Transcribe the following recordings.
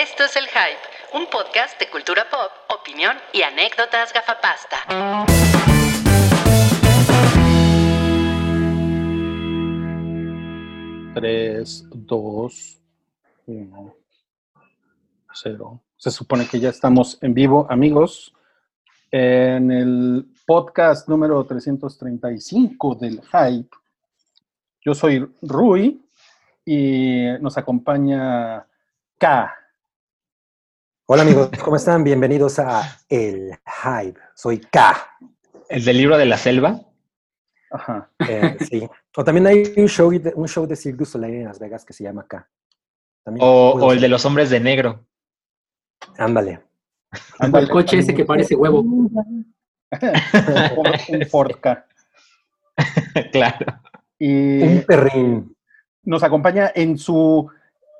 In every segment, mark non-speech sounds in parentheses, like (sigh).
Esto es El Hype, un podcast de cultura pop, opinión y anécdotas gafapasta. Tres, dos, uno, cero. Se supone que ya estamos en vivo, amigos, en el podcast número 335 del Hype. Yo soy Rui y nos acompaña K. Hola amigos, ¿cómo están? Bienvenidos a El Hype. Soy K. ¿El del libro de la selva? Ajá. Eh, sí. O también hay un show de, un show de Cirque du Soleil en Las Vegas que se llama K. También O, el de los hombres de negro. Ándale. Ándale. El coche ese que parece huevo. (laughs) un Ford K. claro. Y Un perrín. nos acompaña en su,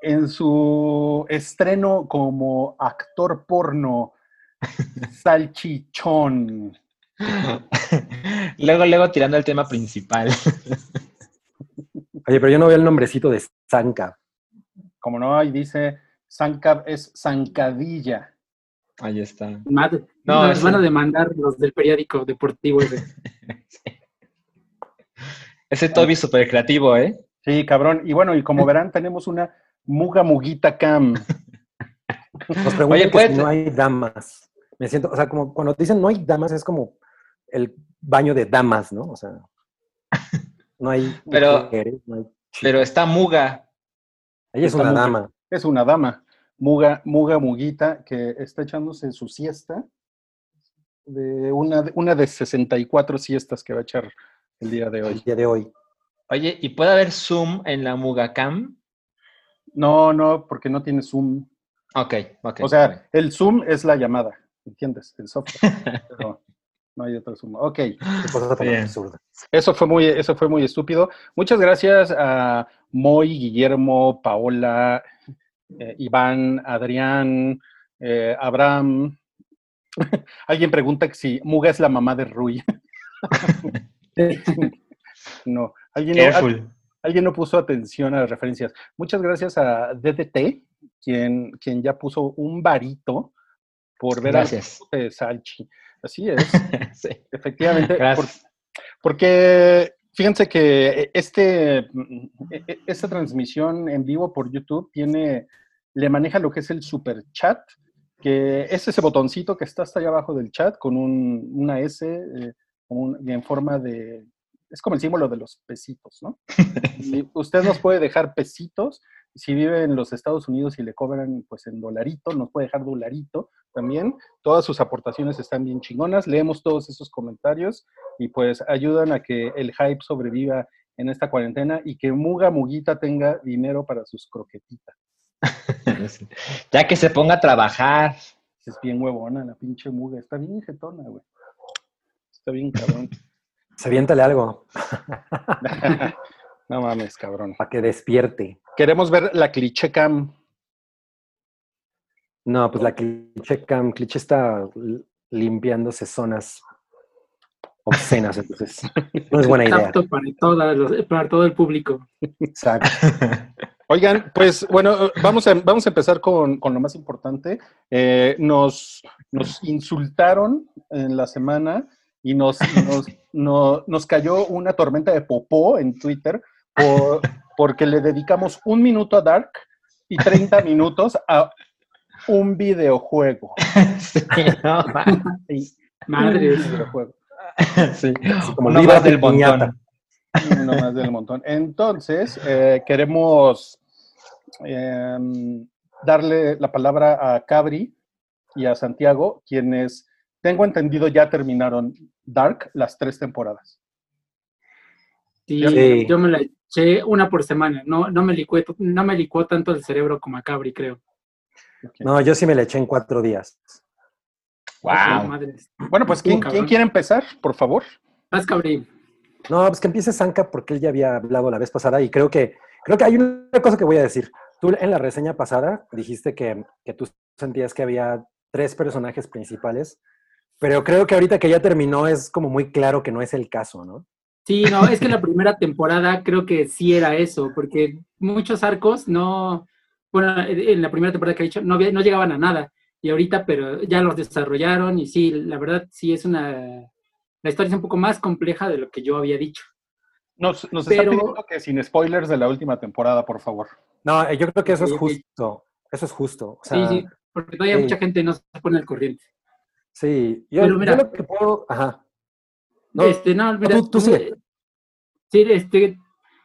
en su estreno como actor porno, (laughs) Salchichón. (laughs) luego, luego tirando el tema principal. (laughs) Oye, pero yo no veo el nombrecito de Zanka. Como no, ahí dice, Zancab es zancadilla. Ahí está. Madre, No, nos van a demandar los del periódico deportivo. ese. Ese Toby súper creativo, ¿eh? Sí, cabrón. Y bueno, y como verán, tenemos una muga muguita cam. (laughs) Nos preguntan Oye, que si no hay damas. Me siento, o sea, como cuando dicen no hay damas, es como el baño de damas, ¿no? O sea, no hay (laughs) Pero- mujeres, no hay chicas. Pero está Muga. Ella es está una muga. dama. Es una dama, muga, muga muguita, que está echándose su siesta. De una, una de 64 siestas que va a echar el día de El hoy. día de hoy. Oye, ¿y puede haber Zoom en la Muga Cam? No, no, porque no tiene Zoom. Ok, ok. O sea, el Zoom es la llamada, ¿entiendes? El software. (laughs) Pero no hay otro Zoom. Ok, eso fue muy, eso fue muy estúpido. Muchas gracias a Moy, Guillermo, Paola, eh, Iván, Adrián, eh, Abraham. (laughs) Alguien pregunta que si Muga es la mamá de Rui. (laughs) no, alguien no, Careful. Alguien no puso atención a las referencias. Muchas gracias a DDT, quien, quien ya puso un varito por ver Gracias. a Salchi. Así (laughs) es, Sí. efectivamente. por- Gracias. porque fíjense que este, e- esta transmisión en vivo por YouTube tiene, le maneja lo que es el super chat, que es ese botoncito que está hasta allá abajo del chat con un- una S eh, un- en forma de, es como el símbolo de los pesitos, ¿no? (laughs) Y usted nos puede dejar pesitos. Si vive en los Estados Unidos y le cobran pues en dolarito, nos puede dejar dolarito también. Todas sus aportaciones están bien chingonas. Leemos todos esos comentarios y pues ayudan a que el hype sobreviva en esta cuarentena y que Muga Muguita tenga dinero para sus croquetitas. (laughs) Ya que se ponga a trabajar. Es bien huevona la pinche Muga. Está bien jetona, güey. Está bien cabrón. (laughs) Se aviéntale algo (laughs) no mames, cabrón. para que despierte. Queremos ver la cliché cam. No, pues la cliché cam, cliché está limpiándose zonas obscenas, entonces no es buena idea. Para, para todo el público. Exacto. (laughs) Oigan, pues bueno, vamos a, vamos a empezar con, con lo más importante. Eh, nos, nos insultaron en la semana y nos, nos, no- nos cayó una tormenta de popó en Twitter por- porque le dedicamos un minuto a Dark y 30 (laughs) minutos a un videojuego. Sí, no, Sí, un (laughs) videojuego. sí. como viva más del montón. Uno más del montón. Entonces, eh, queremos em, darle la palabra a Cabri y a Santiago, quienes, tengo entendido, ya terminaron Dark las tres temporadas. Sí, Sí. yo me la eché una por semana. No, no, me licué, no me licuó tanto el cerebro como a Cabri, creo. No, yo sí me la eché en cuatro días. Wow. Bueno, pues, ¿quién. ¿quién quiere empezar, por favor? Vas, Cabri. No, pues que empiece Zanka porque él ya había hablado la vez pasada y creo que, creo que hay una cosa que voy a decir. Tú en la reseña pasada dijiste que, que tú sentías que había tres personajes principales, pero creo que ahorita que ya terminó es como muy claro que no es el caso, ¿no? Sí, no, es que la primera temporada creo que sí era eso, porque muchos arcos no, bueno, en la primera temporada que he dicho, no, había- no llegaban a nada. Y ahorita, pero ya los desarrollaron y sí, la verdad, sí es una... La historia es un poco más compleja de lo que yo había dicho. Nos, nos Pero- están pidiendo que sin spoilers de la última temporada, por favor. No, eh, yo creo que eso es justo. Eso es justo. O sea, sí, sí, porque todavía sí. mucha gente no se pone al corriente. Sí. Yo, Pero yo lo que puedo. Ajá. No, este, no, mira, tú- tú sigue. Sí, este,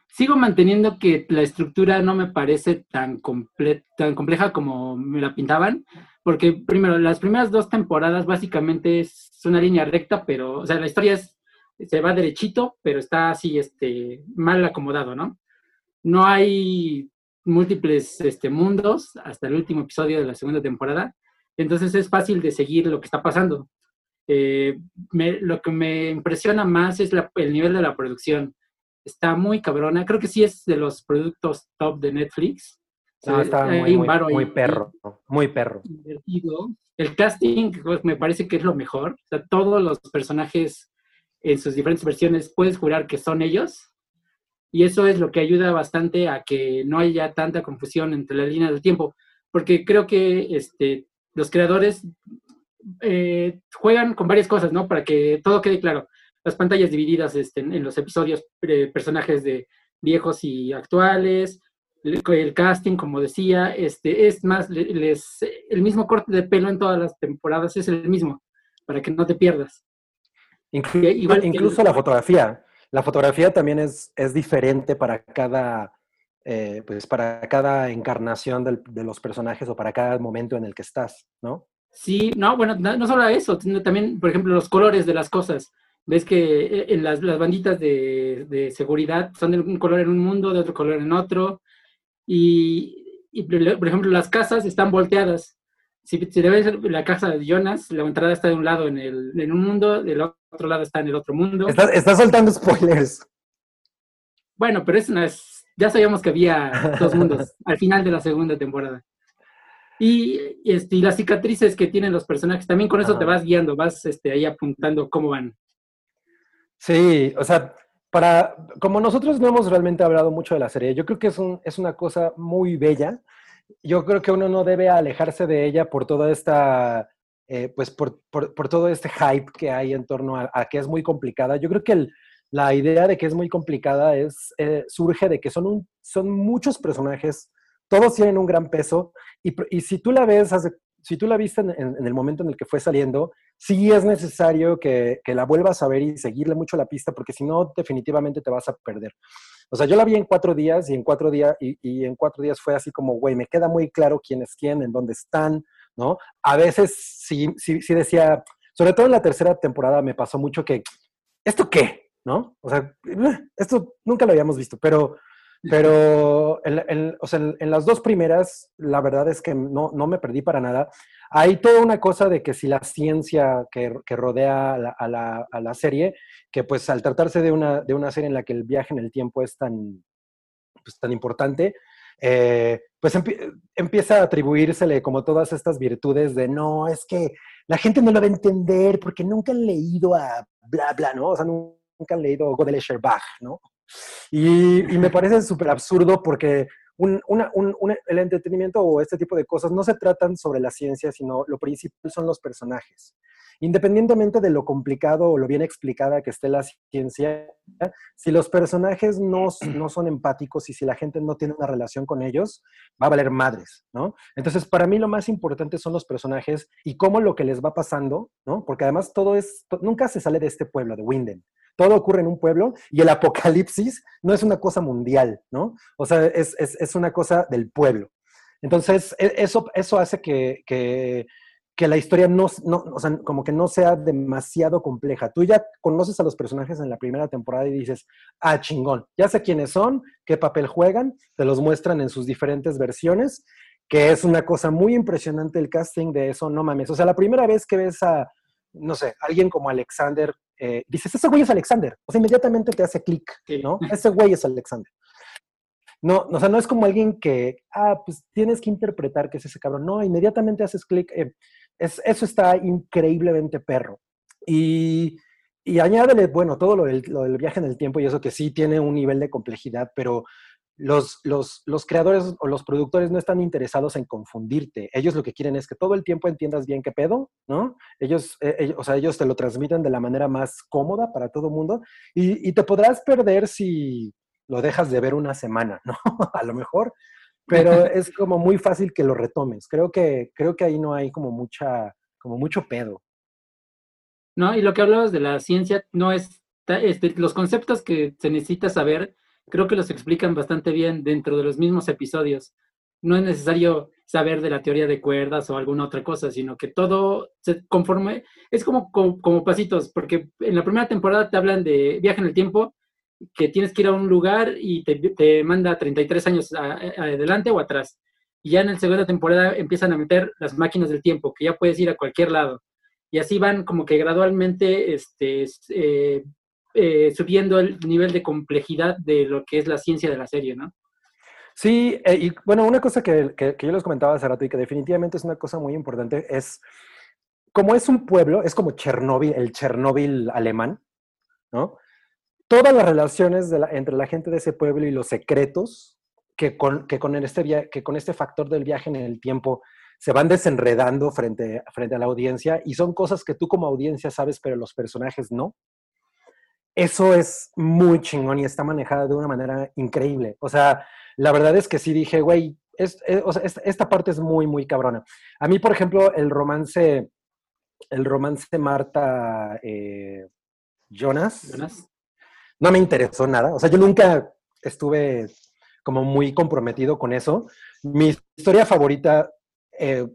sigo manteniendo que la estructura no me parece tan, comple- tan compleja como me la pintaban, porque primero, las primeras dos temporadas básicamente es una línea recta, pero, o sea, la historia es, se va derechito, pero está así, este, mal acomodado, ¿no? No hay múltiples este, mundos hasta el último episodio de la segunda temporada, entonces es fácil de seguir lo que está pasando. Eh, me- lo que me impresiona más es la- el nivel de la producción. Está muy cabrona. Creo que sí es de los productos top de Netflix. no, está hay muy, muy, muy perro. Muy perro. invertido. El casting pues, me parece que es lo mejor. O sea, todos los personajes en sus diferentes versiones puedes jurar que son ellos. Y eso es lo que ayuda bastante a que no haya tanta confusión entre la línea del tiempo. Porque creo que este, los creadores eh, juegan con varias cosas, ¿no? Para que todo quede claro. Las pantallas divididas este, en, en los episodios, eh, personajes de viejos y actuales, el, el casting, como decía, este, es más, le- les, el mismo corte de pelo en todas las temporadas es el mismo, para que no te pierdas. Inclu- Igual que incluso el- la fotografía. La fotografía también es, es diferente para cada, eh, pues para cada encarnación del- de los personajes o para cada momento en el que estás, ¿no? Sí, no, bueno, no, no solo eso, sino también, por ejemplo, los colores de las cosas. Ves que eh, en las, las banditas de, de seguridad son de un color en un mundo, de otro color en otro. Y, y, por ejemplo, las casas están volteadas. Si, si le ves la casa de Jonas, la entrada está de un lado en, el, en un mundo, del otro lado está en el otro mundo. Estás, estás soltando (laughs) spoilers. Bueno, pero es una, es- ya sabíamos que había dos mundos (laughs) al final de la segunda temporada. Y, este, y las cicatrices que tienen los personajes, también con eso Ajá. te vas guiando, vas este, ahí apuntando cómo van. Sí, o sea, para, como nosotros no hemos realmente hablado mucho de la serie, yo creo que es, un, es una cosa muy bella. Yo creo que uno no debe alejarse de ella por toda esta, eh, pues por, por, por todo este hype que hay en torno a, a que es muy complicada. Yo creo que el- la idea de que es muy complicada es, eh, surge de que son, son muchos personajes, todos tienen un gran peso, y, y si tú la ves, si tú la viste en, el momento en el que fue saliendo, sí es necesario que, que la vuelvas a ver y seguirle mucho la pista, porque si no, definitivamente te vas a perder. O sea, yo la vi en cuatro días y en cuatro días, y en cuatro días fue así como, güey, me queda muy claro quién es quién, en dónde están, ¿no? A veces sí, sí, sí decía, sobre todo en la tercera temporada me pasó mucho que, ¿esto qué? ¿No? O sea, esto nunca lo habíamos visto, pero, pero en, o sea, en- las dos primeras, la verdad es que no, no me perdí para nada. Hay toda una cosa de que si la ciencia que, que rodea a la, a la- serie, que pues al tratarse de una, de una serie en la que el viaje en el tiempo es tan, pues, tan importante, eh, pues empie- empieza a atribuírsele como todas estas virtudes de no, es que la gente no lo va a entender porque nunca han leído a bla, bla, ¿no? O sea, nu- nunca han leído Godel Bach, ¿no? Y, y me parece súper absurdo porque un, una- un- un- el entretenimiento o este tipo de cosas no se tratan sobre la ciencia, sino lo principal son los personajes. Independientemente de lo complicado o lo bien explicada que esté la ciencia, si los personajes no, no son empáticos y si la gente no tiene una relación con ellos, va a valer madres, ¿no? Entonces, para mí lo más importante son los personajes y cómo lo que les va pasando, ¿no? Porque además todo es, nunca se sale de este pueblo, de Winden. Todo ocurre en un pueblo y el apocalipsis no es una cosa mundial, ¿no? O sea, es, es, es una cosa del pueblo. Entonces, e- eso, eso hace que, que, que la historia no, no, o sea, como que no sea demasiado compleja. Tú ya conoces a los personajes en la primera temporada y dices, ah, chingón, ya sé quiénes son, qué papel juegan, te los muestran en sus diferentes versiones, que es una cosa muy impresionante el casting de eso, no mames. O sea, la primera vez que ves a, no sé, alguien como Alexander, eh, dices, ese güey es Alexander. O sea, inmediatamente te hace clic, Sí. ¿no? Ese güey es Alexander. No, o sea, no es como alguien que, ah, pues tienes que interpretar que es ese cabrón. No, inmediatamente haces clic. eh, es, eso está increíblemente perro. Y, y añádele, bueno, todo lo del, lo del viaje en el tiempo y eso que sí tiene un nivel de complejidad, pero los, los, los creadores o los productores no están interesados en confundirte. Ellos lo que quieren es que todo el tiempo entiendas bien qué pedo, ¿no? Ellos, eh, ellos- o sea, ellos te lo transmiten de la manera más cómoda para todo el mundo y, y te podrás perder si lo dejas de ver una semana, ¿no? (laughs) A lo mejor, pero (laughs) es como muy fácil que lo retomes. Creo que, creo que ahí no hay como mucha, como mucho pedo. ¿no? Y lo que hablabas de la ciencia no es, este, los conceptos que se necesita saber, creo que los explican bastante bien dentro de los mismos episodios. No es necesario saber de la teoría de cuerdas o alguna otra cosa, sino que todo se conforme, es como, como, pasitos, porque en la primera temporada te hablan de viaje en el tiempo, que tienes que ir a un lugar y te, te manda 33 años adelante o atrás. Y ya en la segunda temporada empiezan a meter las máquinas del tiempo, que ya puedes ir a cualquier lado y así van como que gradualmente este, eh, eh, subiendo el nivel de complejidad de lo que es la ciencia de la serie, ¿no? Sí, eh, y bueno, una cosa que, que- yo les comentaba hace rato y que definitivamente es una cosa muy importante es, como es un pueblo, es como Chernóbil, el Chernóbil alemán, ¿no? Todas las relaciones entre la gente de ese pueblo y los secretos que con, que con este, que con este factor del viaje en el tiempo se van desenredando frente, frente a la audiencia y son cosas que tú como audiencia sabes, pero los personajes no. Eso es muy chingón y está manejada de una manera increíble. O sea, la verdad es que sí dije, güey, es- eh, o sea, esta, esta parte es muy, muy cabrona. A mí, por ejemplo, el romance, el romance Marta eh, Jonas, Jonas. no me interesó nada. O sea, yo nunca estuve como muy comprometido con eso. Mi historia favorita eh,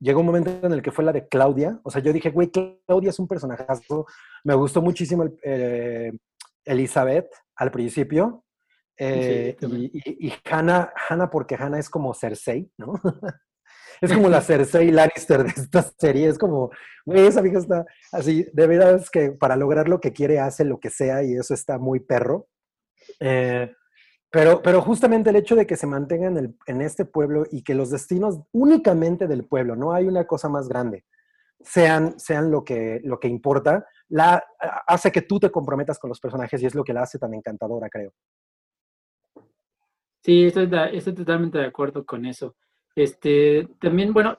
llegó un momento en el que fue la de Claudia. O sea, yo dije, güey, Claudia es un personajazo. Me gustó muchísimo el- eh, Elizabeth al principio. Eh, Sí, y, y, y Hannah, Hannah, porque Hannah es como Cersei, ¿no? (laughs) es como la Cersei Lannister de esta serie. Es como, güey, esa vieja está así. De verdad es que para lograr lo que quiere hace lo que sea y eso está muy perro. Eh, pero, pero justamente el hecho de que se mantengan en, el- en este pueblo y que los destinos únicamente del pueblo, no hay una cosa más grande, sean, sean lo, que, lo que importa, la, hace que tú te comprometas con los personajes y es lo que la hace tan encantadora, creo. Sí, estoy, estoy totalmente de acuerdo con eso. Este, también, bueno,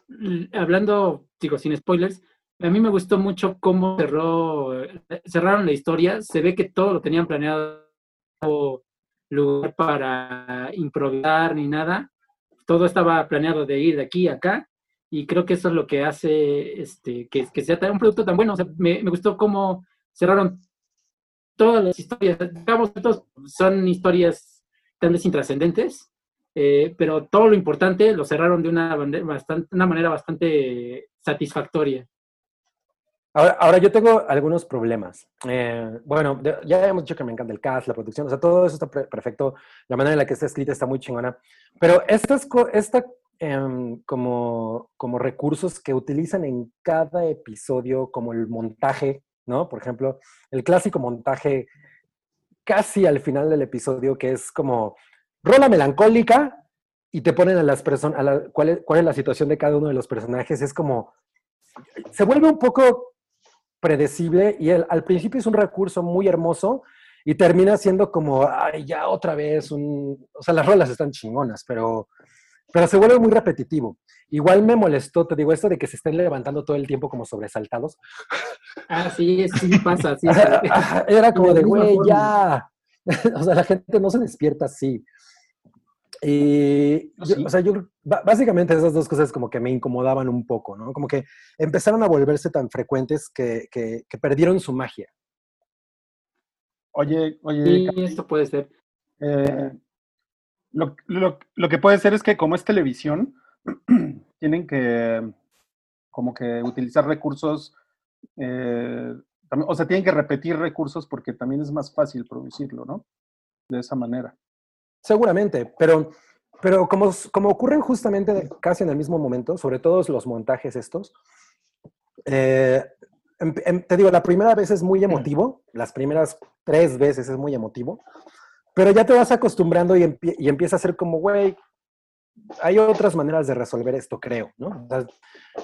hablando, digo, sin spoilers, a mí me gustó mucho cómo cerró, eh, cerraron la historia. Se ve que todo lo tenían planeado, lugar para improvisar ni nada. Todo estaba planeado de ir de aquí a acá. Y creo que eso es lo que hace este, que, que sea tan- un producto tan bueno. O sea, me, me gustó cómo cerraron todas las historias. Digamos, todos son historias tal vez intrascendentes, eh, pero todo lo importante lo cerraron de una, bastante, una manera bastante satisfactoria. Ahora, ahora yo tengo algunos problemas. Eh, bueno, ya hemos dicho que me encanta el cast, la producción, o sea, todo eso está perfecto. La manera en la que está escrita está muy chingona. Pero estas, esta, em, como, como recursos que utilizan en cada episodio, como el montaje, ¿no? Por ejemplo, el clásico montaje casi al final del episodio, que es como rola melancólica y te ponen a las personas, la- cuál, cuál es la situación de cada uno de los personajes. Es como, se vuelve un poco predecible y el- al principio es un recurso muy hermoso y termina siendo como, ay, ya otra vez un... O sea, las rolas están chingonas, pero, pero se vuelve muy repetitivo. Igual me molestó, te digo, esto de que se estén levantando todo el tiempo como sobresaltados. Ah, sí, sí pasa, sí. (laughs) Era como De güey, ya. (laughs) o sea, la gente no se despierta así. Y, No, yo- sí. o sea, yo, básicamente esas dos cosas como que me incomodaban un poco, ¿no? Como que empezaron a volverse tan frecuentes que, que- que perdieron su magia. Oye, oye, Sí, esto puede ser. Eh, lo, lo- lo que puede ser es que como es televisión, (clears throat) tienen que como que utilizar recursos, eh, o sea, tienen que repetir recursos porque también es más fácil producirlo, ¿no? De esa manera. Seguramente, pero, pero como, como ocurren justamente casi en el mismo momento, sobre todo los montajes estos, eh, em- em- te digo, la primera vez es muy emotivo, las primeras tres veces es muy emotivo, pero ya te vas acostumbrando y, empie- y empieza a ser como, güey, hay otras maneras de resolver esto, creo, ¿no? O sea,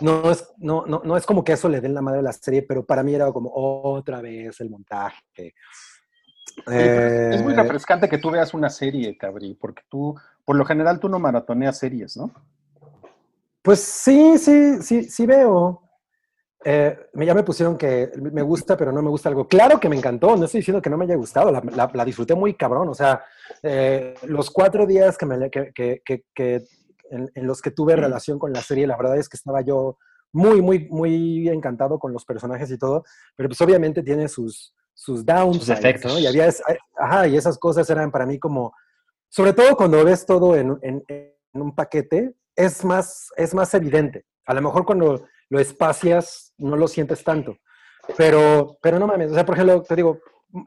no, es, no, no, no es como que eso le den la madre a la serie, pero para mí era como otra vez el montaje. Es muy Eh, refrescante que tú veas una serie, Cabri, porque tú, por lo general, tú no maratoneas series, ¿no? Pues sí, sí, sí, sí veo. Eh, ya me pusieron que me gusta, pero no me gusta algo. Claro que me encantó, no estoy diciendo que no me haya gustado, la, la- la disfruté muy cabrón. O sea, eh, los cuatro días que me, que, que- que- que- en, en los que tuve relación con la serie, la verdad es que estaba yo muy, muy, muy encantado con los personajes y todo, pero pues obviamente tiene sus, sus downsides, defectos. ¿no? Y había, ajá, y esas cosas eran para mí como, sobre todo cuando ves todo en, en- en un paquete, es más, es más evidente. A lo mejor cuando lo espacias no lo sientes tanto. Pero, pero no mames, o sea, por ejemplo, te digo,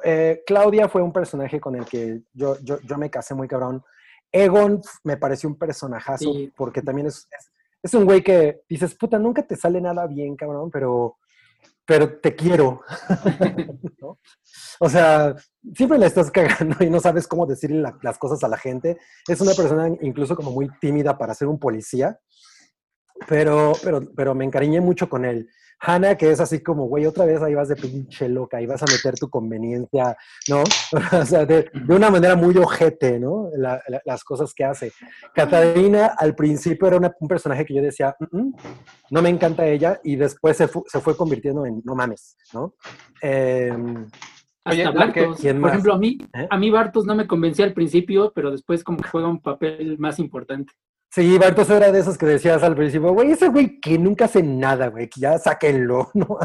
eh, Claudia fue un personaje con el que yo, yo, yo me casé muy cabrón. Egon me pareció un personajazo Sí. porque también es, es, es un güey que dices, puta, nunca te sale nada bien, cabrón, pero, pero te quiero. (laughs) ¿no? O sea, siempre la estás cagando y no sabes cómo decirle la- las cosas a la gente. Es una persona incluso como muy tímida para ser un policía, pero, pero, pero me encariñé mucho con él. Hannah, que es así como, güey, otra vez ahí vas de pinche loca, ahí vas a meter tu conveniencia, ¿no? (laughs) o sea, de, de una manera muy ojete, ¿no? La- la- las cosas que hace. Catarina, al principio era una- un personaje que yo decía, "Mm, mm, no me encanta ella, y después se, fu- se fue convirtiendo en, no mames, ¿no? Em, Oye, Hasta que- Bartos. ¿quién Por ejemplo, a mí, ¿Eh? a mí Bartos no me convencía al principio, pero después como que juega un papel más importante. Sí, Bartos era de esos que decías al principio, güey, ese güey que nunca hace nada, güey, que ya sáquenlo, (laughs) ¿no?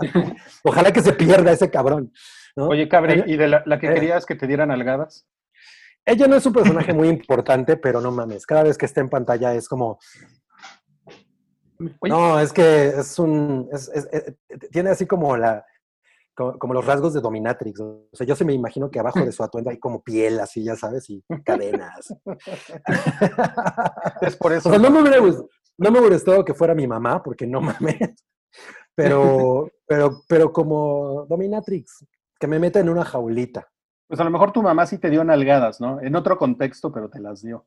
(laughs) Ojalá que se pierda ese cabrón, ¿no? Oye, Cabri, Ella- ¿y de la, la que eh. querías que te dieran algadas? Ella no es un personaje muy importante, pero no mames, cada vez que está en pantalla es como... No, es que es un... es- es- es- tiene así como la... Como, como los rasgos de Dominatrix. O sea, yo se me imagino que abajo de su atuendo hay como piel, así, ya sabes, y cadenas. (laughs) Es por O eso. sea, no me hubiera, no me hubiera gustado que fuera mi mamá, porque no mames. (laughs) Pero, pero, pero como Dominatrix, que me meta en una jaulita. Pues a lo mejor tu mamá sí te dio nalgadas, ¿no? En otro contexto, pero te las dio.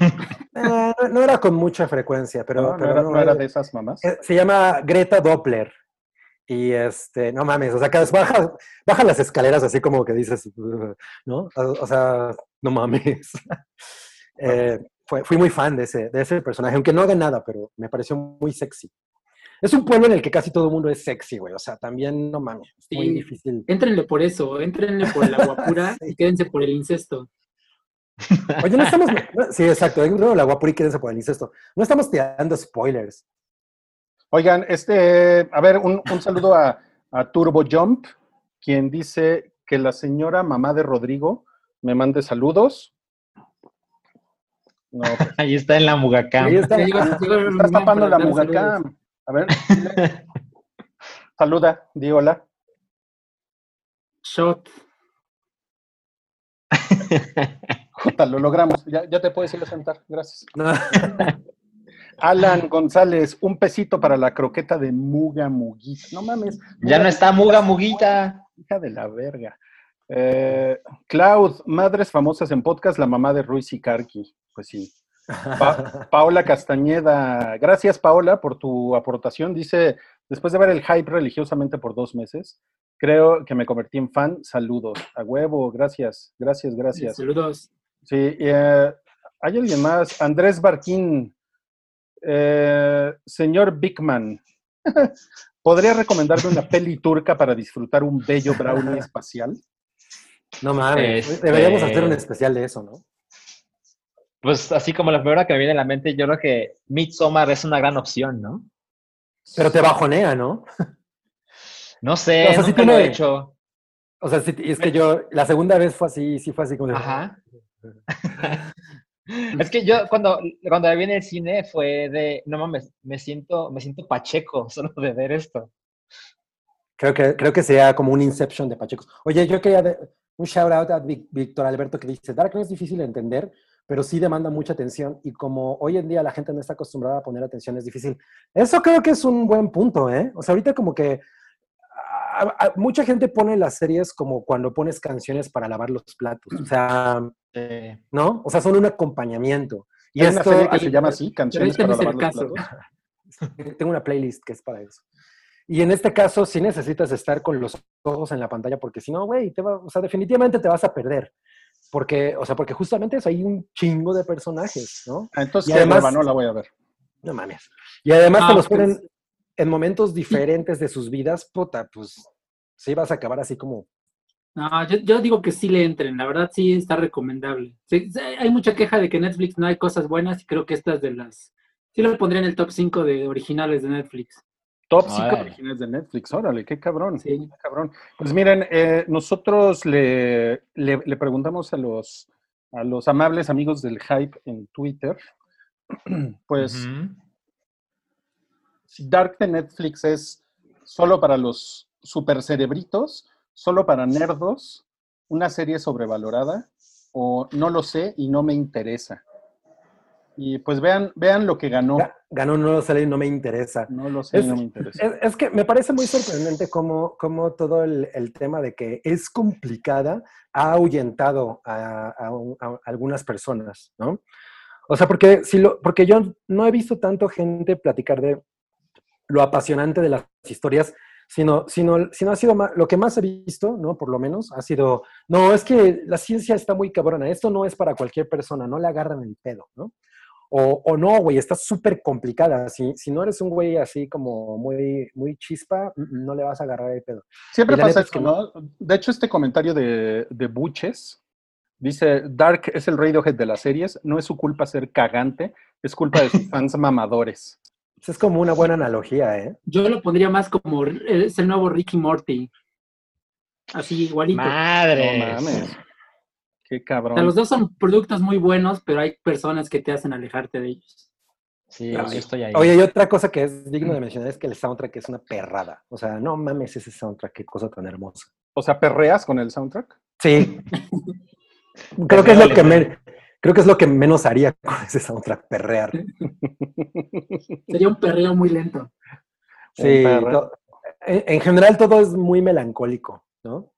Eh, (laughs) no, no era con mucha frecuencia, pero, ¿No? ¿No pero era, no, no era de esas mamás? eh, Se llama Greta Doppler. Y este, no mames, o sea, cada vez baja, baja las escaleras así como que dices, ¿no? O, sea, no mames. (laughs) Eh, fue- fui muy fan de ese, de ese personaje, aunque no haga nada, pero me pareció muy sexy. Es un pueblo en el que casi todo el mundo es sexy, güey. O sea, también no mames, es muy difícil. Éntrenle por eso, éntrenle por el agua pura (laughs) Sí. y quédense por el incesto. Oye, no estamos. (laughs) sí, exacto. No, la guapura y quédense por el incesto. No estamos tirando spoilers. Oigan, este, a ver, un, un saludo a, a Turbo Jump, quien dice que la señora mamá de Rodrigo me mande saludos. No, pues, (laughs) Ahí está en la Mugacam. Ahí está. Ah, estás tapando la mugacam. A ver, dile. saluda, di hola. Shot. Jota, lo logramos. Ya, ya te puedes ir a sentar. Gracias. no. (laughs) Alan González, un pesito para la croqueta de Muga Muguita. No mames. Ya no está Muga Muguita. Hija de la verga. Eh, Cloud, madres famosas en podcast, la mamá de Ruiz y Karki. Pues sí. Pa- (laughs) Paola Castañeda, gracias Paola por tu aportación. Dice, después de ver el hype religiosamente por dos meses, creo que me convertí en fan. Saludos. A huevo, gracias, gracias, gracias. Saludos. Sí, eh, hay alguien más. Andrés Barquín, eh, señor Bigman, (laughs) ¿podría recomendarme una peli turca para disfrutar un bello brownie espacial? No mames. Este- Deberíamos hacer un especial de eso, ¿no? Pues así como la primera que me viene a la mente, yo creo que Midsommar es una gran opción, ¿no? Pero te bajonea, ¿no? (laughs) No sé, O sea, sí nunca lo he hecho. O sea, sí, es que yo, la segunda vez fue así, sí fue así como de. Ajá. (laughs) es que yo cuando, cuando vi en el cine fue de, no mames, me siento, me siento pacheco (laughs) solo de ver esto. Creo que, creo que sea como un Inception de Pacheco. Oye, yo quería de- un shout out a Víctor Alberto que dice, Dark no es difícil de entender, pero sí demanda mucha atención y como hoy en día la gente no está acostumbrada a poner atención es difícil. Eso creo que es un buen punto, ¿eh? O sea, ahorita como que a- a- mucha gente pone las series como cuando pones canciones para lavar los platos, o sea, Eh, ¿no? O sea, son un acompañamiento. Y Hay una serie que se llama (laughs) así, Canciones este para lavar los caso. platos. (laughs) tengo una playlist que es para eso. Y en este caso sí necesitas estar con los ojos en la pantalla porque si no, güey, te va, o sea, definitivamente te vas a perder. Porque, o sea, porque justamente eso, hay un chingo de personajes, ¿no? Ah, Entonces, Y no la voy a ver. No mames. Y además Ah, te los pues- ponen en momentos diferentes de sus vidas, puta, pues sí vas a acabar así como... No, yo, yo digo que sí le entren, la verdad sí está recomendable. Sí, hay mucha queja de que Netflix no hay cosas buenas y creo que estas de las... Sí lo pondría en el top 5 de originales de Netflix. Top 5 Órale. originales de Netflix, órale, qué cabrón. Sí. qué cabrón. Pues miren, eh, nosotros le, le, le preguntamos a los, a los amables amigos del Hype en Twitter, (clears throat) pues. Si Dark de Netflix es solo para los super cerebritos, solo para nerdos, una serie sobrevalorada, o no lo sé y no me interesa. Y pues vean, vean lo que ganó. "Ga- Ganó no lo sé y no me interesa. No lo sé y Es- no me interesa. Es, es que me parece muy sorprendente cómo, cómo todo el, el tema de que es complicada ha ahuyentado a, a algunas personas, ¿no? O sea, porque, si lo, porque yo no he visto tanto gente platicar de lo apasionante de las historias, sino, sino, sino ha sido más, lo que más he visto, ¿no? Por lo menos, ha sido, no, es que la ciencia está muy cabrona, esto no es para cualquier persona, no le agarran el pedo, ¿no? O, o no, güey, está súper complicada. Si, si no eres un güey así como muy, muy chispa, mm, no le vas a agarrar el pedo. Siempre pasa es esto, que ¿no? De hecho, este comentario de, de Buches dice, Dark es el Radiohead de las series, no es su culpa ser cagante, es culpa de sus (laughs) fans mamadores. Es como una buena analogía, ¿eh? Yo lo pondría más como es el nuevo Ricky Morty. Así, igualito. Madre. No mames. Qué O sea, cabrón. los dos son productos muy buenos, pero hay personas que te hacen alejarte de ellos. Sí, yo estoy ahí. Oye, y otra cosa que es digno de mencionar es que el soundtrack es una perrada. O sea, no mames ese soundtrack, qué cosa tan hermosa. O sea, ¿perreas con el soundtrack? Sí. (laughs) creo que es lo que me, creo que es lo que menos haría (laughs) con ese soundtrack, perrear. Sería un perreo muy lento. Sí, en, en general todo es muy melancólico, ¿no?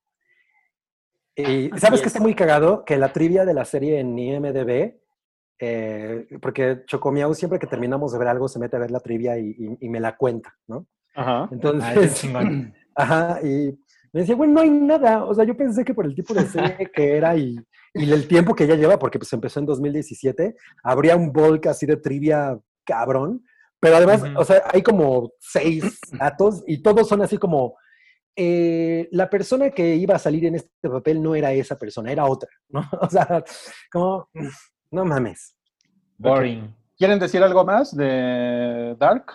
Y Así sabes que es. está muy cagado que la trivia de la serie en IMDB, eh, porque Chocomiau siempre que terminamos de ver algo se mete a ver la trivia y, y- y me la cuenta, ¿no? Ajá. Ay, Entonces, chingón. (laughs) ajá, y me decía, bueno, no hay nada. O sea, yo pensé que por el tipo de serie que era y, y el tiempo que ya lleva, porque pues empezó en 2017, habría un bulk así de trivia cabrón. Pero además, Ujú. o sea, hay como seis (clears throat) datos y todos son así como, eh, la persona que iba a salir en este papel no era esa persona, era otra, ¿no? (laughs) O sea, como, no mames. Boring. ¿Quieren decir algo más de Dark?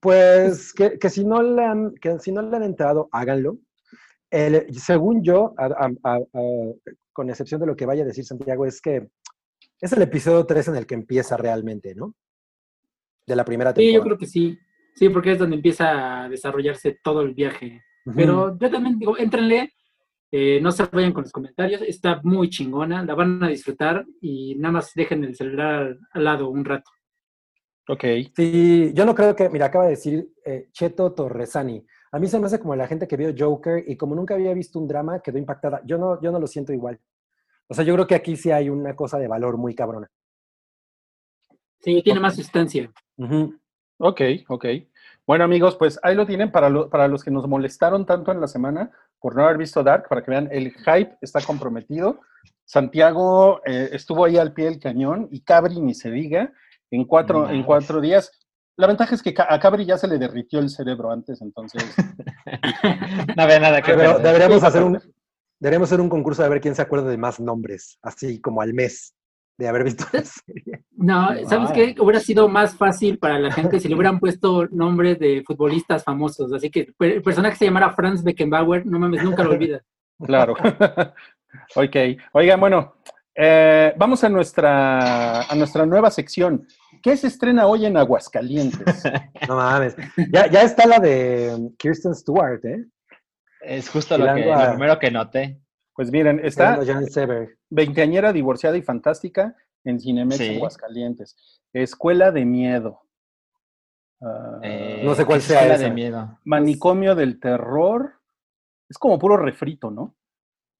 Pues que, que si no le han, que si no le han entrado, háganlo. El- según yo, a- a- a- a- con excepción de lo que vaya a decir Santiago, es que es el episodio 3 en el que empieza realmente, ¿no? De la primera Sí, temporada. yo creo que sí. Sí, porque es donde empieza a desarrollarse todo el viaje. Pero yo también digo, éntrenle, eh, no se vayan con los comentarios, está muy chingona, la van a disfrutar y nada más dejen el celular al, al lado un rato. Ok. Sí, yo no creo que, mira, acaba de decir eh, Cheto Torresani. A mí se me hace como la gente que vio Joker y como nunca había visto un drama, quedó impactada. Yo no, yo no lo siento igual. O sea, yo creo que aquí sí hay una cosa de valor muy cabrona. Sí, tiene más sustancia. Ujú. Ok, ok. Bueno, amigos, pues ahí lo tienen para, lo- para los que nos molestaron tanto en la semana por no haber visto Dark, para que vean, el hype está comprometido. Santiago eh, estuvo ahí al pie del cañón y Cabri ni se diga, en cuatro, No en cuatro días. La ventaja es que a Cabri ya se le derritió el cerebro antes, entonces. (laughs) No había nada que perder. deberíamos hacer un deberíamos hacer un concurso de ver quién se acuerda de más nombres, así como al mes de haber visto la (laughs) serie. No, ¿sabes qué? Hubiera sido más fácil para la gente si le hubieran puesto nombres de futbolistas famosos. Así que el personaje se llamara Franz Beckenbauer, no mames, nunca lo olvidas. Claro. (laughs) ok. Oigan, bueno, eh, vamos a nuestra, a nuestra nueva sección. ¿Qué se estrena hoy en Aguascalientes? (laughs) No mames. Ya, ya está la de um, Kirsten Stewart, ¿eh? Es justo lo, que, Tirando a- lo primero que noté. Pues miren, está veinteañera divorciada y fantástica en Cinemex Sí. Aguascalientes. Escuela de miedo. Ah, Eh, No sé cuál ¿qué sea escuela esa. de miedo. manicomio del terror. Es como puro refrito, ¿no?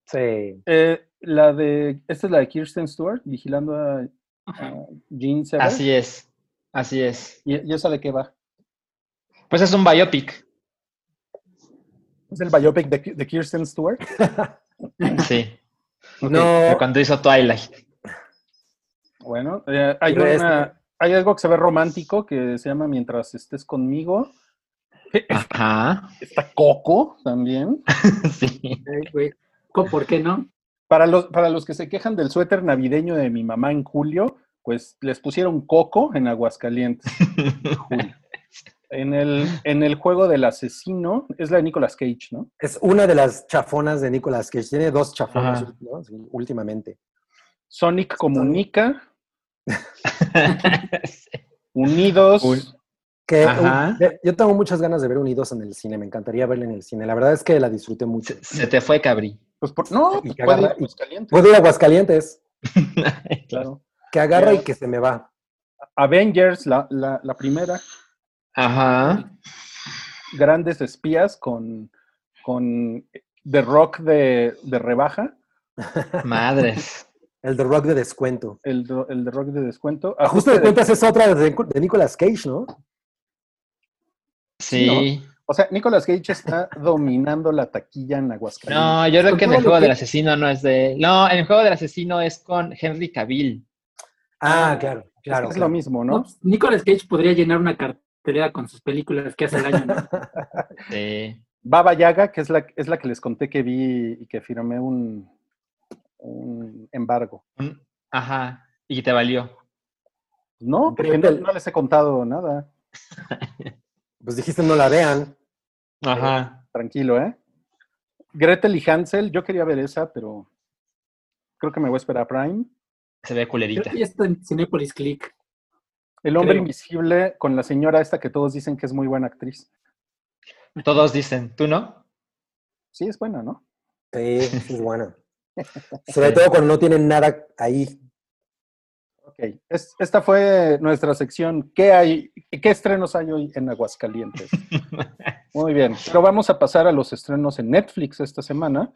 Sí. Eh, la de, esta es la de Kirsten Stewart, vigilando a, a Jean Sever. Así es. Así es. ¿Y, y esa de qué va? Pues es un biopic. Es el biopic de, de Kirsten Stewart. (laughs) Sí. Ok. No, de Cuando hizo Twilight. Bueno, eh, hay, una- hay algo que se ve romántico que se llama Mientras estés conmigo. Ajá. Está Coco también. (laughs) Sí. Ay, güey. ¿Cómo, ¿Por qué no? Para los, para los que se quejan del suéter navideño de mi mamá en julio, pues les pusieron Coco en Aguascalientes. (laughs) Julio. En el, en el juego del asesino, es la de Nicolas Cage, ¿no? es una de las chafonas de Nicolas Cage. Tiene dos chafonas Ajá. ¿no? Sí, últimamente. Sonic comunica, (laughs) Unidos. Uy. Que, uh, yo tengo muchas ganas de ver Unidos en el cine. Me encantaría verla en el cine. La verdad es que la disfruté mucho. Se, se te fue, Cabri. Pues por- no, Y que puede ir a Aguascalientes, Puedo ir a Aguascalientes. claro. Que agarra y que se me va. Avengers, la, la, la primera, Ajá. grandes espías con, con The Rock de, de rebaja, Madres. (laughs) El The Rock de descuento. el, do- el The Rock de descuento. Ajuste de cuentas es otra de, de Nicolas Cage, ¿no? Sí. O sea, Nicolas Cage está (laughs) dominando la taquilla en Aguascalientes. No, yo creo que en el juego que- del asesino no es de. No, en el juego del asesino es con Henry Cavill. Ah, claro, Es que claro. es claro. lo mismo, No, ¿no? Nicolas Cage podría llenar una cartelera con sus películas que hace el año, ¿no? (laughs) Sí. Baba Yaga, que es la, es la que les conté que vi y que firmé un, un embargo. Ajá. Y te valió. No, porque no, no les he contado nada. (laughs) Pues dijiste no la vean. Ajá. Tranquilo, ¿eh? Gretel y Hansel, yo quería ver esa, pero creo que me voy a esperar a Prime. Se ve culerita. ya está en Cinepolis Click. El hombre Creo. invisible con la señora esta que todos dicen que es muy buena actriz. Todos dicen, ¿tú no? Sí, es buena, ¿no? Sí, sí es buena. (laughs) Sobre todo cuando no tienen nada ahí. Ok, es- esta fue nuestra sección. ¿Qué hay? ¿Qué estrenos hay hoy en Aguascalientes? (laughs) Muy bien, pero vamos a pasar a los estrenos en Netflix esta semana.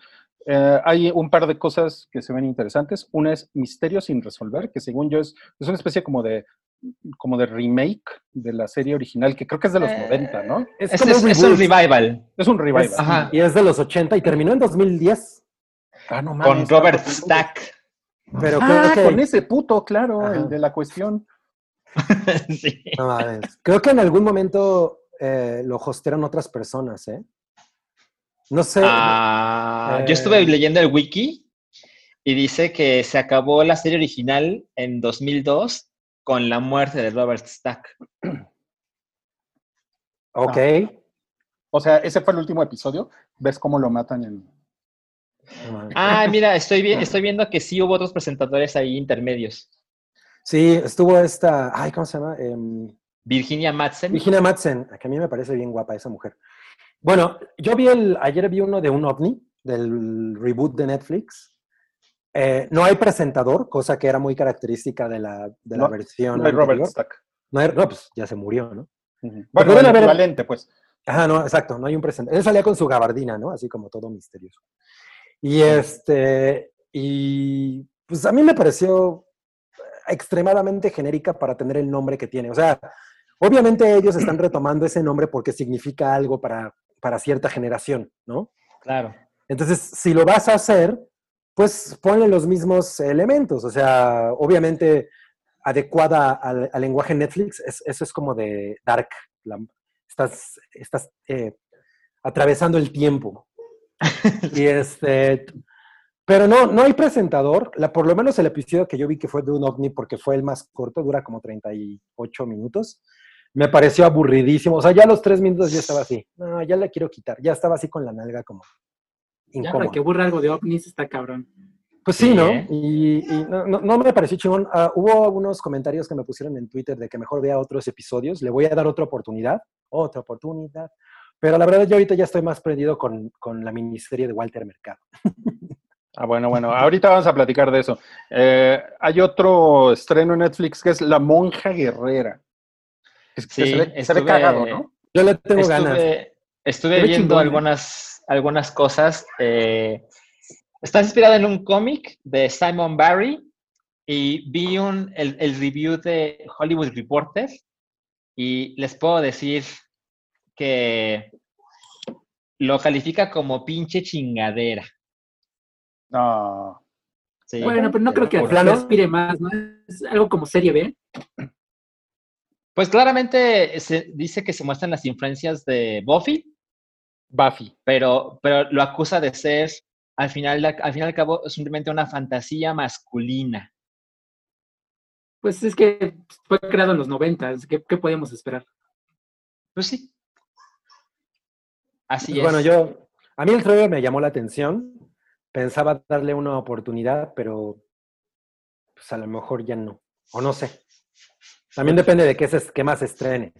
Eh, hay un par de cosas que se ven interesantes. Una es Misterio sin resolver, que según yo es, es una especie como de, como de remake de la serie original, que creo que es de los Eh, 90, ¿no? Es, Es, como es- un es un reboot. revival. Es un revival. Es- Ajá. Y es de los 80 y terminó en 2010. Ah, no Con mames, Robert tanto tiempo. Stack. Pero Ah, creo que, con ese puto, claro, Ajá. el de la cuestión. (laughs) sí. no mames. creo que en algún momento eh, lo hostearon otras personas, ¿eh? No sé. Ah, Eh, Yo estuve leyendo el wiki y dice que se acabó la serie original en 2002 con la muerte de Robert Stack. ok. O sea, ese fue el último episodio. ¿Ves cómo lo matan en. Ah, mira, estoy, vi- (laughs) estoy viendo que sí hubo otros presentadores ahí intermedios. Sí, estuvo esta. Ay, ¿cómo se llama? Em, Virginia Madsen. Virginia Madsen, que a mí me parece bien guapa esa mujer. Bueno, yo vi el, ayer vi uno de un ovni, del reboot de Netflix. Eh, no hay presentador, cosa que era muy característica de la, de la No, versión no hay Robert anterior. Stack? No, hay- no, pues ya se murió, ¿no? Ujú. Bueno, deben el haber- equivalente, pues. Ajá, no, exacto, no hay un presentador. Él salía con su gabardina, ¿no? Así como todo misterioso. Y este, y pues a mí me pareció extremadamente genérica para tener el nombre que tiene. O sea, obviamente ellos están retomando ese nombre porque significa algo para, para cierta generación, ¿no? Claro. Entonces, si lo vas a hacer, pues ponle los mismos elementos. O sea, obviamente adecuada al, al lenguaje Netflix, es- eso es como de dark. la- estás estás eh, atravesando el tiempo. (laughs) y este, pero no, no hay presentador. La, por lo menos el episodio que yo vi que fue de un ovni, porque fue el más corto, dura como 38 minutos. Me pareció aburridísimo. O sea, ya a los tres minutos yo estaba así. No, ya la quiero quitar. Ya estaba así con la nalga como Ya para que burra algo de ovnis está cabrón. Pues sí, ¿no? ¿eh? Y, y no, no- no me pareció chingón. Ah, hubo algunos comentarios que me pusieron en Twitter de que mejor vea otros episodios. Le voy a dar otra oportunidad. Otra oportunidad. Pero la verdad, yo ahorita ya estoy más prendido con, con la miniserie de Walter Mercado. (laughs) Ah, bueno, bueno, ahorita vamos a platicar de eso. Eh, hay otro estreno en Netflix que es La Monja Guerrera. Es que Sí, se ve, se ve estuve- cagado, ¿no? Yo le tengo ganas. Estuve, estuve Se ve viendo chingón, algunas, algunas cosas. eh, está inspirada en un cómic de Simon Barry y vi un, el, el review de Hollywood Reporter y les puedo decir que lo califica como pinche chingadera. No. Sí. Bueno, pero no creo que ¿Por plano? aspire más, ¿no? Es algo como serie B. Pues claramente se dice que se muestran las influencias de Buffy, Buffy. pero, pero lo acusa de ser, al final, al final y al cabo, simplemente una fantasía masculina. Pues es que fue creado en los 90, ¿qué, qué podíamos esperar? Pues sí. Así Pues es. bueno, yo, a mí el trailer me llamó la atención. Pensaba darle una oportunidad, pero pues a lo mejor ya no. O no sé. También depende de qué, se, qué más se estrene.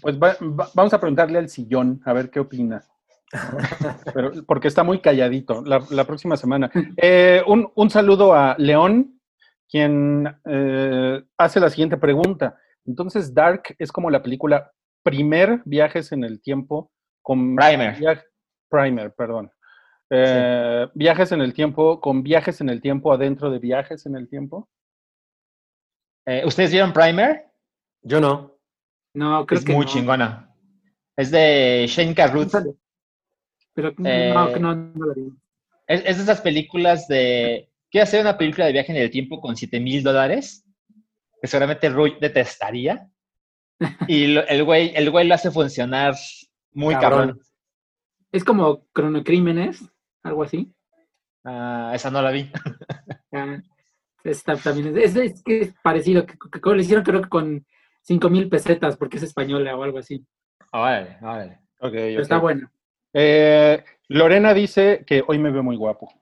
Pues va- va- vamos a preguntarle al sillón, a ver qué opina. Pero, porque está muy calladito la, la próxima semana. Eh, un, un saludo a León, quien eh, hace la siguiente pregunta. Entonces, Dark es como la película Primer Viajes en el Tiempo con Primer. Primer, perdón. Eh, Viajes en el tiempo con viajes en el tiempo adentro de viajes en el tiempo. Eh, ¿Ustedes vieron Primer? Yo no. No, creo es que muy no. chingona. Es de Shane Carruth. Pero Eh, no, que no, no la vi. Es, es de esas películas de... Quiero hacer una película de viaje en el tiempo con 7 mil dólares, que seguramente Rui detestaría. (laughs) Y lo- el güey, el güey lo hace funcionar muy Cabrón. cabrón. Es como cronocrímenes, algo así. Ah, esa no la vi. Ah, está, también es, es- es que es parecido, que, que- que lo hicieron creo que con 5 mil pesetas porque es española o algo así. Órale, órale. Ok, Pero ok. está bueno. Eh, Lorena dice que hoy me veo muy guapo.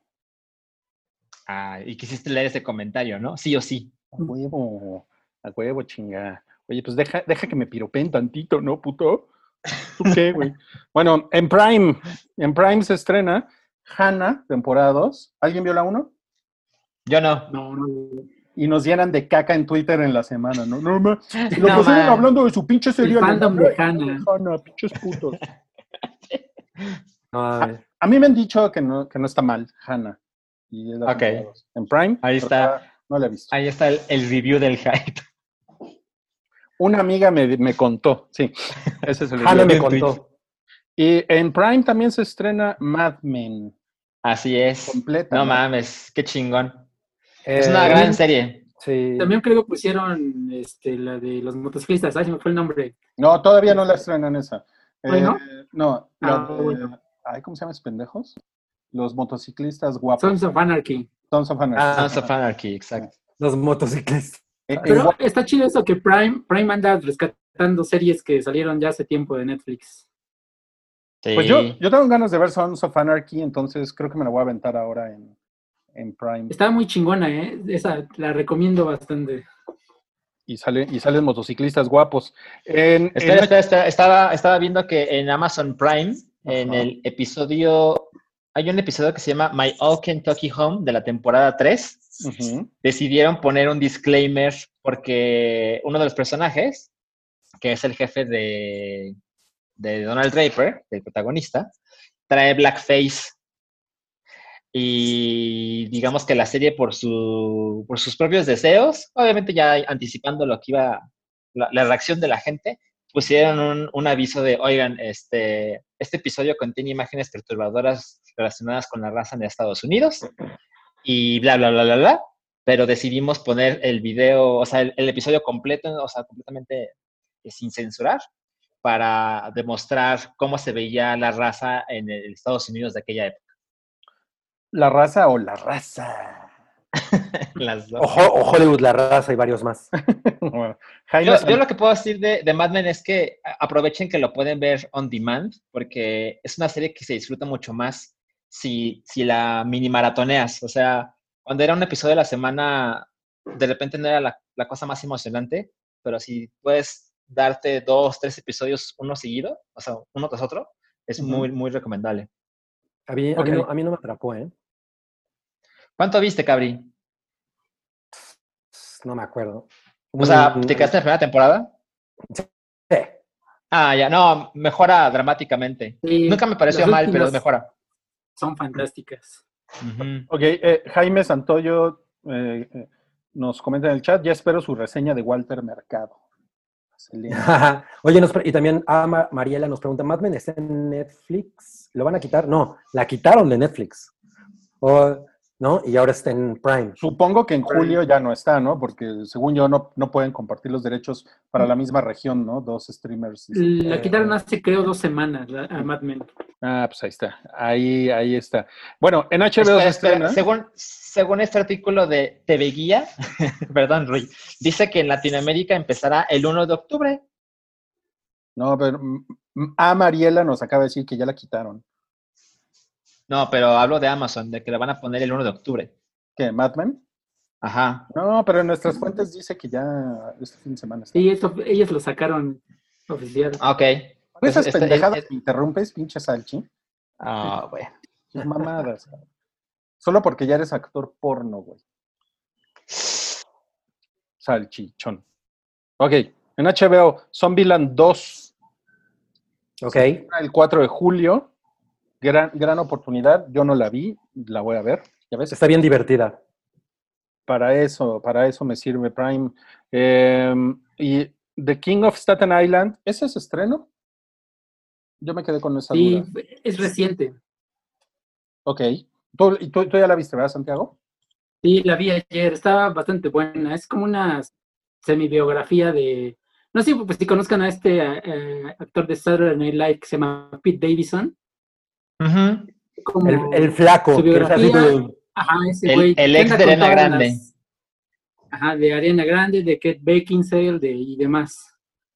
Ah, y quisiste leer ese comentario, ¿no? Sí o sí. A huevo, a huevo, chinga. Oye, pues deja, deja que me piropeen tantito, ¿no, puto? ¿Tú qué, güey? (laughs) bueno, en Prime, en Prime se estrena Hannah, temporada 2. ¿Alguien vio la 1? Yo no. No, no. Y nos llenan de caca en Twitter en la semana, ¿no? No, ma, (laughs) y lo No, pasaron ma. hablando de su pinche serie. El fandom de Hannah. Hannah, pinches putos. (laughs) No, a mí me han dicho que no, que no está mal, Hannah. Y es la Ok. En Prime. Ahí está. No la he visto. Ahí está el, el review del hype. Una amiga me, me contó, sí. Ese es el Hannah me en Twitch. contó. Y en Prime también se estrena Mad Men. Así es. Completa, No ¿no? mames, qué chingón. Eh, Es una gran serie. Sí. También creo que pusieron este, la de los motociclistas, ay, se me fue el nombre. No, todavía no la estrenan esa. ¿Hoy Eh, no? no, la Ah, de- bueno. ay, ¿cómo se llaman esos pendejos? Los motociclistas guapos. Sons of Anarchy. Sons of Anarchy. Ah, Sons of Anarchy, exacto. Los motociclistas. Eh, eh, Pero está chido eso que Prime, Prime anda rescatando series que salieron ya hace tiempo de Netflix. Sí. pues yo, yo tengo ganas de ver Sons of Anarchy, entonces creo que me la voy a aventar ahora en, en Prime. Está muy chingona, ¿eh? Esa la recomiendo bastante. Y, sale, y salen motociclistas guapos. En, Espera, en- espera, espera. Estaba, estaba viendo que en Amazon Prime, en el episodio, hay un episodio que se llama My All Kentucky Home de la temporada 3. Ujú. Decidieron poner un disclaimer porque uno de los personajes, que es el jefe de, de Donald Draper, el protagonista, trae blackface. Y digamos que la serie por, su, por sus propios deseos, obviamente ya anticipando lo que iba, la, la reacción de la gente, pusieron un, aviso de, oigan, este, este episodio contiene imágenes perturbadoras relacionadas con la raza en Estados Unidos y bla, bla, bla, bla, bla, pero decidimos poner el video, o sea, el, episodio completo, o sea, completamente eh, sin censurar, para demostrar cómo se veía la raza en Estados Unidos de aquella época. ¿La raza o la raza? (laughs) Las dos. O, Ho- o Hollywood, la raza y varios más. (laughs) Bueno, Jaime Yo, lo que puedo decir de, de Mad Men es que aprovechen que lo pueden ver on demand, porque es una serie que se disfruta mucho más si, si la mini maratoneas. O sea, cuando era un episodio a la semana, de repente no era la, la cosa más emocionante, pero si puedes darte dos, tres episodios uno seguido, o sea, uno tras otro, es muy, muy recomendable. A mí, a mí Ok. no, a mí no me atrapó, ¿eh? ¿Cuánto viste, Cabri? No me acuerdo. O sea, Mm, ¿te quedaste en la primera temporada? sí. Ah, ya, no, mejora dramáticamente. Sí, Nunca me pareció mal, pero mejora. Son fantásticas. Ujú. Ok, eh, Jaime Santoyo eh, eh, nos comenta en el chat, ya espero su reseña de Walter Mercado. (laughs) Oye, nos y también Ama Mariela nos pregunta, ¿Mad Men está en Netflix? ¿Lo van a quitar? No, la quitaron de Netflix. O, ¿No? Y ahora está en Prime. Supongo que en julio ya no está, ¿no? Porque según yo no, no pueden compartir los derechos para la misma región, ¿no? Dos streamers. La Eh, quitaron hace, creo, dos semanas la- a Mad Men. Ah, pues ahí está. Ahí, ahí está. Bueno, en HBO Espera, se espera, estrena. Según, según este artículo de TV Guía, (laughs) perdón, Rui, dice que en Latinoamérica empezará el 1 de octubre. No, pero mm, mm, A Mariela nos acaba de decir que ya la quitaron. No, pero hablo de Amazon, de que la van a poner el 1 de octubre. ¿Qué? ¿Mad Men? Ajá. No, pero en nuestras fuentes dice que ya este fin de semana está. Sí, eso, ellos lo sacaron oficial. Ah, Ok. Con esas Este- pendejadas este- que interrumpes, pinche salchi. Ah, bueno. Sus mamadas. Solo porque ya eres actor porno, güey. Salchichón. Ok, en HBO, Zombieland 2, Ok. el 4 de julio. Gran, gran oportunidad. Yo no la vi, la voy a ver. Ya ves, Está bien divertida. para eso, para eso me sirve Prime. Eh, y The King of Staten Island, ¿ese es estreno? Yo me quedé con esa Sí, duda. es reciente. Ok. ¿Tú, y tú, tú ya la viste, ¿verdad, Santiago? Sí, la vi ayer, estaba bastante buena. Es como una semi-biografía de. No sé pues, si conozcan a este eh, actor de Saturday Night Live que se llama Pete Davidson. Como El, el flaco. su que es así biografía. como- Ajá, ese El- güey. el que ex de todas Grande. las- Ajá, de Ariana Grande, de Kate Beckinsale de, y demás.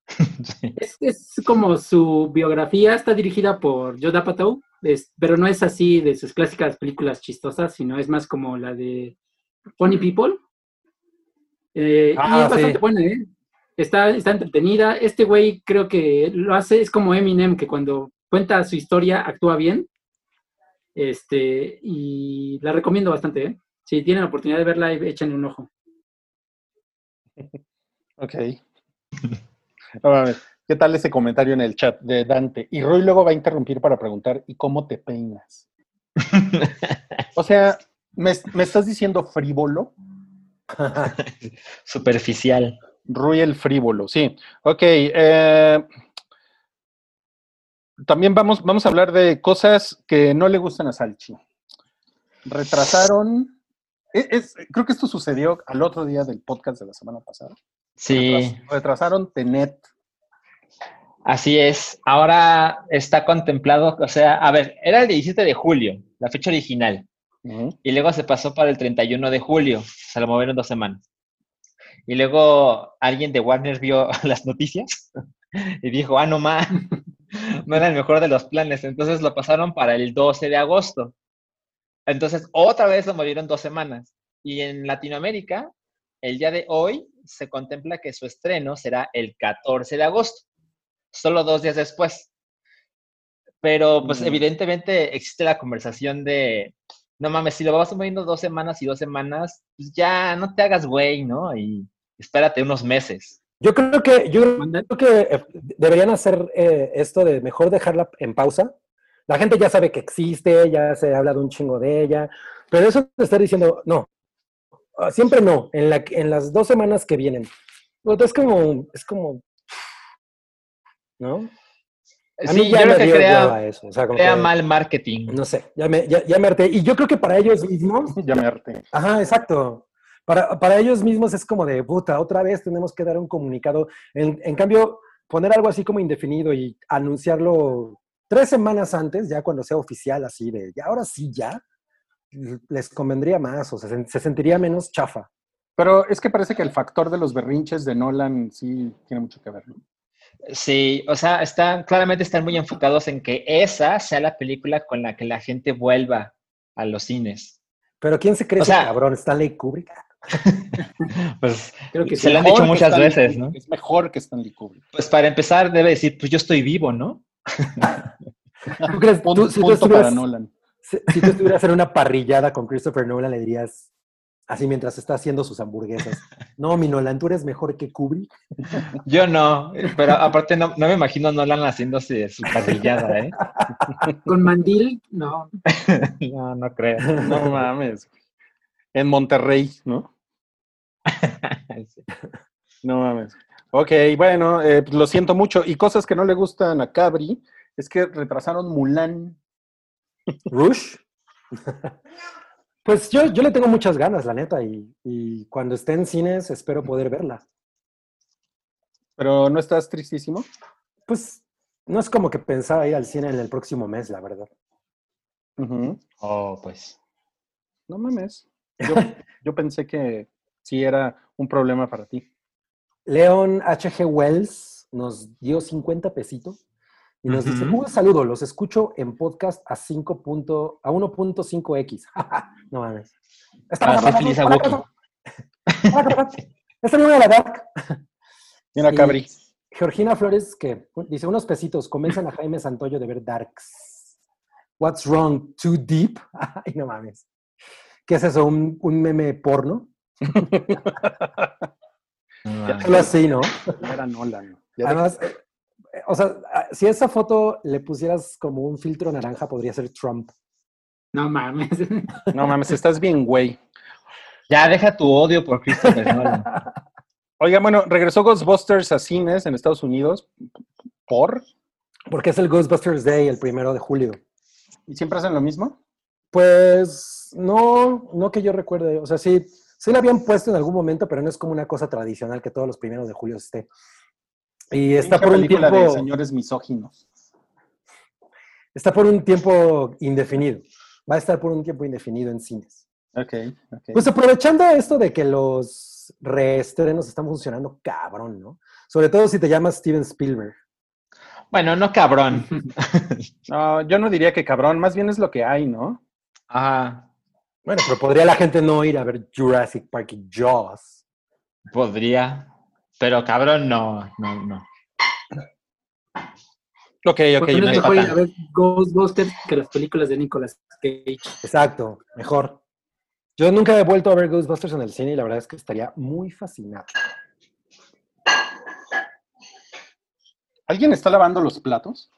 (laughs) Sí. Es, es como su biografía, está dirigida por Joe Apatow, es- pero no es así de sus clásicas películas chistosas, sino es más como la de Funny People. Eh, Ah, y es sí. bastante buena, ¿eh? Está, está entretenida. Este güey creo que lo hace, es como Eminem, que cuando cuenta su historia actúa bien. Este, y la recomiendo bastante, ¿eh? Si tienen la oportunidad de verla, échenle un ojo. (laughs) Ok. No mames, ¿Qué tal ese comentario en el chat de Dante? Y Roy luego va a interrumpir para preguntar, ¿y cómo te peinas? (laughs) O sea, ¿me, me estás diciendo frívolo? Superficial. Roy el frívolo, sí. Ok. eh, también vamos, vamos a hablar de cosas que no le gustan a Salchi. Retrasaron. es- es- creo que esto sucedió al otro día del podcast de la semana pasada. Sí, Retras- Retrasaron Tenet. así es. Ahora está contemplado, o sea, a ver, era el 17 de julio, la fecha original. Y luego se pasó para el 31 de julio. Se lo movieron dos semanas. Y luego alguien de Warner vio (laughs) las noticias (laughs) y dijo, ah, no más, (laughs) (laughs) no era el mejor de los planes. Entonces lo pasaron para el 12 de agosto. Entonces otra vez lo movieron dos semanas. Y en Latinoamérica, el día de hoy se contempla que su estreno será el 14 de agosto, solo dos días después. Pero pues Mm. evidentemente existe la conversación de, no mames, si lo vas moviendo dos semanas y dos semanas, pues ya no te hagas güey, ¿no? Y espérate unos meses. Yo creo que, yo creo que eh, deberían hacer eh, esto de mejor dejarla en pausa. La gente ya sabe que existe, ya se ha hablado un chingo de ella, pero eso de estar diciendo, no, ah, siempre no, en, la, en las dos semanas que vienen. Pues, Es como, es como, ¿no? A mí Sí, ya yo me que dio crea, hueva eso. O sea, como crea que, mal marketing. No sé, ya me, ya, ya me harté. Y yo creo que para ellos mismos, (laughs) Ya me harté. Ajá, exacto. Para, para ellos mismos es como de puta, otra vez tenemos que dar un comunicado. En, en cambio, poner algo así como indefinido y anunciarlo tres semanas antes, ya cuando sea oficial, así de, ya ahora sí, ya, les convendría más, o sea, se, se sentiría menos chafa. Pero es que parece que el factor de los berrinches de Nolan sí tiene mucho que ver. ¿no? Sí, o sea, están, claramente están muy enfocados en que esa sea la película con la que la gente vuelva a los cines. Pero ¿quién se cree O ese sea- cabrón? ¿Stanley Kubrick? (laughs) Pues Creo que se lo han dicho muchas Stanley veces, Kubrick, ¿no? Es mejor que Stanley Kubrick. Pues para empezar debe decir, pues yo estoy vivo, ¿no? (laughs) ¿Tú crees, Punto, tú- si, tú para Nolan. si, si tú estuvieras en una parrillada con Christopher Nolan, le dirías, así mientras está haciendo sus hamburguesas, no, mi Nolan, tú eres mejor que Kubrick. (laughs) Yo no, pero aparte no, no me imagino Nolan haciéndose su parrillada, ¿eh? Con mandil, no. No, no creo. No mames. En Monterrey, ¿no? (laughs) Sí. (laughs) No mames. Ok, bueno, eh, pues lo siento mucho. Y cosas que no le gustan a Cabri es que retrasaron Mulan. (laughs) Rush. pues yo, yo le tengo muchas ganas, la neta, y, y cuando esté en cines espero poder verla. Pero ¿no estás tristísimo? Pues no es como que pensaba ir al cine en el próximo mes, la verdad. Ujú. Oh, pues. No mames. Yo, (laughs) yo pensé que sí era un problema para ti. Leon H.G. Wells nos dio 50 pesitos y nos dice, Ujú. un saludo, los escucho en podcast a 5 punto- a 1.5x. (laughs) no mames. Ah, utiliza Wookiee. (laughs) Esta no era la dark. Mira, Cabri. Georgina Flores que dice, unos pesitos, convencen a Jaime Santoyo de ver Darks. What's wrong? Too deep? Ay, no mames. ¿Qué es eso? ¿Un, un meme porno? (laughs) No, Algo así, ¿no? Era Nolan. Ya Además, eh, o sea, ah, si esa foto le pusieras como un filtro naranja, podría ser Trump. No mames. No mames, estás bien, güey. Ya deja tu odio por Christopher Nolan. (laughs) Oiga, bueno, regresó Ghostbusters a cines en Estados Unidos. ¿Por? Porque es el Ghostbusters Day, el primero de julio. ¿Y siempre hacen lo mismo? Pues no, no que yo recuerde. O sea, sí, sí la habían puesto en algún momento, pero no es como una cosa tradicional que todos los primeros de julio esté. Y está por un película de tiempo, señores misóginos. está por un tiempo indefinido. Va a estar por un tiempo indefinido en cines. Ok, ok. Pues aprovechando esto de que los reestrenos están funcionando cabrón, ¿no? Sobre todo si te llamas Steven Spielberg. Bueno, no cabrón. (laughs) No, yo no diría que cabrón, más bien es lo que hay, ¿no? Ajá. Bueno, pero podría la gente no ir a ver Jurassic Park y Jaws. Podría. Pero cabrón, no, no, no. Ok, ok. Es es mejor ir a ver Ghostbusters que las películas de Nicolas Cage. Exacto, mejor. Yo nunca he vuelto a ver Ghostbusters en el cine y la verdad es que estaría muy fascinado. ¿Alguien está lavando los platos?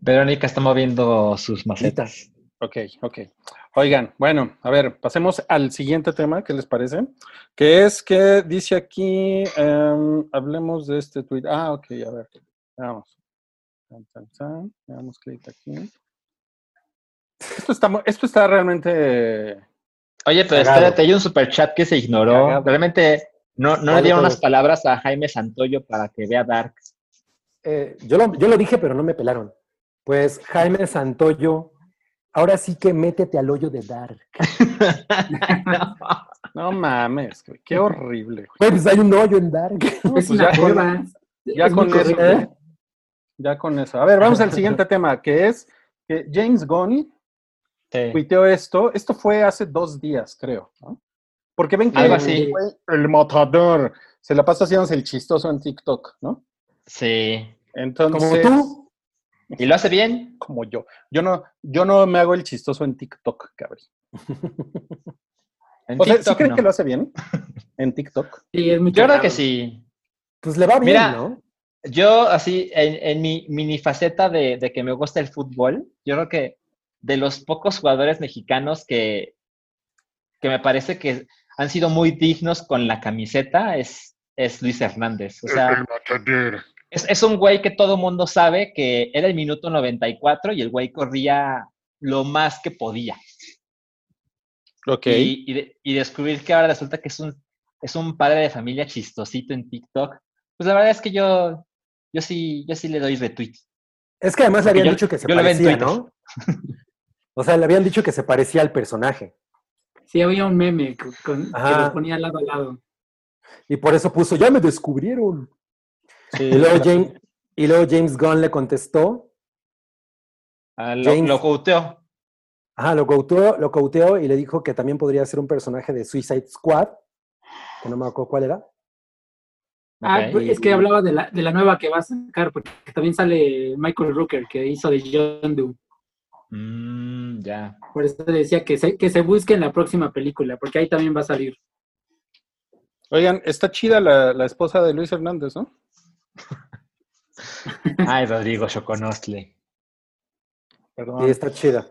Verónica está moviendo sus macetas. Ok, ok. Oigan, bueno, a ver, pasemos al siguiente tema, ¿qué les parece? Que es que dice aquí, em, hablemos de este tweet. Ah, ok, a ver, vamos. Le damos clic aquí. Esto está, esto está realmente... Oye, pero Cagado. espérate, hay un super chat que se ignoró. Cagado. Realmente no, no le ¿Cuál de dieron unas palabras a Jaime Santoyo para que vea Dark. Eh, yo, lo, yo lo dije, pero no me pelaron. Pues Jaime Santoyo, ahora sí que métete al hoyo de Dark. (laughs) No mames, güey, qué horrible. güey. Pues hay un hoyo en Dark. Pues una ya con-. Ya Es con eso, ya con eso. A ver, vamos al siguiente (laughs) tema, que es que James Gunn Sí. tuiteó esto. Esto fue hace dos días, creo. ¿no? Porque ven que el, el matador se la pasa haciéndose el chistoso en TikTok, ¿no? Sí. Entonces, Como tú. ¿Y lo hace bien? como yo. Yo no, yo no me hago el chistoso en TikTok, cabrón. (laughs) En O sea, ¿sí creen no. que lo hace bien (laughs) en TikTok? Sí, es muy Yo creo que sí. Pues le va bien, Mira, ¿no? Yo, así, en, en mi mini faceta de, de que me gusta el fútbol, yo creo que de los pocos jugadores mexicanos que, que me parece que han sido muy dignos con la camiseta es, es Luis Hernández. O sea, es, es un güey que todo mundo sabe que era el minuto 94 y el güey corría lo más que podía. Ok. Y, y, de- y descubrir que ahora resulta que es un, es un padre de familia chistosito en TikTok, pues la verdad es que yo, yo sí, yo sí le doy retweet. Es que además le habían Yo- dicho que se parecía. ¿no? O sea, le habían dicho que se parecía al personaje. Sí, había un meme con, con- que los ponía lado a lado. Y por eso puso, ya me descubrieron. Sí, Y luego James, y luego James Gunn le contestó, Ah, lo, James- lo quoteó. ajá, lo cauteó, lo cauteó y le dijo que también podría ser un personaje de Suicide Squad, que no me acuerdo cuál era. Ah, pues, es que hablaba de la, de la nueva que va a sacar, porque también sale Michael Rooker, que hizo de John Doe. Mm, ya. Por eso decía que se, que se busque en la próxima película, porque ahí también va a salir. Oigan, está chida la, la esposa de Luis Hernández, ¿no? (laughs) Ay, Rodrigo Choconostle. Perdón. Y está chida.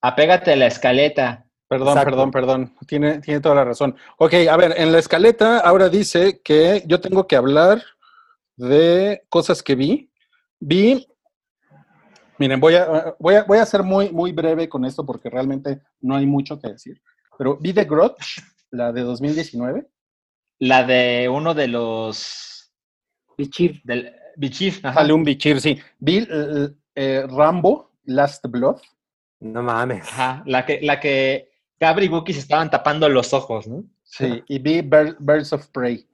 Apégate a la escaleta. Perdón, Exacto. perdón, perdón. Tiene, tiene toda la razón. Ok, a ver, en la escaleta ahora dice que yo tengo que hablar de cosas que vi. Vi, miren, voy a, voy a, voy a ser muy, muy breve con esto porque realmente no hay mucho que decir. Pero vi The Grudge, la de 2019. La de uno de los. Bichir. Del Bichir. ajá. Sale un bichir, sí. Vi eh, eh, Rambo, Last Blood. No mames. Ajá, La que, la que Gabri y Buki se estaban tapando los ojos, ¿no? Sí, y vi Bir- Birds of Prey.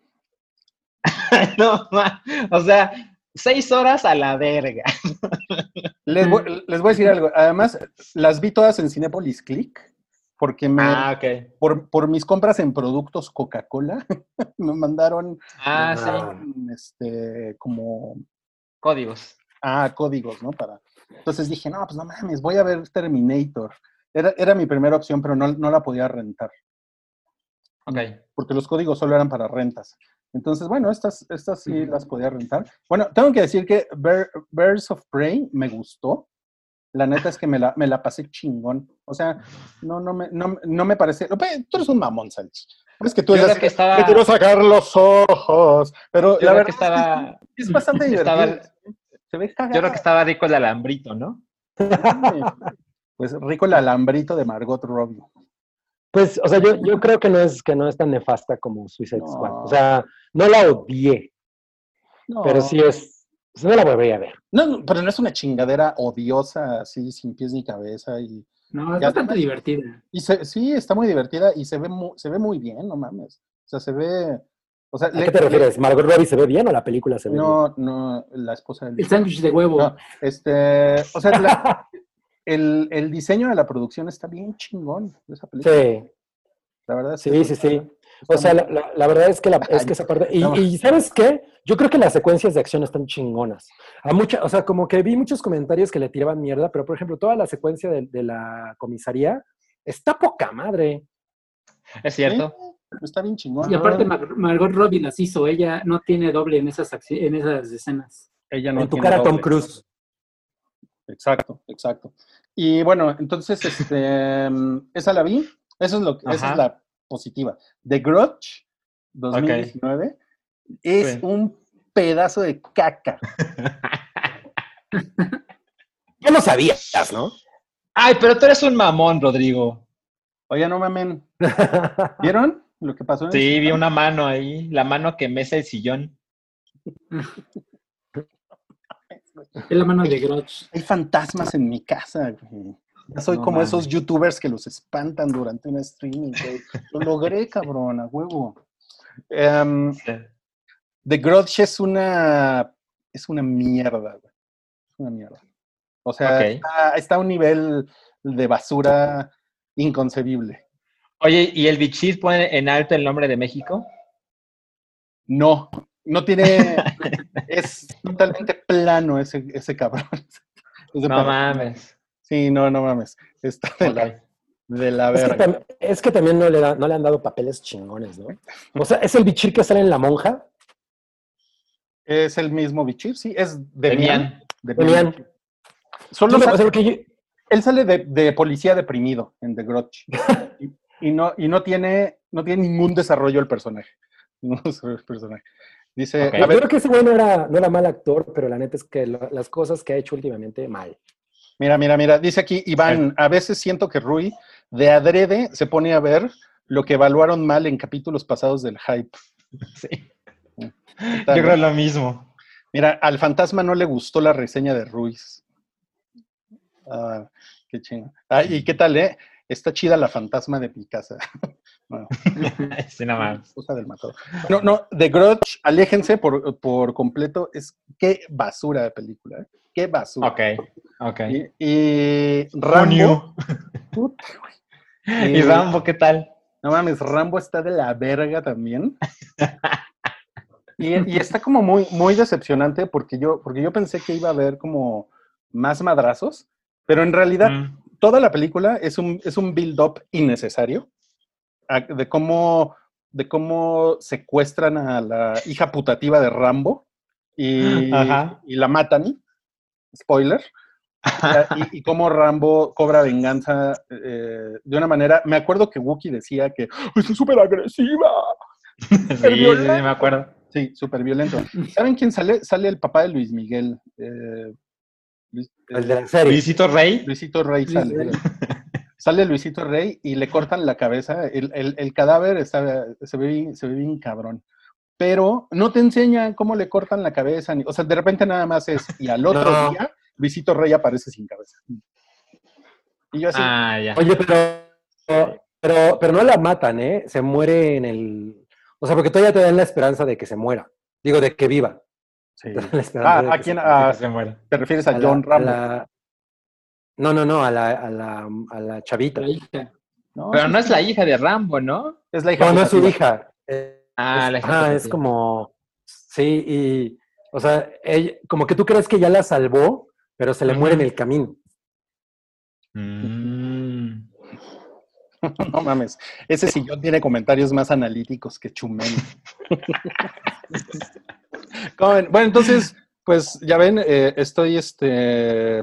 (laughs) no, ma, o sea, seis horas a la verga. Les voy, les voy a decir algo. Además, las vi todas en Cinepolis Click porque me, Ah, por, por mis compras en productos Coca-Cola, (laughs) me mandaron Ah, sí. este, como Códigos. ah, códigos, ¿no? Para. Entonces dije, no, pues no mames, voy a ver Terminator. Era, era mi primera opción, pero no, no la podía rentar, Ok. porque los códigos solo eran para rentas. Entonces, bueno, estas, estas sí las podía rentar. Bueno, tengo que decir que Birds of Prey me gustó. La neta es que me la, me la pasé chingón. O sea, no, no, me, no, no me parece. Tú eres un mamón, Sánchez. Es que tú eres que estaba- "Me quiero sacar los ojos. Pero Yo la verdad que es que estaba. es bastante (laughs) estaba- divertido. Se ve cagado. Yo creo que estaba rico el alambrito, ¿no? Pues rico el alambrito de Margot Robbie. Pues, o sea, yo, yo creo que no es que no es tan nefasta como Suicide No. Squad. O sea, no la odié, No, pero sí es. Pues, no la volvería a ver. No, no, pero no es una chingadera odiosa, así, sin pies ni cabeza. Y, No, es Ya bastante además- divertida. y se- sí, está muy divertida y se ve muy, se ve muy bien, no mames. O sea, se ve. O sea, ¿A le- qué te refieres? ¿Margot Robbie se ve bien o la película se ve No, no, la esposa del. El sándwich de huevo. No, este, o sea, la- (laughs) el, el diseño de la producción está bien chingón de esa película. bien? La verdad es Sí, que sí, sí, sí. O sea, la, la- la verdad es que, la, es que esa parte... Y, No. y ¿sabes qué? Yo creo que las secuencias de acción están chingonas. A mucha, o sea, como que vi muchos comentarios que le tiraban mierda, pero por ejemplo, toda la secuencia de, de la comisaría está poca madre. Es cierto. Sí, está bien chingón. Y aparte Mar- Margot Robbie las hizo, ella no tiene doble en esas en esas escenas. Ella no en tu tiene cara, Tom doble. Cruise. Exacto, exacto. Y bueno, entonces, este, (laughs) esa la vi. Eso es lo que, esa es la positiva. The Grudge 2019 es Sí. un pedazo de caca. (laughs) Ya lo sabías, ¿no? Ay, pero tú eres un mamón, Rodrigo. Oye, no mamen. (laughs) ¿Vieron lo que pasó? en el Sí, vi una mano ahí, la mano que mece el sillón. Es la mano de Grudge. Hay fantasmas en mi casa, güey. Ya soy No como mames. esos youtubers que los espantan durante un streaming, güey. Lo logré, (laughs) cabrón, a huevo. Em, The Grudge es una, es una mierda, güey. Es una mierda. O sea, está, está a un nivel de basura inconcebible. Oye, ¿y el Bichir pone en alto el nombre de México? No, no tiene, (laughs) es totalmente plano ese, ese cabrón. (laughs) Ese No mames. Sí, no, no mames. Está de la, de la Es que, verga. es que también no le, da- no le han dado papeles chingones, ¿no? O sea, es el bichir que sale en La Monja. Es el mismo Bichir, sí, es de Demian. Demian. Solo No, sale- yo- él sale de, de policía deprimido en The Grudge. y, y no, y no tiene, no tiene ningún desarrollo el personaje. (laughs) Desarrollo el personaje. Dice, Ok. a yo creo que ese güey no era, no era mal actor, pero la neta es que lo- las cosas que ha hecho últimamente, mal. Mira, mira, mira, dice aquí Iván, a veces siento que Rui de adrede se pone a ver lo que evaluaron mal en capítulos pasados del hype. (laughs) Sí. Yo creo lo mismo. Mira, al fantasma no le gustó la reseña de Ruiz. Ah, qué chingo. Ah, ¿y qué tal, eh? Está chida la fantasma de mi casa. (laughs) Bueno, (laughs) Sí, no del matador. No, no, The Grudge, aléjense por, por completo. Es qué basura de película, ¿eh? Qué basura. Ok, ok. Y, y Rambo. (laughs) Puta, güey. ¿Y Eh, Rambo qué tal? No mames, Rambo está de la verga también. Y, y está como muy, muy decepcionante porque yo, porque yo pensé que iba a haber como más madrazos, pero en realidad Mm. Toda la película es un, es un build-up innecesario de cómo, de cómo secuestran a la hija putativa de Rambo y, Ajá. y la matan. Spoiler. y, y cómo Rambo cobra venganza eh, de una manera. Me acuerdo que Wookie decía que "Pues es súper agresiva. (laughs) Sí, sí, sí, me acuerdo. Sí, súper violento. ¿Saben quién sale? Sale el papá de Luis Miguel. eh, Luis- El de la serie. Luisito Rey. Luisito Rey Luis sale. Rey. Sale Luisito Rey y le cortan la cabeza. El, el- el cadáver está, se, ve bien, se ve bien cabrón. Pero no te enseñan cómo le cortan la cabeza. ni- o sea, de repente nada más es. Y al otro No. día, Luisito Rey aparece sin cabeza. Y yo así. Ah, ya. Oye, pero, pero, pero no la matan, ¿eh? Se muere en el... O sea, porque todavía te dan la esperanza de que se muera. Digo, de que viva. Sí. (laughs) Ah, ¿a quién? se- Ah, se muere. ¿Te refieres a, John Rambo? la- No, no, no, a la, a la, a la chavita. La hija. No, Pero no es la hija de Rambo, ¿no? es la hija. No, no es su hija. Eh, Ah, es, la hija ajá, es como... Sí, y... O sea, ella- como que tú crees que ya la salvó, pero se le muere en el camino. Mm. (laughs) No mames. Ese sillón tiene comentarios más analíticos que Chumel. (laughs) Bueno, entonces, pues ya ven, eh, estoy este.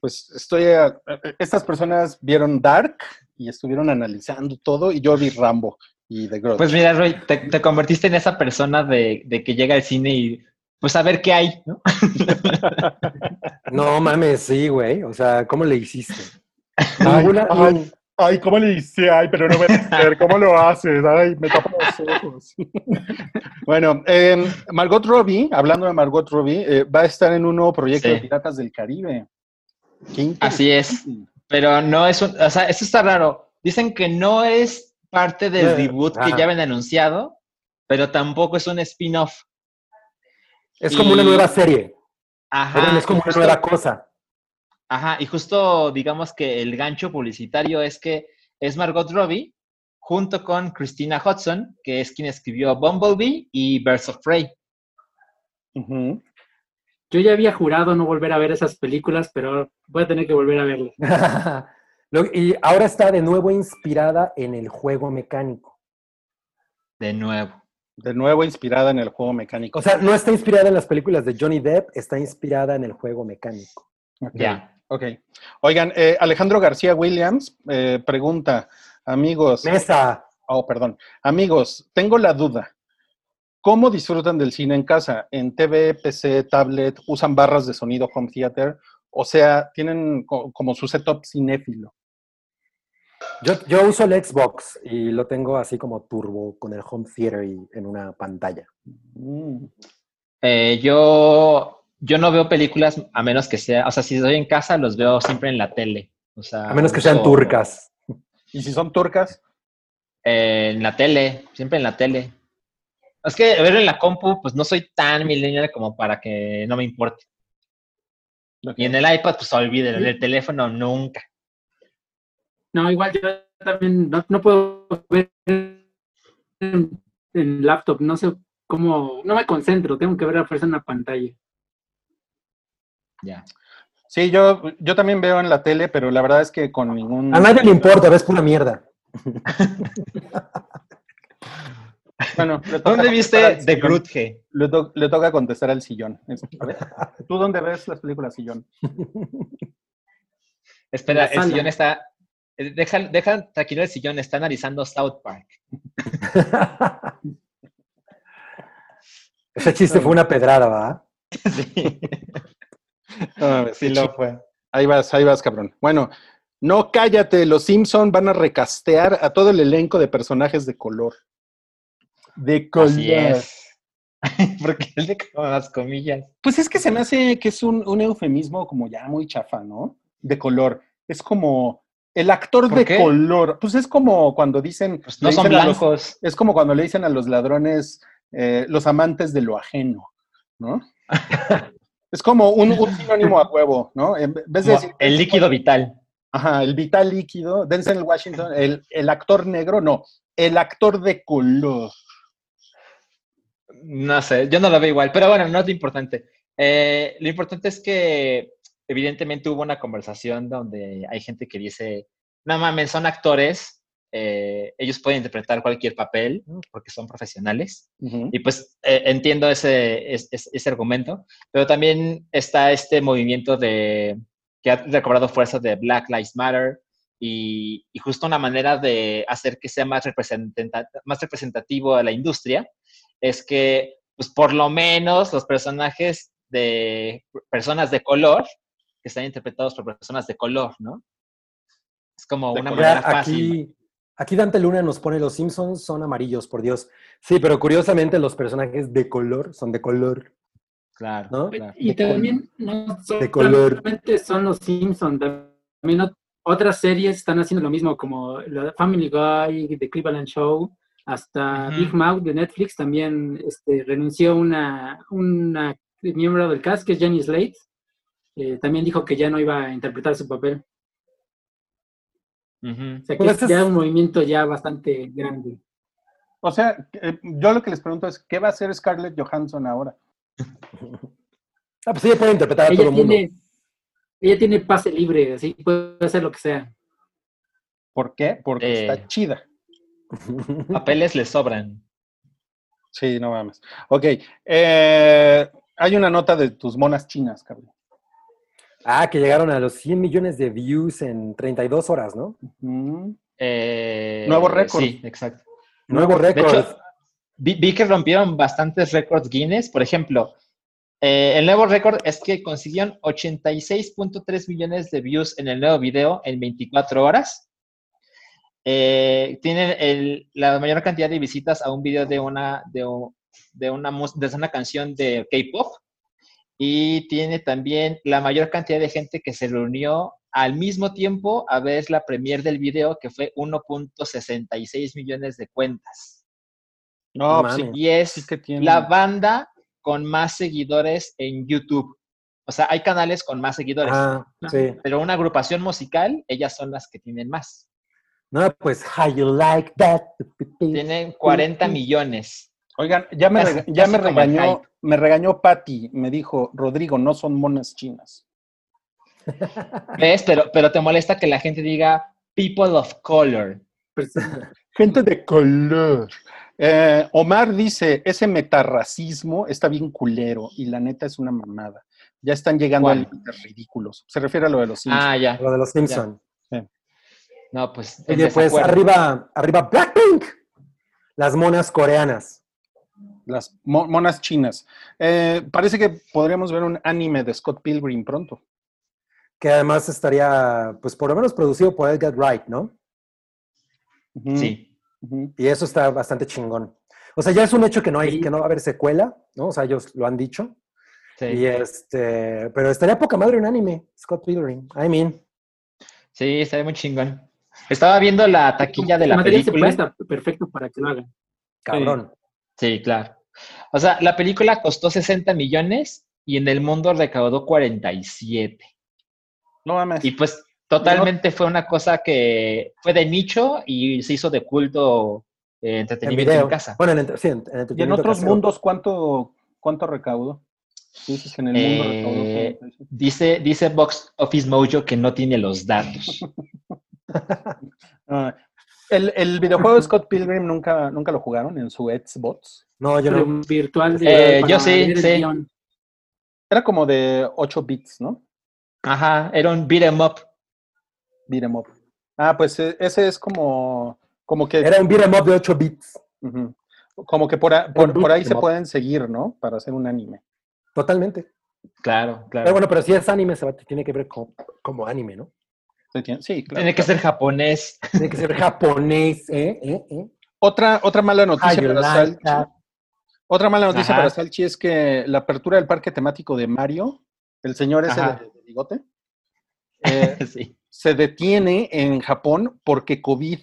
Pues estoy. a- estas personas vieron Dark y estuvieron analizando todo y yo vi Rambo y The Grudge. Pues mira, Roy, te, te convertiste en esa persona de, de que llega al cine y pues a ver qué hay, ¿no? (laughs) No mames, sí, güey. O sea, ¿cómo le hiciste? Ay, Ninguna- ay, ¿cómo le hice? Ay, pero no voy a hacer. ¿Cómo lo haces? Ay, me tapo los ojos. (laughs) bueno, eh, Margot Robbie, hablando de Margot Robbie, eh, va a estar en un nuevo proyecto Sí. de Piratas del Caribe. Qué Así es. Pero no es un, o sea, eso está raro. Dicen que no es parte del Eh, reboot que ah. ya habían anunciado, pero tampoco es un spin-off. Es como una nueva serie. Ajá. Pero es como una nueva cosa. Ajá, y justo digamos que el gancho publicitario es que es Margot Robbie junto con Christina Hudson, que es quien escribió Bumblebee y Birds of Prey. Yo ya había jurado no volver a ver esas películas, pero voy a tener que volver a verlas. (laughs) Lo- y ahora está de nuevo inspirada en el juego mecánico. De nuevo. De nuevo inspirada en el juego mecánico. O sea, no está inspirada en las películas de Johnny Depp, está inspirada en el juego mecánico. Ya. Ok. Oigan, eh, Alejandro García Williams eh, pregunta, amigos, Mesa. oh, perdón, amigos, tengo la duda. ¿Cómo disfrutan del cine en casa? ¿En TV, PC, tablet? ¿Usan barras de sonido home theater? O sea, tienen co- como su setup cinéfilo. Yo, yo uso el Xbox y lo tengo así como turbo con el home theater y en una pantalla. Mm. Eh, yo, yo no veo películas a menos que sea, o sea, si estoy en casa los veo siempre en la tele. O sea, A menos que sean turcas. ¿Y si son turcas? eh, en la tele, siempre en la tele. Es que verlo en la compu, pues no soy tan millennial como para que no me importe. Y en el iPad, pues olvídelo, en el teléfono nunca. No, igual yo también no, no puedo ver en, en laptop, no sé cómo, no me concentro, tengo que ver a fuerza en la pantalla. Ya. Sí, yo, yo también veo en la tele, pero la verdad es que con ningún... A nadie le importa, ves pura mierda. (laughs) Bueno, le toca ¿Dónde viste The. Grudge? Le, to- le toca contestar al sillón. Es- a ver, (laughs) ¿Tú dónde ves las películas sillón? (laughs) Espera, el sillón está. eh, Deja, deja tranquilo el sillón, está analizando South Park. Ese chiste fue una pedrada, ¿va? sí, (laughs) No mames, sí lo fue. Ahí vas, ahí vas, cabrón. Bueno, no cállate, los Simpson van a recastear a todo el elenco de personajes de color. De color. Así es. (laughs) Porque es de las comillas. Pues es que se me hace que es un, un eufemismo como ya muy chafa, ¿no? De color. Es como el actor ¿Por de qué? color. Pues es como cuando dicen. Pues no son los- blancos. es como cuando le dicen a los ladrones eh, los amantes de lo ajeno, ¿no? (laughs) es como un, un sinónimo a huevo, ¿no? En vez de decir. el líquido vital. Ajá, el vital líquido, Denzel Washington, el, el actor negro, no, el actor de color. No sé, yo no lo veo igual, pero bueno, no es lo importante. Eh, lo importante es que evidentemente hubo una conversación donde hay gente que dice, no mames, son actores, eh, ellos pueden interpretar cualquier papel porque son profesionales. Ujú. Y pues eh, entiendo ese, es- es- ese argumento, pero también está este movimiento de que ha recobrado fuerza de Black Lives Matter y, y justo una manera de hacer que sea más, representata- más representativo a la industria es que pues por lo menos los personajes de personas de color que están interpretados por personas de color, ¿no? Es como De una manera fácil. aquí, aquí Dante Luna nos pone los Simpsons son amarillos, por Dios. Sí, pero curiosamente los personajes de color son de color, Claro, ¿no? claro. Y también no De color. son los Simpsons, también ot- otras series están haciendo lo mismo, como la Family Guy, The Cleveland Show, hasta. Big Mouth de Netflix también este, renunció una, una miembro del cast, que es Jenny Slate. eh, también dijo que ya no iba a interpretar su papel. O sea que Pues es es- ya un movimiento ya bastante grande. O sea, eh, yo lo que les pregunto es, ¿qué va a hacer Scarlett Johansson ahora? (laughs) Ah, pues ella puede interpretar a todo el mundo. ella tiene pase libre, así puede hacer lo que sea. ¿Por qué? Porque Eh. está chida. (laughs) Papeles le sobran. Sí, no mames. Ok. eh, hay una nota de tus monas chinas, cabrón. Ah, que llegaron a los 100 millones de views en 32 horas, ¿no? Eh, Nuevo récord. Sí, exacto. Nuevo De récord. hecho, vi, vi que rompieron bastantes récords Guinness. Por ejemplo, eh, el nuevo récord es que consiguieron 86.3 millones de views en el nuevo video en 24 horas. Eh, tienen el- la mayor cantidad de visitas a un video de una, de, de una, de una canción de K-pop. Y tiene también la mayor cantidad de gente que se reunió al mismo tiempo a ver la premier del video, que fue 1.66 millones de cuentas. No, sí, mames. Y es sí que tiene. la banda con más seguidores en YouTube. O sea, hay canales con más seguidores, Ah, sí. pero una agrupación musical, ellas son las que tienen más. No, pues, how you like that. Tienen 40 millones. Oigan, ya me, Casi- ya regañó, me regañó Patty, me dijo, Rodrigo, no son monas chinas. (laughs) ¿Ves? Pero, pero te molesta que la gente diga people of color. Pues, Gente de color. Eh, Omar dice, ese metarracismo está bien culero y la neta es una mamada. Ya están llegando a límites ridículos. Se refiere a lo de los Simpsons. Ah, ya. Lo de los Simpson. No, pues. Oye, pues arriba, arriba Blackpink. Las monas coreanas. Las mo- monas chinas. Eh, parece que podríamos ver un anime de Scott Pilgrim pronto. Que además estaría, pues por lo menos producido por Edgar Wright, ¿no? Sí. Y eso está bastante chingón. O sea, ya es un hecho que no hay, Sí. que no va a haber secuela, ¿no? O sea, ellos lo han dicho. Sí. Y este, pero estaría poca madre un anime, Scott Pilgrim. I mean, Sí, está muy chingón. Estaba viendo la taquilla de la se película. presta perfecto para que lo hagan. cabrón. Sí, claro. O sea, la película costó 60 millones y en el mundo recaudó 47. No mames. Y pues totalmente fue una cosa que fue de nicho y se hizo de culto eh, En entretenimiento en, casa. Bueno, en, entre- sí, en, en ¿Y en entretenimiento otros casero. mundos cuánto, cuánto recaudó? Dices que en el mundo Eh, recaudó 47. Dice, dice Box Office Mojo que no tiene los datos. (laughs) Ah, el, el videojuego de Scott Pilgrim nunca, nunca lo jugaron en su Xbox. No, yo Pero no. un virtual de Eh, yo sí, sí. Era como de 8 bits, ¿no? Ajá, era un beat 'em up. Beat 'em up. Ah, pues eh, ese es como, como que, Era un beat 'em up de 8 bits. como que por, a- por, ahí 'em se up. pueden seguir, ¿no? Para hacer un anime. Totalmente. Claro, Pero claro. bueno, pero si es anime, se va, tiene que ver como, como anime, ¿no? Tiene que ser japonés. Tiene que ser japonés, ¿eh? ¿Eh? ¿Eh? Otra, otra mala noticia para Salchi. Otra mala noticia Ajá. para Salchi es que la apertura del parque temático de Mario, el señor ese de, de bigote, (laughs) eh, sí. se detiene en Japón porque COVID.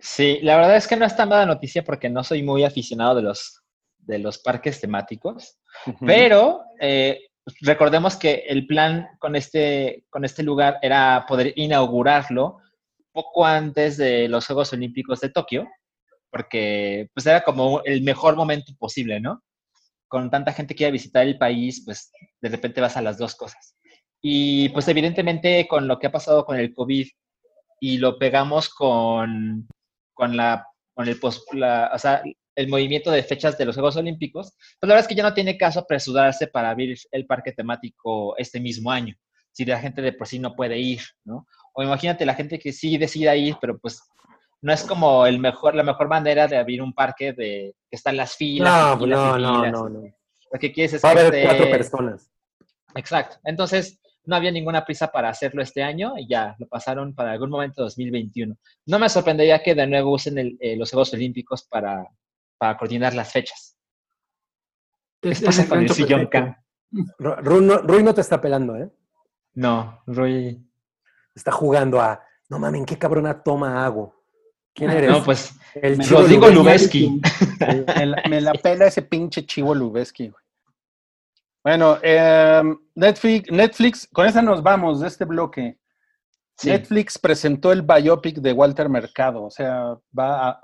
Sí, la verdad es que no es tan mala noticia porque no soy muy aficionado de los, de los parques temáticos, pero eh, recordemos que el plan con este, con este lugar era poder inaugurarlo poco antes de los Juegos Olímpicos de Tokio, porque pues era como el mejor momento posible, ¿no? Con tanta gente que iba a visitar el país, pues de repente vas a las dos cosas. Y pues evidentemente con lo que ha pasado con el COVID y lo pegamos con, con la, con el pos- la- o sea, el movimiento de fechas de los Juegos Olímpicos, pues la verdad es que ya no tiene caso apresurarse para abrir el parque temático este mismo año, si la gente de por sí no puede ir, ¿no? O imagínate la gente que sí decida ir, pero pues no es como el mejor, la mejor manera de abrir un parque de que están las filas. No, filas no, no, filas. no, no. Lo que quieres es Va a haber cuatro personas. Exacto. Entonces, no había ninguna prisa para hacerlo este año y ya lo pasaron para algún momento de 2021. No me sorprendería que de nuevo usen el- eh, los Juegos Olímpicos para, para coordinar las fechas. ¿Qué Es- pasa es el con el sillón? Ru- Rui no, Rui no te está pelando, ¿eh? No, Rui. Está jugando a, no mames, ¿qué cabrona toma hago? ¿Quién eres? No, pues el me- chivo Rodrigo Lubeski. Me la, me la pela ese pinche chivo Lubeski, güey. Bueno, em, Netflix, Netflix, con esa nos vamos de este bloque. Sí. Netflix presentó el biopic de Walter Mercado, o sea, va a,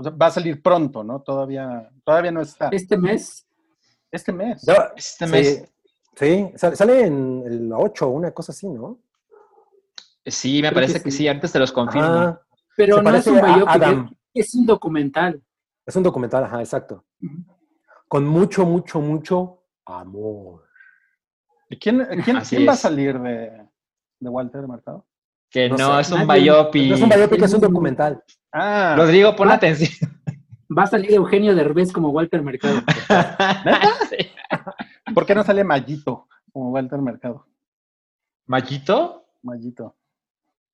o sea, va a salir pronto, ¿no? Todavía, todavía no está. Este mes, Este mes. Yo- Este sí, mes. Sí, sale, sale en el 8, una cosa así, ¿no? Sí, me Creo parece que que sí. sí. Antes te los confirmo. Ajá, pero Se no es un a biopic, Adam. es un documental. es un documental, ajá, exacto. Con mucho, mucho, mucho amor. ¿Y quién, quién, va a salir de, de Walter Mercado? Que No no, sé, es un nadie- biopic. No es un biopic, es un documental. Ah, Rodrigo, pon Ah. atención. Va a salir Eugenio Derbez como Walter Mercado. (laughs) Sí. ¿por qué no sale Mayito como Walter Mercado? ¿Mayito? Mayito.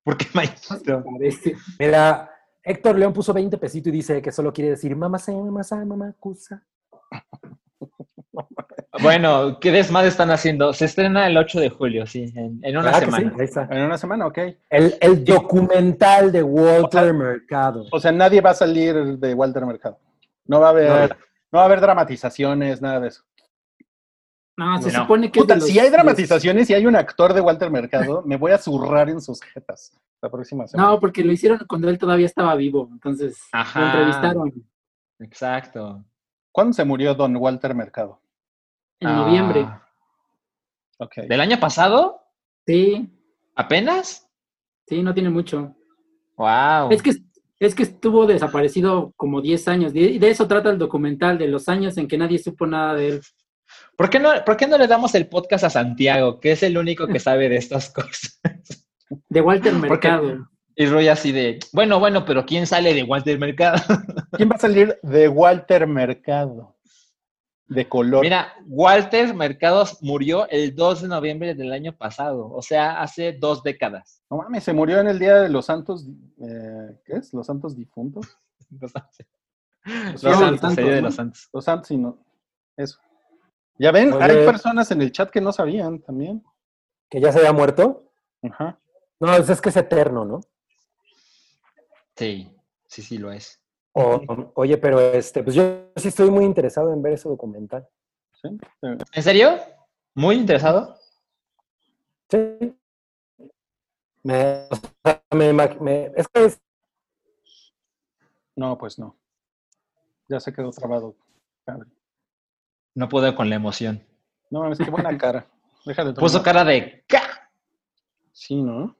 ¿Por qué? Parece. Mira, Héctor León puso 20 pesitos y dice que solo quiere decir mamá se, mamá sa, mamá cusa. Bueno, ¿qué desmadre están haciendo? Se estrena el 8 de julio, sí, en, en una ¿Verdad que semana. sí? Ahí está. En una semana, ok. El, el documental de Walter Mercado. O sea, nadie va a salir de Walter Mercado. No va a haber, No. no va a haber dramatizaciones, nada de eso. No, se No. supone que Puta, los- si hay dramatizaciones y hay un actor de Walter Mercado, me voy a zurrar en sus jetas la próxima semana. No, porque lo hicieron cuando él todavía estaba vivo. Entonces, Ajá. lo entrevistaron Exacto. ¿Cuándo se murió don Walter Mercado? En Ah, noviembre. Ok. ¿Del año pasado? Sí, ¿Apenas? sí, no tiene mucho. Wow. Es que, es que estuvo desaparecido como 10 años. Y de eso trata el documental, de los años en que nadie supo nada de él. ¿Por qué, no, ¿Por qué no le damos el podcast a Santiago, que es el único que sabe de estas (laughs) cosas? De Walter Mercado. Y Roy así de, bueno, bueno, pero ¿quién sale de Walter Mercado? ¿Quién va a salir de Walter Mercado? De color. Mira, Walter Mercados murió el 2 de noviembre del año pasado, o sea, hace dos décadas. No mames, se murió en el Día de los Santos. eh, ¿Qué es? ¿Los Santos Difuntos? (laughs) Los Los santos, santos, el día de ¿no? los santos. Los Santos y no. Eso. Ya ven, Oye. hay personas en el chat que no sabían también. Que ya se había muerto. Ajá. No, es, es que es eterno, ¿no? Sí, sí, sí lo es. O- oye, pero este, pues yo sí estoy muy interesado en ver ese documental. ¿sí? ¿En serio? ¿Muy interesado? Sí. Me, o sea, me- me- es que es- No, pues no. Ya se quedó trabado. No puedo con la emoción. No mames, qué buena cara. Déjale (laughs) tomar Puso cara de ¡ca! Sí, ¿no?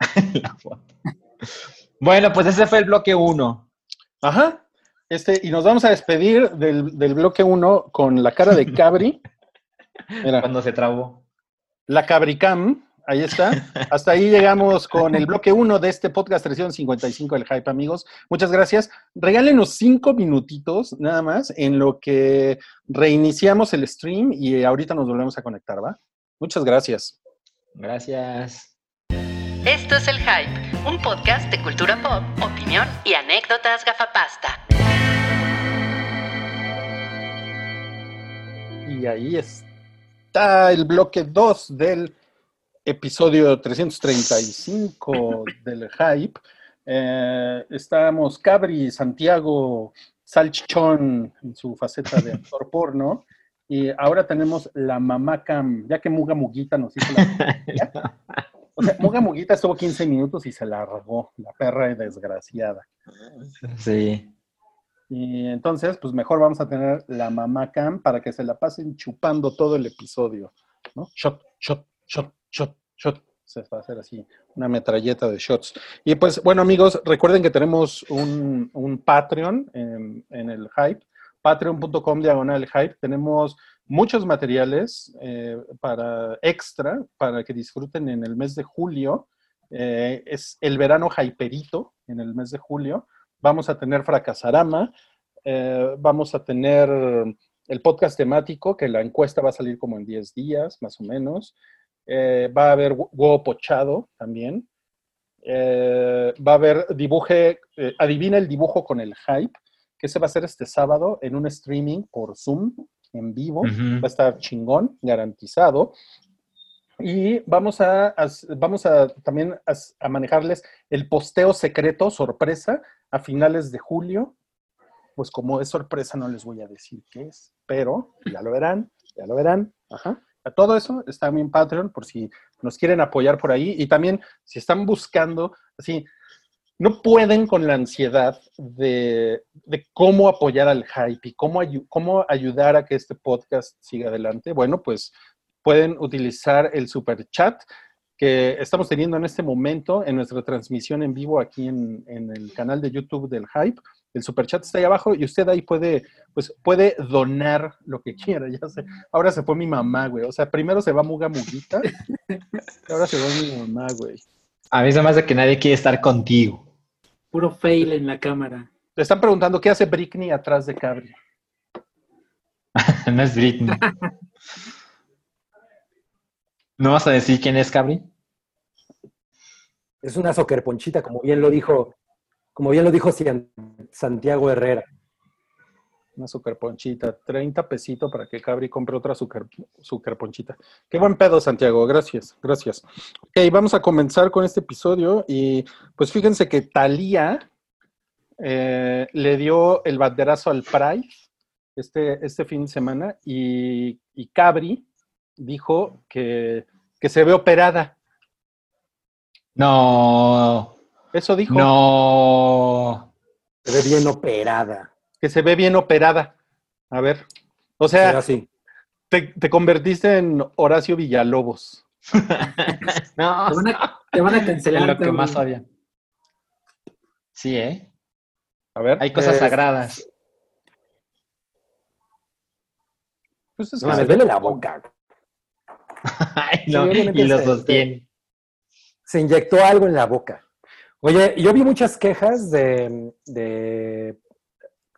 (laughs) la foto. Bueno, pues ese fue el bloque 1. Ajá. Este, y nos vamos a despedir del, del bloque 1 con la cara de Cabri. (laughs) Mira, Cuando se trabó. la Cabricam, ahí está. Hasta ahí llegamos con el bloque 1 de este podcast 355 del Hype, amigos. Muchas gracias. Regálenos cinco minutitos nada más en lo que reiniciamos el stream y ahorita nos volvemos a conectar, ¿va? Muchas gracias. Gracias. Esto es El Hype, un podcast de cultura pop, opinión y anécdotas gafapasta. Y ahí está el bloque 2 del episodio 335 del Hype. Eh, estamos Cabri, Santiago, Salchichón en su faceta de actor (laughs) porno. Y ahora tenemos la mamá cam, ya que Muga Muguita nos hizo la... (laughs) O sea, Muga Muguita estuvo 15 minutos y se largó, la perra desgraciada. Sí. Y entonces, pues mejor vamos a tener la mamá cam para que se la pasen chupando todo el episodio, ¿no? Shot, shot, shot, shot, shot, Se va a hacer así, una metralleta de shots. Y pues, bueno, amigos, recuerden que tenemos un, un Patreon en, en el Hype, patreon.com diagonal Hype. Tenemos muchos materiales eh, para extra, para que disfruten en el mes de julio. Eh, es el verano hyperito en el mes de julio. Vamos a tener Fracasarama, eh, vamos a tener el podcast temático, que la encuesta va a salir como en 10 días, más o menos. Va a haber huevo pochado también. Va a haber dibuje, adivina el dibujo con el hype, que se va a hacer este sábado en un streaming por Zoom en vivo. Va a estar chingón, garantizado. Y vamos a, a- vamos a también a, a manejarles el posteo secreto, sorpresa, a finales de julio. Pues como es sorpresa, no les voy a decir qué es, pero ya lo verán, ya lo verán. Ajá. A Todo eso está en Patreon por si nos quieren apoyar por ahí. Y también si están buscando, así, no pueden con la ansiedad de, cómo apoyar al hype y cómo, cómo ayudar a que este podcast siga adelante. Bueno, pues pueden utilizar el super chat que estamos teniendo en este momento en nuestra transmisión en vivo aquí en, el canal de YouTube del Hype. El super chat está ahí abajo y usted ahí puede, pues, puede donar lo que quiera. Ya sé. Ahora se fue mi mamá, güey. O sea, primero se va Muga Muguita, ahora se va mi mamá, güey. A mí se me hace que nadie quiere estar contigo. Puro fail en la cámara. Le están preguntando qué hace Britney atrás de Cabri. (laughs) no es Britney. ¿No vas a decir quién es Cabri? Es una soccer ponchita, como bien lo dijo, como bien lo dijo Santiago Herrera. Una super ponchita, 30 pesitos para que Cabri compre otra super, super ponchita. Qué buen pedo, Santiago. Gracias, gracias. Ok, vamos a comenzar con este episodio. Y pues fíjense que Talía eh, le dio el banderazo al Pride este, este fin de semana y, y Cabri dijo que, que se ve operada. No, Eso dijo, no. Se ve bien operada. Que se ve bien operada. A ver, o sea, así. te, te convertiste en Horacio Villalobos. (laughs) No, Te van a, te van a cancelar. es lo que más odian. Sí, ¿eh? A ver. Hay cosas sagradas. Pues es No que mames, se ve vele la boca. (laughs) Ay, no, y lo se- sostiene. Se inyectó algo en la boca. Oye, yo vi muchas quejas de, de,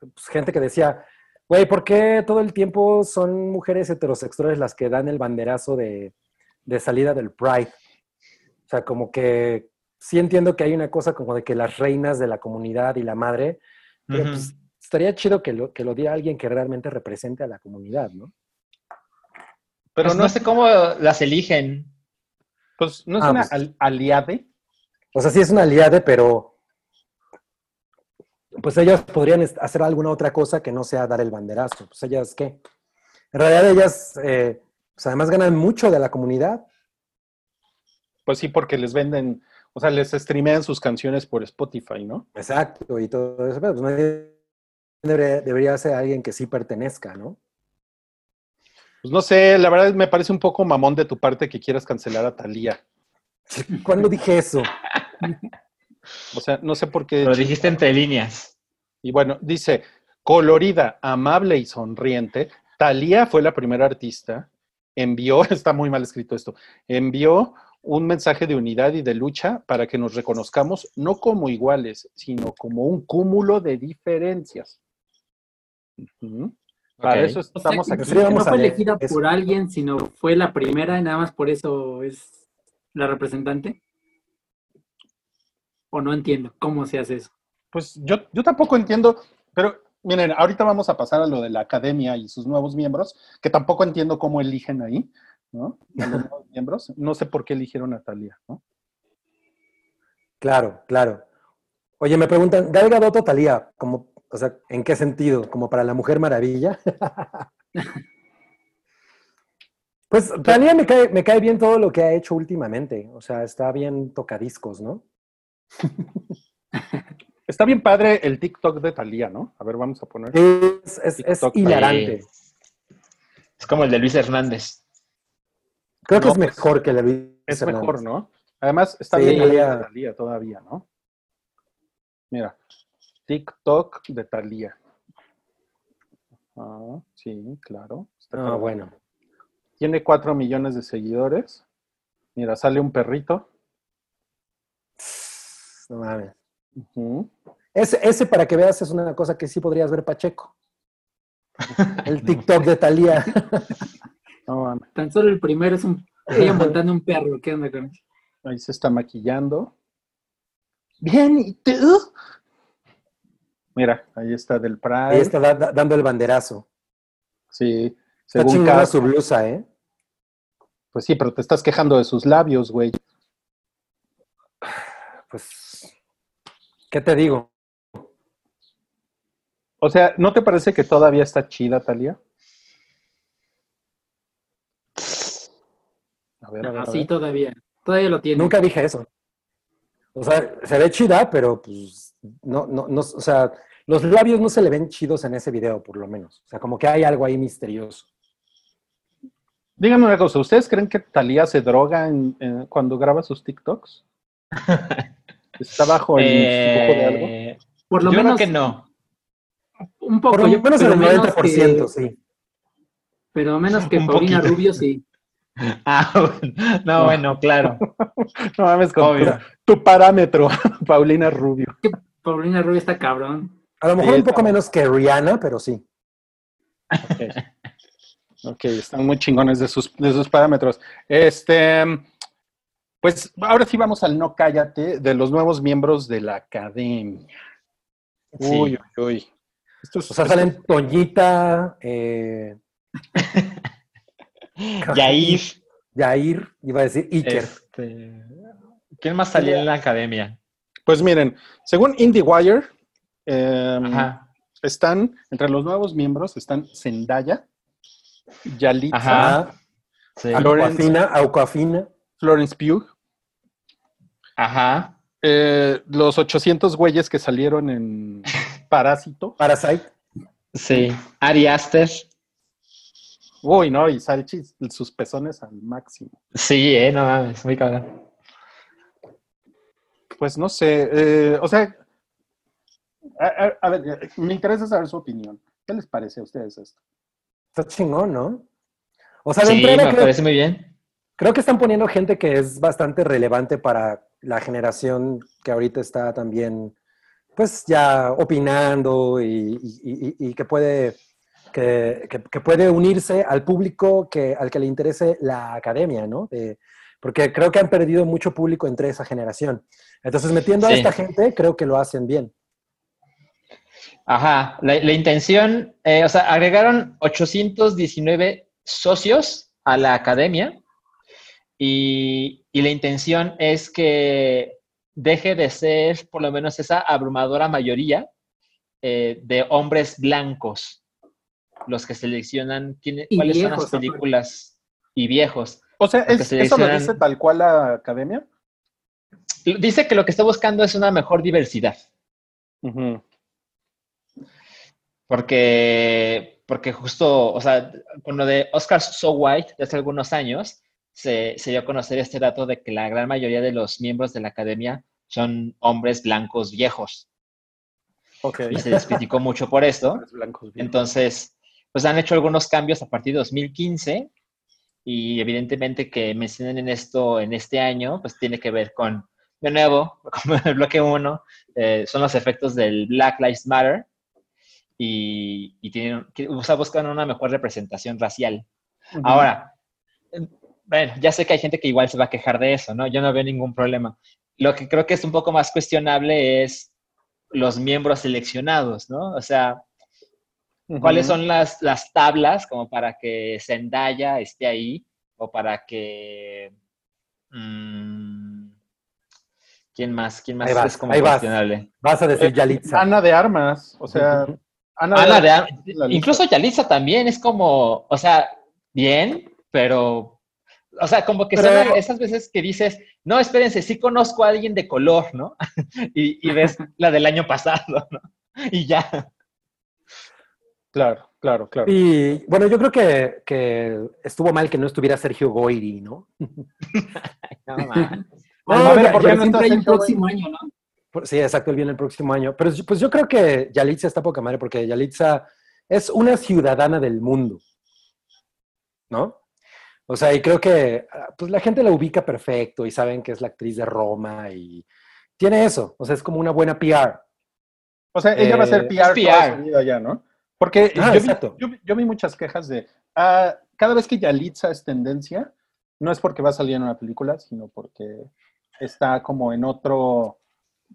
pues, gente que decía, güey, ¿por qué todo el tiempo son mujeres heterosexuales las que dan el banderazo de, de salida del Pride? O sea, como que sí entiendo que hay una cosa como de que las reinas de la comunidad y la madre, pero pues estaría chido que lo, que lo diera alguien que realmente represente a la comunidad, ¿no? Pero Pues no, no sé cómo las eligen. pues, no es Ah, una pues- al- aliade. O sea, sí es una aliade, pero pues ellas podrían hacer alguna otra cosa que no sea dar el banderazo. Pues ellas, ¿qué? En realidad ellas, eh, pues además ganan mucho de la comunidad. Pues sí, porque les venden, o sea, les streamean sus canciones por Spotify, ¿no? Exacto, y todo eso. Pero pues nadie debería, debería ser alguien que sí pertenezca, ¿no? Pues no sé, la verdad me parece un poco mamón de tu parte que quieras cancelar a Talía. (laughs) ¿Cuándo dije eso? (laughs) O sea, no sé por qué. Lo dijiste entre líneas. Y bueno, dice, colorida, amable y sonriente, Talía fue la primera artista, envió, (laughs) está muy mal escrito esto, envió un mensaje de unidad y de lucha para que nos reconozcamos no como iguales, sino como un cúmulo de diferencias. Para eso O sea, estamos que aquí. Sí, no fue elegida eso. por alguien, sino fue la primera y nada más por eso es la representante. O no entiendo cómo se hace eso. Pues yo, yo tampoco entiendo, pero miren, ahorita vamos a pasar a lo de la academia y sus nuevos miembros, que tampoco entiendo cómo eligen ahí, ¿no? A los nuevos (laughs) miembros. No sé por qué eligieron a Talía, ¿no? Claro, claro. Oye, me preguntan, ¿Gal Gadot o Talía? Como, o sea, ¿en qué sentido? ¿Como para la Mujer Maravilla? (laughs) pues Talía me cae, me cae bien todo lo que ha hecho últimamente. O sea, está bien tocadiscos, ¿no? Está bien padre el TikTok de Talía, ¿no? A ver, vamos a poner. Es, es- hilarante. Es como el de Luis Hernández. Creo que es pues, mejor que la Luis Es Hernández. mejor, ¿no? Además, está Sí, bien Thalía. Talía todavía, ¿no? Mira, TikTok de Talía. Ah, sí, claro. está cabrón. bueno. Tiene 4 millones de seguidores. Mira, sale un perrito. No mames. Ese, ese, para que veas, es una cosa que sí podrías ver Pacheco. (laughs) El TikTok de Talía. (laughs) No mames, Tan solo el primero es un, ella (laughs) montando un perro. ¿Qué onda con eso? Ahí se está maquillando. Bien, ¿y tú? Mira, ahí está del Pride. Ahí está da- da- dando el banderazo. Sí, Está según chingona Cas, su blusa, ¿eh? pues sí, pero te estás quejando de sus labios, güey. Pues, ¿qué te digo? O sea, ¿no te parece que todavía está chida, Talía? A ver, a ver, a Así ver. todavía. Todavía lo tiene. Nunca dije eso. O sea, se ve chida, pero pues no, no, no, o sea, los labios no se le ven chidos en ese video, por lo menos. O sea, como que hay algo ahí misterioso. Díganme una cosa, ¿ustedes creen que Talía se droga en- en- cuando graba sus TikToks? (laughs) ¿Está bajo el influjo de algo? Eh, Por lo yo menos creo que no. un poco. Por lo menos el menos 90%, que- sí. Pero menos (laughs) que Un Paulina poquito. Rubio, sí. (laughs) Ah, bueno. no, bueno, claro. No mames con tu, tu parámetro, Paulina Rubio. Paulina Rubio está cabrón. A lo mejor Sí, un poco menos que Rihanna, pero sí. Ok, Ok, están muy chingones de sus, de sus parámetros. Este, pues ahora sí vamos al no cállate de los nuevos miembros de la academia. Sí. Uy, uy, uy. Esto es- O sea, salen Toñita, eh, (laughs) Yair. Yair, iba a decir Iker. Este, ¿Quién más salió en la academia? Pues miren, según IndieWire, eh, están, entre los nuevos miembros están Zendaya, Yalitza, Sí. Florence. Florence Pugh, Ajá. eh, los 800 güeyes que salieron en (laughs) Parásito. Parasite. Sí. Ari Aster. Uy, no, y Salchi, sus pezones al máximo. Sí, eh, no mames, muy cabrón. Pues no sé, eh, o sea, a, a- a ver, me interesa saber su opinión. ¿Qué les parece a ustedes esto? Está chingón, ¿no? O sea, de Sí, entrada me creo, parece muy bien. Creo que están poniendo gente que es bastante relevante para la generación que ahorita está también, pues ya opinando y, y- y- y que puede que, que- que puede unirse al público que, al que le interese la academia, ¿no? De- porque creo que han perdido mucho público entre esa generación. Entonces, metiendo a esta gente, creo que lo hacen bien. Ajá, la, la intención, eh, o sea, agregaron 819 socios a la academia y, y la intención es que deje de ser por lo menos esa abrumadora mayoría eh, de hombres blancos los que seleccionan cuáles son las películas y viejos. O sea, Porque ¿es- se ¿eso lo dice tal cual la academia? Dice que lo que está buscando es una mejor diversidad. Porque, porque justo, o sea, con lo de Oscar So White de hace algunos años, se, se dio a conocer este dato de que la gran mayoría de los miembros de la academia son hombres blancos viejos. Ok. Y se les criticó (laughs) mucho por esto. Entonces, pues han hecho algunos cambios a partir de 2015 y evidentemente que mencionen en esto en este año, pues tiene que ver con, de nuevo, (laughs) como en el bloque 1, son los efectos del Black Lives Matter y, y tienen, que- o sea, buscan una mejor representación racial. Ahora, eh, bueno, ya sé que hay gente que igual se va a quejar de eso, ¿no? Yo no veo ningún problema. Lo que creo que es un poco más cuestionable es los miembros seleccionados, ¿no? O sea. ¿cuáles son las, las tablas como para que Zendaya esté ahí o para que... mm, ¿Quién más? ¿Quién más Ahí vas, es como ahí vas. cuestionable? Vas a decir Eh, Yalitza. Ana de Armas, o sea, Ujú. Ana, Ana de Ar- la lista. Incluso Yalitza también es como, o sea, bien, pero, o sea, como que Pero- son esas veces que dices, no, espérense, sí conozco a alguien de color, ¿no? (laughs) y, y ves (laughs) la del año pasado, ¿no? Y ya. Claro, claro, claro. Y bueno, yo creo que, que estuvo mal que no estuviera Sergio Goyri, ¿no? (laughs) No, man. No, A ver, ya- porque ya no siempre está Sergio próximo año, ¿no? Sí, exacto, él viene el próximo año. Pero pues yo creo que Yalitza está poca madre porque Yalitza es una ciudadana del mundo, ¿no? O sea, y creo que ah, pues la gente la ubica perfecto y saben que es la actriz de Roma y tiene eso. O sea, es como una buena PR. O sea, ella va a ser Eh, PR, es toda PR. su vida ya, ¿no? Porque Ah, yo, vi, yo yo vi muchas quejas de, ah, cada vez que Yalitza es tendencia, no es porque va a salir en una película, sino porque está como en otro,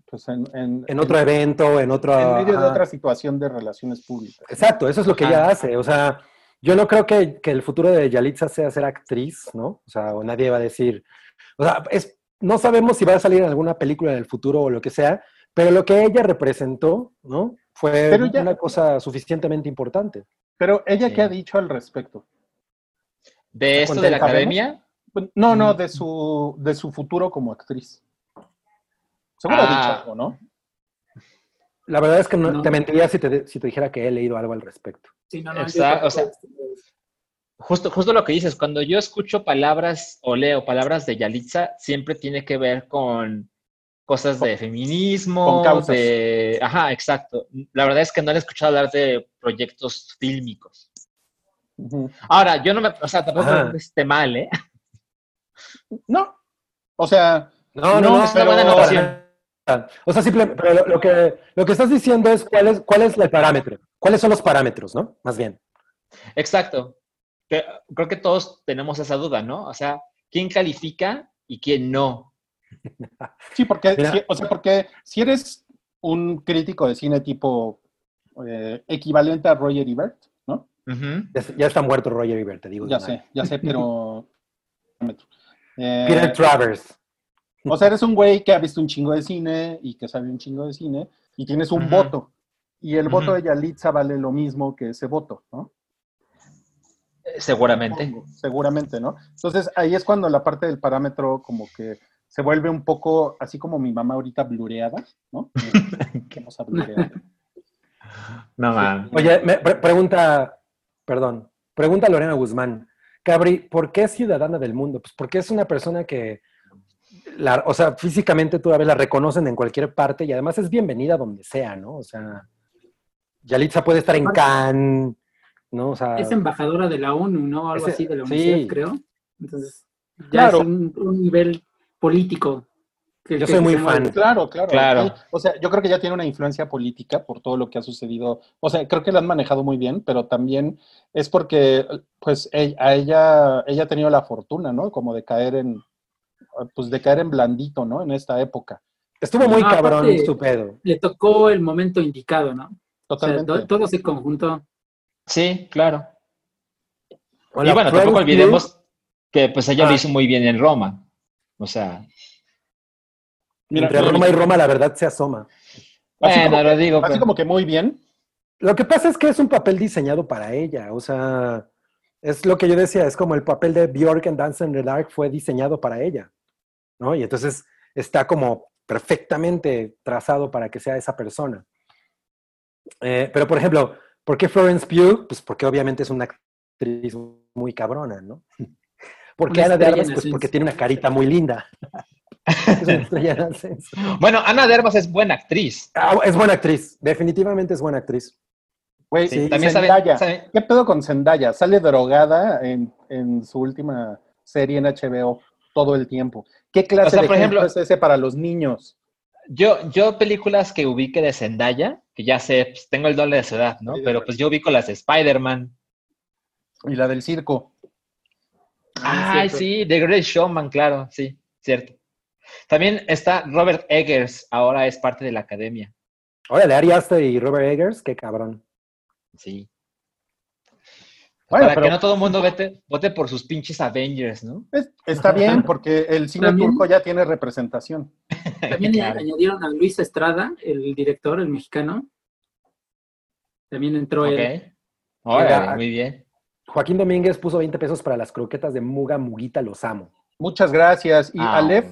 pues en, en, En otro evento, en otro... en medio de ajá. otra situación de relaciones públicas. Exacto, eso es lo que Ajá. ella hace. O sea, yo no creo que, que el futuro de Yalitza sea ser actriz, ¿no? O sea, o nadie va a decir. O sea, es, no sabemos si va a salir en alguna película en el futuro o lo que sea, pero lo que ella representó, ¿no? Fue Pero ya- una cosa suficientemente importante. Pero ella, Sí. ¿qué ha dicho al respecto? De esto de la ¿Sabemos? academia, No, no, Mm. de su, de su futuro como actriz. Seguro ha Ah. dicho algo, ¿no? La verdad es que no, No. te mentiría si te, si te dijera que he leído algo al respecto. Sí, no, no, Exacto, o tampoco- justo, justo lo que dices, cuando yo escucho palabras o leo palabras de Yalitza, siempre tiene que ver con cosas de feminismo, con causas. de... Ajá, exacto. La verdad es que no he escuchado hablar de proyectos fílmicos. Ahora, yo no me... O sea, tampoco Ajá. esté mal, ¿eh? No. O sea, No, No, no, no. es una buena notación. O sea, simplemente, pero lo, lo que, lo que estás diciendo es cuál es, cuál es el parámetro. ¿Cuáles son los parámetros, no? Más bien. Exacto. Creo que todos tenemos esa duda, ¿no? O sea, ¿quién califica y quién no? sí, porque, si, o sea, porque si eres un crítico de cine tipo eh, equivalente a Roger Ebert, ¿no? Ya, ya está muerto Roger Ebert, te digo. Ya sé, ya sé, pero... (laughs) Eh, Peter Travers. O sea, eres un güey que ha visto un chingo de cine y que sabe un chingo de cine y tienes un voto. Y el voto de Yalitza vale lo mismo que ese voto, ¿no? Seguramente. Seguramente, ¿no? Entonces ahí es cuando la parte del parámetro como que se vuelve un poco así como mi mamá ahorita blureada, ¿no? (laughs) Que nos ha blureado. No, man. Oye, me pre- pregunta, perdón, pregunta Lorena Guzmán. Cabri, ¿por qué es ciudadana del mundo? Pues porque es una persona que, la, o sea, físicamente tú a ver la reconocen en cualquier parte y además es bienvenida donde sea, ¿no? O sea, Yalitza puede estar en Cannes, ¿no? O sea, Es embajadora de la ONU, ¿no? Algo Ese- así de la sí. UNICEF, creo. Entonces, ya Claro. es un, un nivel político. que- Yo que soy muy fan. Claro, claro. Claro. O sea, yo creo que ya tiene una influencia política por todo lo que ha sucedido. O sea, creo que lo han manejado muy bien, pero también es porque, pues, e- a ella, ella ha tenido la fortuna, ¿no? Como de caer en, pues, de caer en blandito, ¿no? En esta época. estuvo muy No, cabrón su pedo. Le tocó el momento indicado, ¿no? O sea, Totalmente. to- todo se conjuntó. Sí, claro. Hola, y bueno, tampoco olvidemos que pues ella Ah. lo hizo muy bien en Roma. O sea, Mira, entre Roma y Roma la verdad se asoma. Así bueno, como- lo digo. Así pero- como que muy bien. Lo que pasa es que es un papel diseñado para ella, o sea, es lo que yo decía, es como el papel de Bjork en Dance in the Dark fue diseñado para ella, ¿no? Y entonces está como perfectamente trazado para que sea esa persona. Eh, pero, por ejemplo, ¿por qué Florence Pugh? Pues porque obviamente es una actriz muy cabrona, ¿no? (laughs) ¿Por qué Ana de Armas? Pues porque tiene una carita muy linda. (laughs) es. Bueno, Ana de Armas es buena actriz. Ah, es buena actriz, definitivamente es buena actriz. Güey, Sí, también sabe- Zendaya. sabe- ¿Qué pedo con Zendaya? Sale drogada en, en su última serie en HBO todo el tiempo. ¿Qué clase O sea, de por ejemplo es ese para los niños? Yo, yo películas que ubique de Zendaya, que ya sé, pues, tengo el doble de su edad, ¿no? Sí, Pero pues yo ubico las de Spider-Man. Y la del circo. Ah, Ay, cierto. sí, The Great Showman, claro, sí, cierto. También está Robert Eggers, ahora es parte de la academia. Órale, Ari Aster y Robert Eggers, qué cabrón. Sí. Bueno, Para pero que no todo el mundo vete- vote por sus pinches Avengers, ¿no? es- está bien porque el cine También- turco ya tiene representación. (laughs) También Claro. añadieron a Luis Estrada, el director, el mexicano. También entró él. Ok. Órale, Mira, muy bien. Joaquín Domínguez puso 20 pesos para las croquetas de Muga Muguita, los amo. Muchas gracias. Y Ah, Aleph,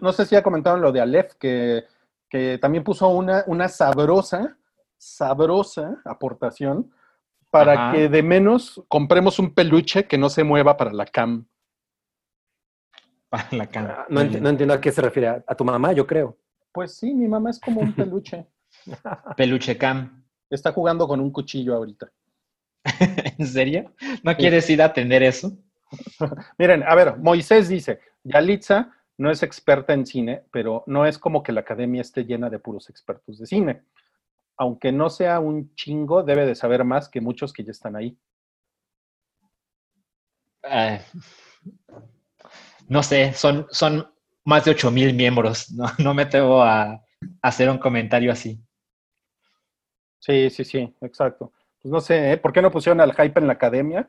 no sé si ya comentaron lo de Aleph, que, que también puso una, una sabrosa, sabrosa aportación para Ajá. que de menos compremos un peluche que no se mueva para la cam. Para la cama. Ah, No, enti- no entiendo a qué se refiere. A, a tu mamá, yo creo. Pues sí, mi mamá es como un (laughs) peluche. Peluche cam. Está jugando con un cuchillo ahorita. (laughs) ¿En serio? ¿No quieres ir a atender eso? (laughs) Miren, a ver, Moisés dice, Yalitza no es experta en cine, pero no es como que la academia esté llena de puros expertos de cine. Aunque no sea un chingo, debe de saber más que muchos que ya están ahí. Eh, no sé, son, son más de 8000 miembros. (laughs) No, no me atrevo a, a hacer un comentario así. Sí, sí, sí, exacto. Pues no sé, ¿eh? ¿por qué no pusieron al hype en la academia?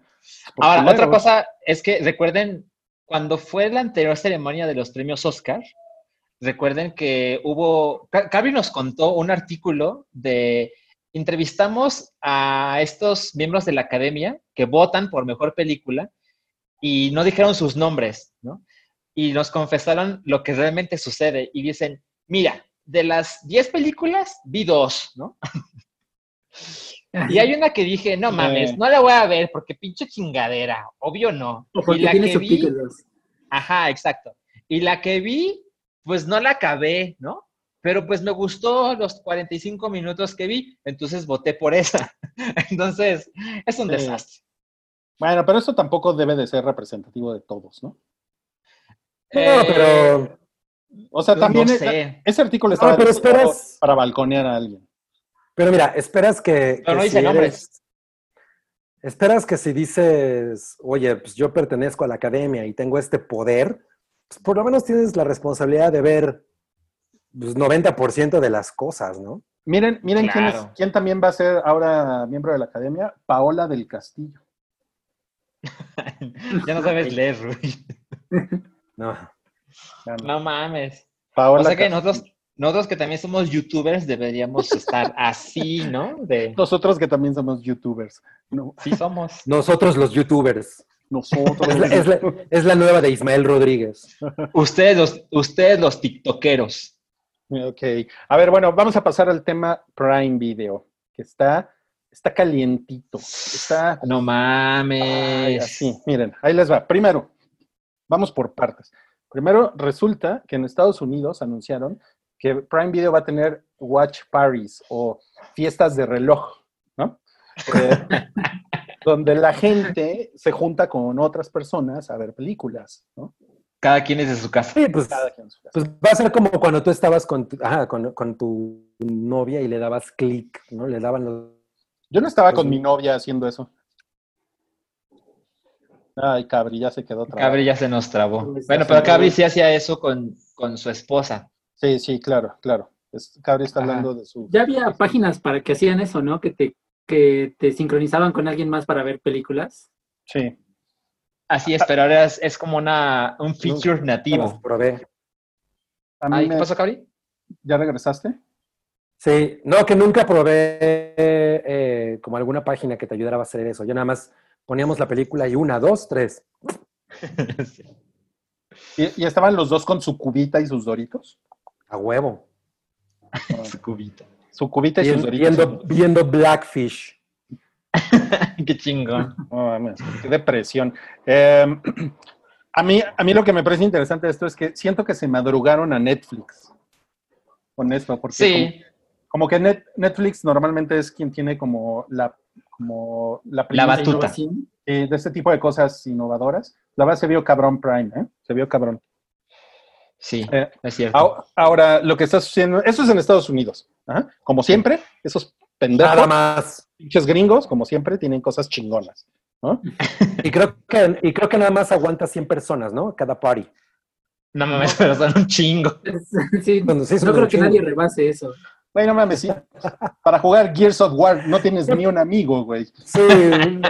Por Ahora, otra cosa es que recuerden, cuando fue la anterior ceremonia de los premios Oscar, recuerden que hubo, Ca- Cabri nos contó un artículo de, entrevistamos a estos miembros de la academia que votan por mejor película y no dijeron sus nombres, ¿no? Y nos confesaron lo que realmente sucede y dicen, mira, de las 10 películas, vi dos, ¿no? Y hay una que dije, no (laughs) mames, no la voy a ver porque pinche chingadera, obvio no. O porque y la tiene que vi, subtítulos. ajá, exacto. Y la que vi, pues no la acabé, ¿no? Pero pues me gustó los 45 minutos que vi, entonces voté por esa. (laughs) Entonces, es un Sí. desastre. Bueno, pero eso tampoco debe de ser representativo de todos, ¿no? No, Eh, pero, O sea, no también e- sé. ese artículo No, pero diseñado esperas- para balconear a alguien. pero mira, esperas que. Pero que no dice si nombres. eres- Esperas que si dices, oye, pues yo pertenezco a la academia y tengo este poder, por lo menos tienes la responsabilidad de ver pues, 90% de las cosas, ¿no? Miren, miren quién, es- Claro. quién también va a ser ahora miembro de la academia, Paola del Castillo. (laughs) ya no sabes leer, Rui. (laughs) No. No. No mames. Paola O sea que Castillo. nosotros, nosotros que también somos youtubers deberíamos estar (laughs) así, ¿no? De, Nosotros que también somos youtubers. No, sí somos. Nosotros los youtubers. Nosotros. Es la, es la- es la nueva de Ismael Rodríguez. Ustedes los, ustedes los tiktokeros. Ok. A ver, bueno, vamos a pasar al tema Prime Video, que está, está calientito. Está No mames. Ay, así, miren, ahí les va. Primero, vamos por partes. Primero, resulta que en Estados Unidos anunciaron que Prime Video va a tener Watch Parties o fiestas de reloj, ¿no? (laughs) Eh, donde la gente se junta con otras personas a ver películas, ¿no? Cada quien es de su casa. Sí, pues, Cada quien en su casa. pues va a ser como cuando tú estabas con tu, ajá, con, con tu novia y le dabas clic, ¿no? Le daban los... Yo no estaba con mi novia haciendo eso. Ay, Cabri, ya se quedó trabado. Cabri ya se nos trabó. Bueno, pero Cabri sí hacía eso con, con su esposa. Sí, sí, claro, claro. Cabri está Ajá. hablando de su... Ya había páginas para que hacían eso, ¿no? Que te, que te sincronizaban con alguien más para ver películas. Sí. Así es, pero ahora es, es como una, un feature nativo. probé. A mí Ay, me- ¿Qué pasó, Cabri? ¿Ya regresaste? Sí, no, que nunca probé eh, como alguna página que te ayudara a hacer eso. Yo nada más poníamos la película y una, dos, tres. (laughs) Sí. ¿Y, y estaban los dos con su cubita y sus doritos? A huevo. (laughs) Su cubito. Su cubita y Vien- sus doritos. viendo, (laughs) viendo Blackfish. (laughs) Qué chingón. Qué depresión. Eh, (clears throat) a, mí, a mí lo que me parece interesante de esto es que siento que se madrugaron a Netflix con esto, porque Sí, como, como que Net- Netflix normalmente es quien tiene como la, como la, La batuta. Eh, de este tipo de cosas innovadoras. La verdad se vio cabrón Prime, ¿eh? Se vio cabrón. sí, Eh, es cierto. Ahora, ahora, lo que está sucediendo, eso es en Estados Unidos. Ajá. Como siempre, esos pendejos, Nada más. pinches gringos, como siempre, tienen cosas chingonas. ¿no? (laughs) Y creo, que, y creo que nada más aguanta 100 personas, ¿no? Cada party. No mames, (laughs) pero son un chingo. Sí, Bueno, sí, son no creo que nadie rebase eso. Güey, no mames, sí. Para jugar Gears of War no tienes ni un amigo, güey. Sí. (laughs)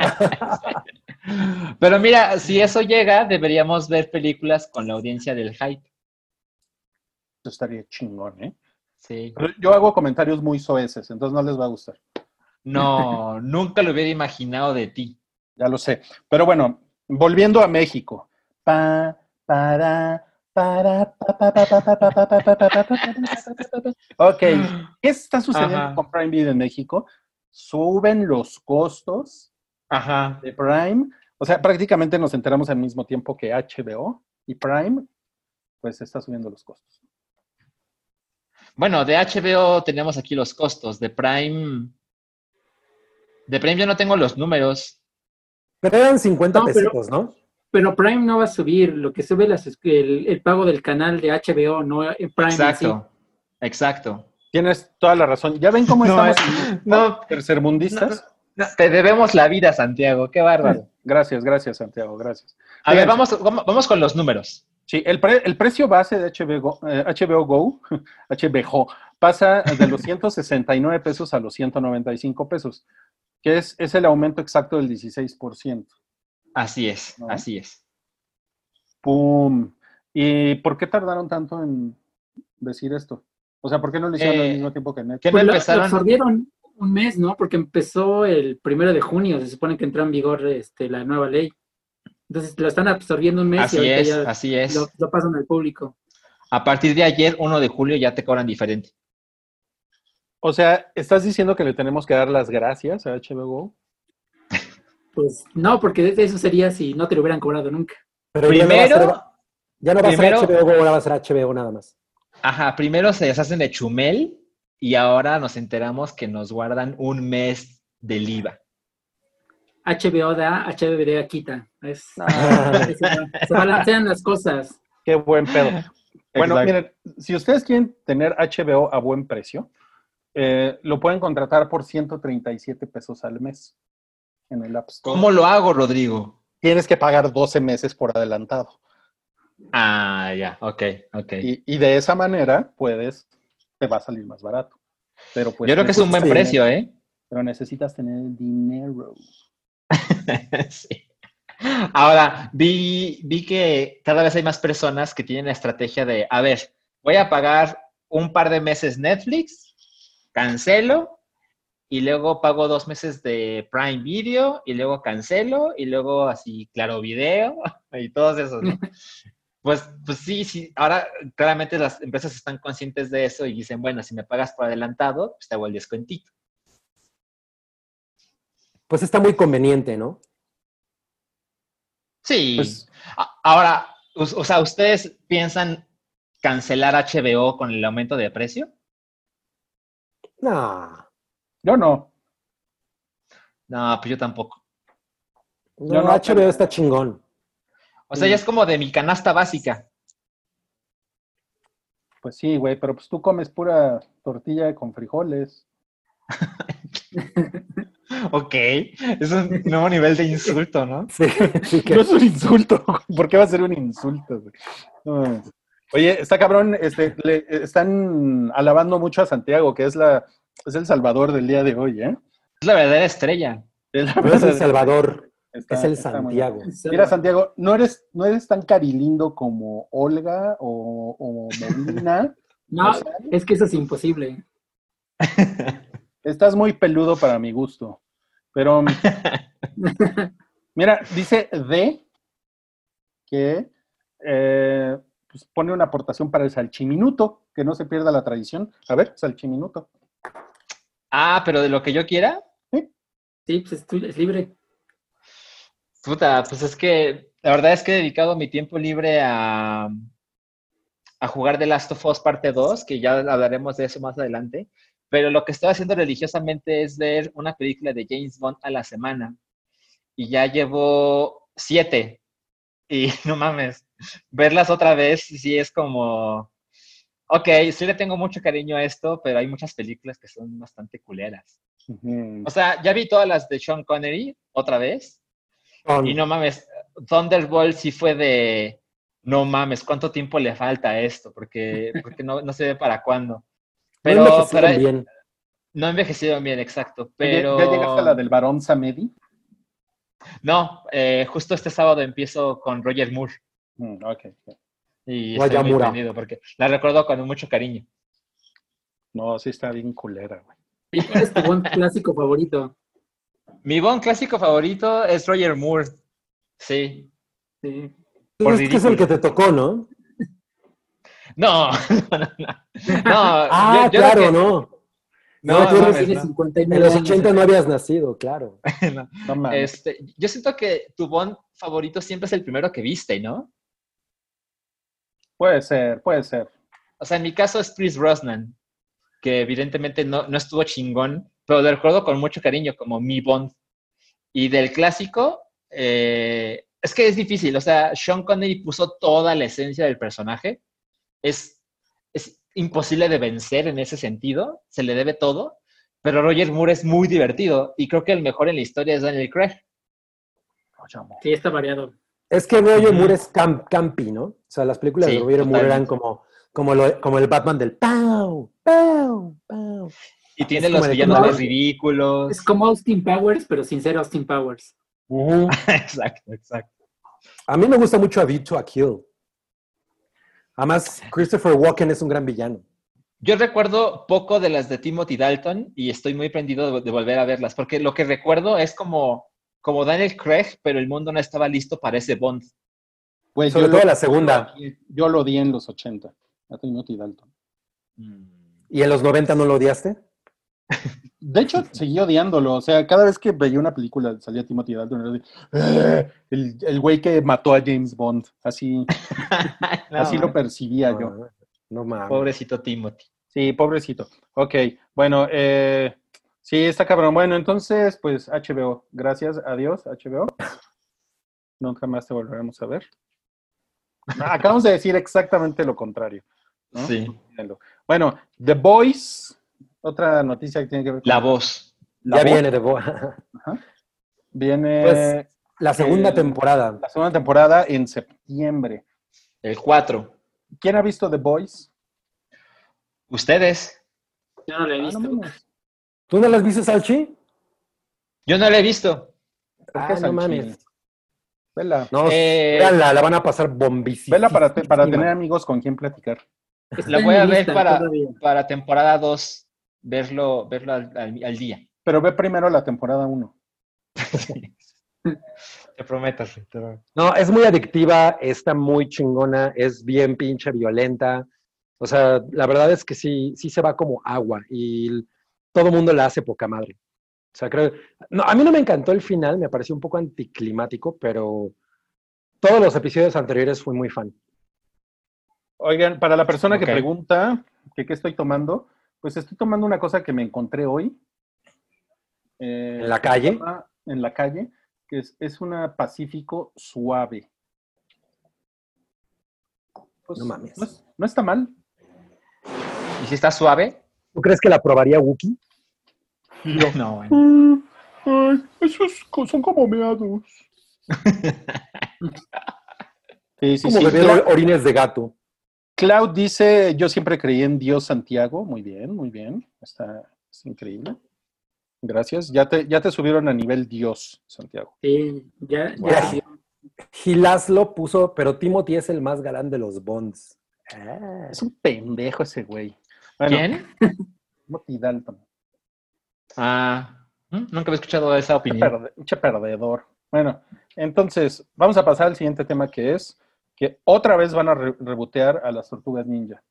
Pero mira, si eso llega, deberíamos ver películas con la audiencia del hype. Eso estaría chingón, ¿eh? Sí. Yo hago comentarios muy soeces, entonces no les va a gustar. No, nunca lo hubiera imaginado de ti. Ya lo sé. Pero bueno, volviendo a México. Pa, para, para, Ok, ¿qué está sucediendo Ajá. con Prime Video en México? Suben los costos Ajá. de Prime. O sea, prácticamente nos enteramos al mismo tiempo que HBO y Prime, pues está subiendo los costos. Bueno, de HBO tenemos aquí los costos. De Prime. De Prime yo no tengo los números. Pero eran 50 No, pero- ¿no? Pero Prime no va a subir, lo que sube las- el, el pago del canal de HBO, no el Prime. sí. Exacto. Exacto. Tienes toda la razón. ¿Ya ven cómo (laughs) No, estamos No, tercermundistas? no, te debemos la vida, Santiago. Qué bárbaro. Gracias, gracias, Santiago, gracias. A ver, Fíjense. vamos, vamos con los números. Sí, el, pre- el precio base de HBO, Go- eh, HBO Go, (laughs) HBO, pasa de los 169 pesos a los 195 pesos, que es, es el aumento exacto del 16%. Así es, ¿No? así es. ¡Pum! ¿Y por qué tardaron tanto en decir esto? O sea, ¿por qué no lo hicieron Eh, al mismo tiempo que Netflix? ¿qué Pues lo- empezaron? absorbieron un mes, ¿no? Porque empezó el primero de junio, se supone que entró en vigor este, la nueva ley. Entonces lo están absorbiendo un mes y Así es, ya así es. lo, lo pasan al público. A partir de ayer, 1 de julio, ya te cobran diferente. O sea, ¿estás diciendo que le tenemos que dar las gracias a HBO Go? Pues no, porque eso sería si no te lo hubieran cobrado nunca. Pero ya no va a Primero, ser- ya no va a primero- ser HBO Go, ahora va a ser HBO nada más. ajá, primero se deshacen de Chumel y ahora nos enteramos que nos guardan un mes del IVA. HBO da, HBO quita. Es, Ah. (laughs) se, se balancean las cosas. Qué buen pedo. Bueno, Exacto. miren, si ustedes quieren tener HBO a buen precio, eh, lo pueden contratar por 137 pesos al mes en el App Store. ¿Cómo lo hago, Rodrigo? Tienes que pagar 12 meses por adelantado. Ah, ya, ok, ok. Y, y de esa manera, puedes, te va a salir más barato. Pero pues, Yo creo que es un buen precio, ¿eh? Pero necesitas tener dinero. (laughs) Sí. Ahora, vi, vi que cada vez hay más personas que tienen la estrategia de, a ver, voy a pagar un par de meses Netflix, cancelo, y luego pago dos meses de Prime Video, y luego cancelo, y luego así, claro, video, (laughs) y todos esos, ¿no? (laughs) Pues, pues sí, sí, ahora claramente las empresas están conscientes de eso y dicen, bueno, si me pagas por adelantado, pues te hago el descuentito. Pues está muy conveniente, ¿no? Sí. Pues- Ahora, o, o sea, ¿ustedes piensan cancelar HBO con el aumento de precio? No. Yo no. No, pues yo tampoco. No, Yo no, HBO pero- está chingón. O sea, ya es como de mi canasta básica. Pues sí, güey, pero pues tú comes pura tortilla con frijoles. (laughs) Ok, es un nuevo nivel de insulto, ¿no? (laughs) Sí, sí que- No es un insulto. (laughs) ¿Por qué va a ser un insulto? No. Oye, está cabrón, este, le están alabando mucho a Santiago, que es la es el salvador del día de hoy, ¿eh? Es la verdadera estrella. Es la no es El Salvador, está- es el muy Santiago. Mira, Santiago, no eres, no eres tan carilindo como Olga o, o Molina. (laughs) No, O sea, es que eso es imposible. Estás muy peludo para mi gusto. Pero, (laughs) mira, dice D que eh, pues pone una aportación para el salchiminuto, que no se pierda la tradición. A ver, salchiminuto. Ah, pero de lo que yo quiera, Sí, pues es, tu- es libre. puta, pues es que la verdad es que he dedicado mi tiempo libre a, a jugar The Last of Us parte 2, que ya hablaremos de eso más adelante. Pero lo que estoy haciendo religiosamente es ver una película de James Bond a la semana. Y ya llevo siete. Y (laughs) no mames, verlas otra vez sí es como, ok, sí le tengo mucho cariño a esto, pero hay muchas películas que son bastante culeras. Ujú. O sea, ya vi todas las de Sean Connery otra vez. Y no mames, Thunderbolt sí fue de, no mames, ¿cuánto tiempo le falta a esto? Porque, porque no, no se ve para cuándo. No Pero, envejecieron pero bien. no envejecieron bien, exacto. ¿Ya- Pero ¿Ya llegaste a la del varón Samedi? no, eh, justo este sábado empiezo con Roger Moore Mm, ok. y estoy muy prendido porque la recuerdo con mucho cariño. No, sí está bien culera, güey. ¿Y cuál es tu buen clásico favorito? Mi Bond clásico favorito es Roger Moore. Sí. Sí. por es que es el que te tocó, ¿no? No, (laughs) no, no. no. Ah, yo- claro, que- no. No, No, tú Tiene no. 59 En los años. 80 no habías nacido, claro. (laughs) No. Este, yo siento que tu Bond favorito siempre es el primero que viste, ¿no? Puede ser, puede ser. O sea, en mi caso es Chris Brosnan, que evidentemente no, no estuvo chingón, pero lo recuerdo con mucho cariño, como mi Bond. Y del clásico, eh, es que es difícil. O sea, Sean Connery puso toda la esencia del personaje. Es, es imposible de vencer en ese sentido. Se le debe todo. Pero Roger Moore es muy divertido. Y creo que el mejor en la historia es Daniel Craig. Sí, está variado. Es que Roger. Moore es camp- campi, ¿no? O sea, las películas Sí, de Roger Moore eran como, como, lo- como el Batman del ¡Pau! ¡Pau! ¡Pau! Y tiene Es los villanos más ridículos. Es como Austin Powers, pero sin ser Austin Powers. (laughs) Exacto, exacto. A mí me gusta mucho A View to a Kill. Además, Christopher Walken es un gran villano. Yo recuerdo poco de las de Timothy Dalton y estoy muy prendido de, volver a verlas, porque lo que recuerdo es como, como Daniel Craig, pero el mundo no estaba listo para ese Bond. Güey, Sobre yo todo lo- la segunda. Yo lo odié en los 80. A Timothy Dalton. ¿Y en los 90 no lo odiaste? De hecho, seguí odiándolo. O sea, cada vez que veía una película salía Timothy Dalton. era de, "Eh", el, el güey que mató a James Bond. Así, (laughs) No, así lo percibía yo. No, no mames. Pobrecito Timothy. Sí, pobrecito. Ok, bueno, eh, sí, está cabrón. Bueno, entonces, pues HBO. Gracias, adiós, HBO. Nunca más te volveremos a ver. Ah, Acabamos de decir exactamente lo contrario. ¿no? Sí. Bueno, The Boys, otra noticia que tiene que ver con La voz. la ya voz. viene de bo- Viene Pues, la segunda Eh, temporada. la segunda temporada en septiembre. El 4. ¿Quién ha visto The Boys? ¿Ustedes? Yo no lo he Ah, no visto. ¿Tú no las viste, Salchi? Yo no la he visto. ¿Por Ah, no mames. Vela. No, Eh, véanla, la van a pasar bombísima. Vela para, te- para tener amigos con quien platicar. La voy a ver para, para temporada 2, verlo, verlo al, al- al día. Pero ve primero la temporada 1. (laughs) Te prometo. sí, te prometo. No, es muy adictiva, está muy chingona, es bien pinche violenta. O sea, la verdad es que sí, sí se va como agua y todo el mundo la hace poca madre. O sea, creo. No, a mí no me encantó el final, me pareció un poco anticlimático, pero todos los episodios anteriores fui muy fan. Oigan, para la persona que pregunta que qué estoy tomando, pues estoy tomando una cosa que me encontré hoy. eh, ¿En la calle? En la calle, que es, es una Pacífico suave. Pues, No mames. No, es- no está mal. ¿Y si está suave? ¿Tú crees que la probaría Wookie? (laughs) No, bueno. esos son como meados. (laughs) sí, sí, Como sí. beber orines de gato. Cloud dice, yo siempre creí en Dios Santiago. Muy bien, muy bien. Está, es increíble. Gracias. Ya te, ya te subieron a nivel Dios, Santiago. Sí, ya, Wow. ya. sí. Gilaslo puso, pero Timothy es el más galán de los Bonds. Ah. Es un pendejo ese güey. Bueno, ¿Quién? (laughs) Timothy Dalton. Ah, nunca había escuchado esa opinión. perde- qué perdedor. Bueno, entonces, vamos a pasar al siguiente tema que es que otra vez van a re- rebotear a las tortugas ninja.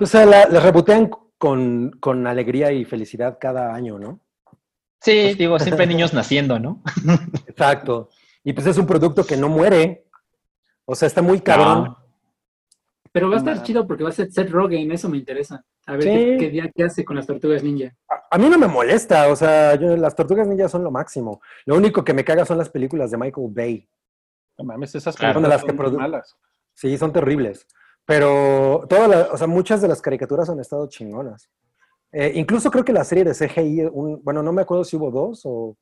O sea, la, la rebotean con, con alegría y felicidad cada año, ¿no? Sí, digo, siempre hay niños naciendo, ¿no? (laughs) Exacto. Y pues es un producto que no muere. O sea, está muy cabrón. No. Pero va a estar chido porque va a ser Seth Rogen, eso me interesa. A ver Sí. qué, qué día qué hace con las tortugas ninja. A, a mí no me molesta. O sea, yo- las tortugas ninjas son lo máximo. Lo único que me caga son las películas de Michael Bay. No mames, esas Claro. películas Las que son malas. Sí, son terribles. Pero todas las, o sea, muchas de las caricaturas han estado chingonas. Eh, incluso creo que la serie de CGI, un- bueno, no me acuerdo si hubo dos o...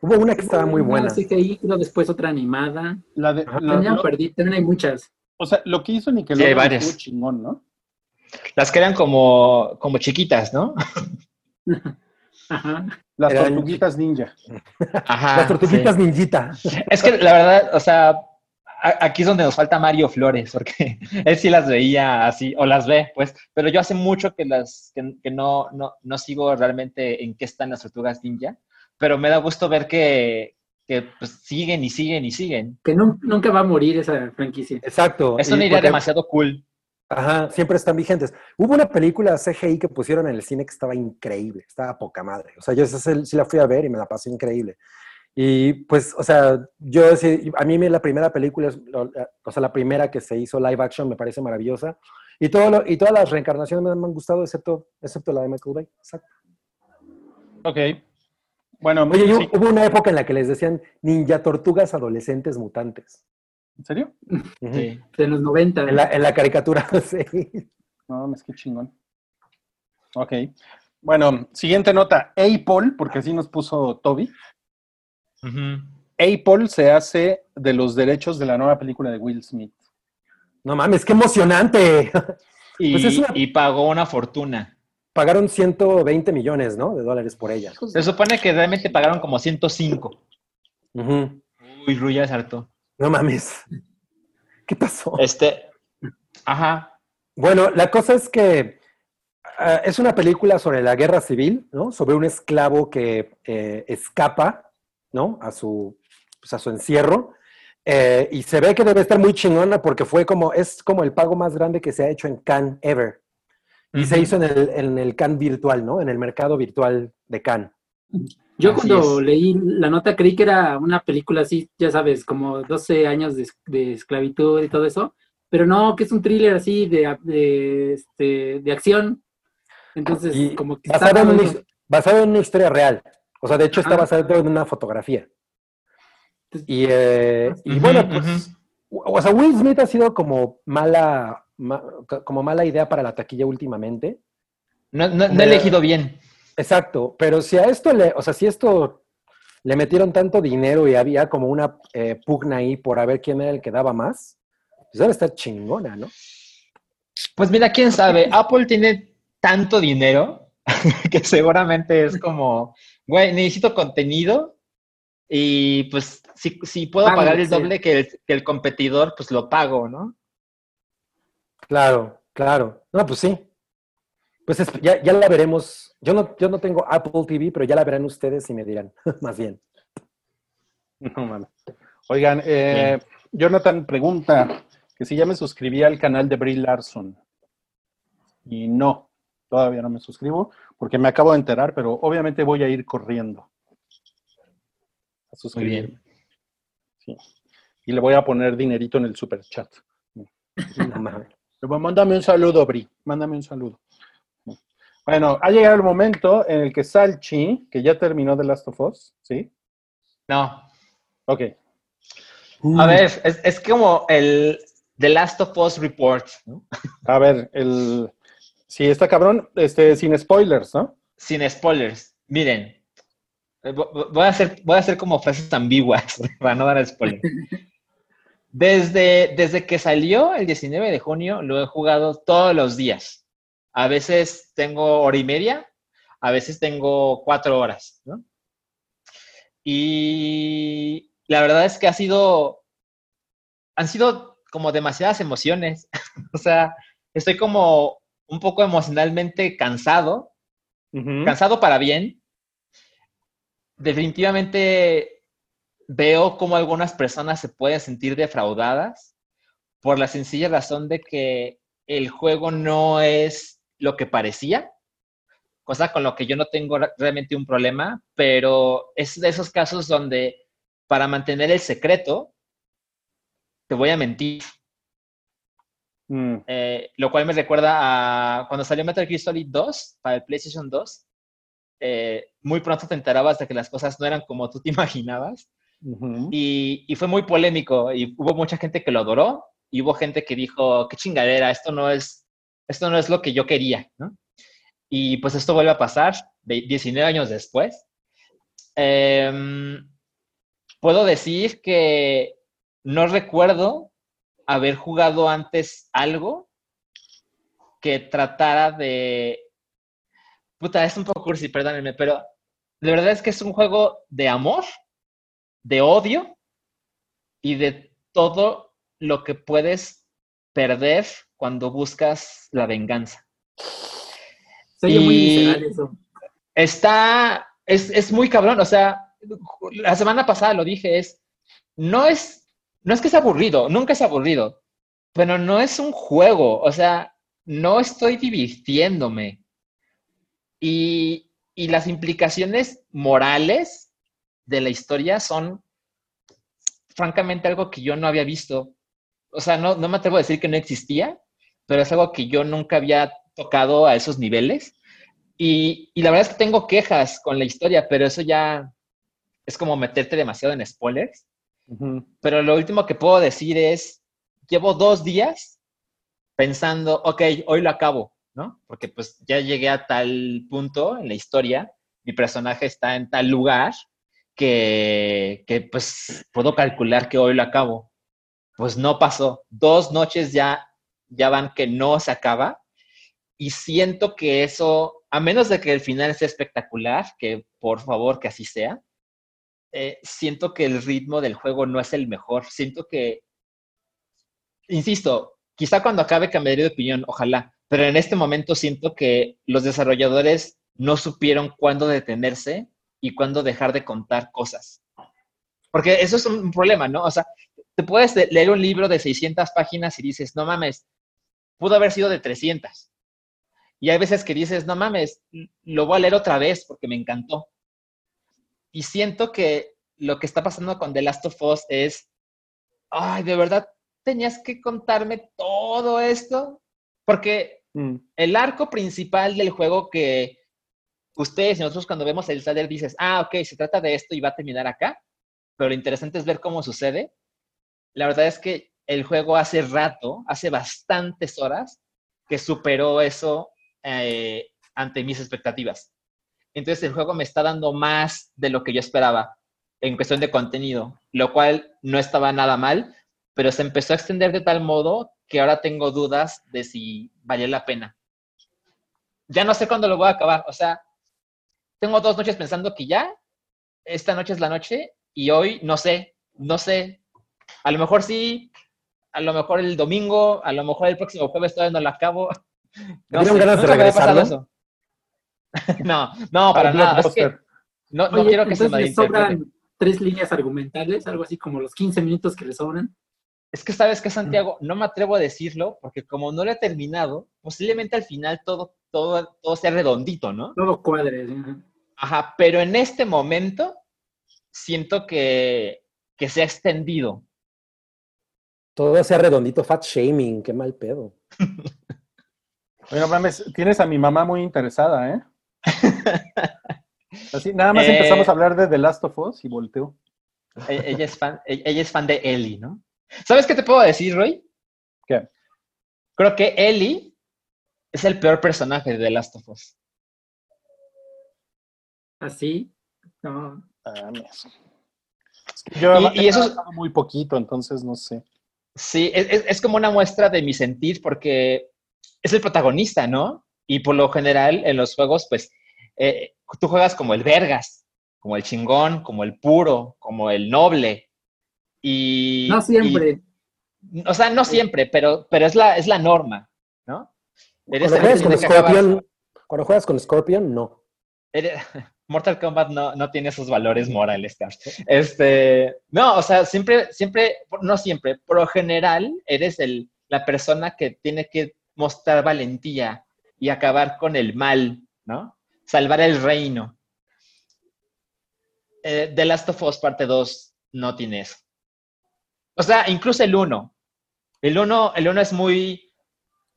Hubo una que estaba muy buena. CGI, creo después otra animada. La de, Ajá. la- perdí, también hay muchas. o sea, lo que hizo Nickelodeon Sí, hay varias. estuvo chingón, ¿no? Las que eran como, como chiquitas, ¿no? (laughs) Ajá. Las Eran- tortuguitas ninja. Ajá. Las tortuguitas ninjita. sí. Es que la verdad, o sea, aquí es donde nos falta Mario Flores, porque (laughs) él sí las veía así, o las ve, pues, pero yo hace mucho que las, que, que no, no, no sigo realmente en qué están las tortugas ninja, pero me da gusto ver que, que pues, siguen y siguen y siguen. Que nun- nunca va a morir esa franquicia. Exacto. Es una idea porque- demasiado cool. Ajá, siempre están vigentes. Hubo una película CGI que pusieron en el cine que estaba increíble, estaba poca madre. O sea, yo esa sí la fui a ver y me la pasé increíble. Y pues, o sea, yo a mí la primera película, o sea, la primera que se hizo live action me parece maravillosa. Y, todo lo- y todas las reencarnaciones me, han gustado, excepto, excepto la de Michael Bay. Exacto. Ok. Bueno, Oye, sí. hubo una época en la que les decían ninja tortugas adolescentes mutantes. ¿En serio? Sí. De los 90. En, la, en la caricatura, (laughs) sí. No, es que chingón. Ok. Bueno, siguiente nota. Apple, porque así nos puso Toby. Ujú. Apple se hace de los derechos de la nueva película de Will Smith. No mames, qué emocionante. Y, Pues es una- y pagó una fortuna. Pagaron 120 millones, ¿no? De dólares por ella. Se supone que realmente pagaron como 105. Ujú. Uy, Ruya es harto. No mames. ¿Qué pasó? Este, ajá. Bueno, la cosa es que ah, es una película sobre la guerra civil, ¿no? Sobre un esclavo que eh, escapa, ¿no? A su, pues, a su encierro. Eh, y se ve que debe estar muy chingona porque fue como, es como el pago más grande que se ha hecho en Cannes ever. Y se hizo en el, en el Cannes virtual, ¿no? En el mercado virtual de Cannes. Yo Así cuando es. leí la nota creí que era una película así, ya sabes, como 12 años de, de esclavitud y todo eso, pero no, que es un thriller así de, de, este, de acción. Entonces, Y como que está basado, en una, basado en una historia real. O sea, de hecho está basado en una fotografía. Y, eh, y bueno, pues, o sea, Will Smith ha sido como mala, ma- como mala idea para la taquilla últimamente. No, no, no he elegido bien. Exacto, pero si a esto le, o sea, si esto le metieron tanto dinero y había como una eh, pugna ahí por a ver quién era el que daba más, pues debe estar chingona, ¿no? Pues mira, quién sabe. Apple tiene tanto dinero (laughs) que seguramente es como, güey, necesito contenido y pues si, si puedo pagar el doble que el, que el competidor, pues lo pago, ¿no? Claro, claro. No, pues sí. Pues es- ya, ya la veremos. Yo no, yo no tengo Apple TV, pero ya la verán ustedes y me dirán, (laughs) más bien. No mames. Oigan, eh, Jonathan pregunta que si ya me suscribí al canal de Brie Larson. Y no, todavía no me suscribo porque me acabo de enterar, pero obviamente voy a ir corriendo a suscribirme. Sí. Y le voy a poner dinerito en el super chat. (laughs) No mames. Mándame un saludo, Bri. Mándame un saludo. Bueno, ha llegado el momento en el que Salchi, que ya terminó The Last of Us, ¿sí? No. Ok. A ver, es, es como el The Last of Us Report, ¿no? A ver, el... Sí, está cabrón, este, sin spoilers, ¿no? Sin spoilers. Miren, eh, vo- vo- voy a hacer, voy a hacer como frases ambiguas (laughs) para no dar spoilers. Desde, desde que salió el 19 de junio, lo he jugado todos los días. A veces tengo hora y media, a veces tengo cuatro horas, ¿no? Y la verdad es que ha sido, han sido como demasiadas emociones. (laughs) o sea, estoy como un poco emocionalmente cansado, cansado para bien. Definitivamente veo cómo algunas personas se pueden sentir defraudadas por la sencilla razón de que el juego no es lo que parecía, cosa con lo que yo no tengo re- realmente un problema, pero es de esos casos donde para mantener el secreto, te voy a mentir, Mm, eh, lo cual me recuerda a cuando salió Metal Gear Solid 2 para el PlayStation 2. eh, muy pronto te enterabas de que las cosas no eran como tú te (laughs) imaginabas. Y, y fue muy polémico y hubo mucha gente que lo adoró y hubo gente que dijo, qué chingadera, esto no es, esto no es lo que yo quería, ¿no? Y pues esto vuelve a pasar de 19 años después. Em, puedo decir que no recuerdo haber jugado antes algo que tratara de... Puta, es un poco cursi, perdónenme, pero de verdad es que es un juego de amor, de odio y de todo lo que puedes perder cuando buscas la venganza. Muy y- visceral eso. Está, es, es muy cabrón, o sea, la semana pasada lo dije, es, no es, no es que sea aburrido, nunca es aburrido, pero no es un juego, o sea, no estoy divirtiéndome. Y, y las implicaciones morales de la historia son francamente algo que yo no había visto. O sea, no, no me atrevo a decir que no existía, pero es algo que yo nunca había tocado a esos niveles. Y, y la verdad es que tengo quejas con la historia, pero eso ya es como meterte demasiado en spoilers. Pero lo último que puedo decir es, llevo dos días pensando, ok, hoy lo acabo, ¿no? Porque pues ya llegué a tal punto en la historia, mi personaje está en tal lugar que, que pues puedo calcular que hoy lo acabo. Pues no pasó. Dos noches ya, ya van que no se acaba y siento que eso, a menos de que el final sea espectacular, que por favor que así sea, eh, siento que el ritmo del juego no es el mejor. Siento que, insisto, quizá cuando acabe cambiaré de opinión, ojalá, pero en este momento siento que los desarrolladores no supieron cuándo detenerse y cuándo dejar de contar cosas. Porque eso es un problema, ¿no? O sea, te puedes de- leer un libro de 600 páginas y dices, no mames, pudo haber sido de 300. Y hay veces que dices, no mames, lo voy a leer otra vez porque me encantó. Y siento que lo que está pasando con The Last of Us es, ay, de verdad, tenías que contarme todo esto. Porque Mm. el arco principal del juego que ustedes y nosotros cuando vemos el trailer dices, ah, ok, se trata de esto y va a terminar acá, pero lo interesante es ver cómo sucede. La verdad es que el juego hace rato, hace bastantes horas, que superó eso eh, ante mis expectativas. Entonces el juego me está dando más de lo que yo esperaba en cuestión de contenido, lo cual no estaba nada mal, pero se empezó a extender de tal modo que ahora tengo dudas de si vale la pena. Ya no sé cuándo lo voy a acabar, o sea, tengo dos noches pensando que ya, esta noche es la noche y hoy no sé, no sé, a lo mejor sí, a lo mejor el domingo, a lo mejor el próximo jueves todavía no lo acabo. No ganas de me regresarlo? eso. (laughs) no, no, para Al nada. Es que no, quiero que se malinterprete. sobran tres líneas argumentales, algo así como los 15 minutos que le sobran. Es que sabes que Santiago, no me atrevo a decirlo porque como no lo he terminado, posiblemente al final todo, todo, todo sea redondito, ¿no? Todo cuadre. ¿sí? Ajá, pero en este momento siento que, que se ha extendido. Todo sea redondito, fat shaming, qué mal pedo. (laughs) No mames, tienes a mi mamá muy interesada, ¿eh? (laughs) Así, nada más Eh. empezamos a hablar de The Last of Us y volteo. E- Ella es fan, e- ella es fan de Ellie, ¿no? ¿Sabes qué te puedo decir, Roy? ¿Qué? Creo que Ellie es el peor personaje de The Last of Us. Así. No. Ah. Es que Yo Y- y eso es- muy poquito, entonces no sé. Sí, es, es- como una muestra de mi sentir porque es el protagonista, ¿no? Y por lo general en los juegos, pues, eh, tú juegas como el vergas, como el chingón, como el puro, como el noble. Y, No siempre. y- o sea, no siempre, pero, pero es, la, es la norma, ¿no? Eres Cuando juegas con Scorpion, cuando juegas con Scorpion, no. eres- (laughs) Mortal Kombat no, no tiene esos valores morales, Carl. Este, no, o sea, siempre, siempre, no siempre, por lo general, eres el, la persona que tiene que mostrar valentía y acabar con el mal, ¿no? Salvar el reino. Eh, The Last of Us parte 2 no tiene eso. O sea, incluso el 1. El 1 el uno es muy,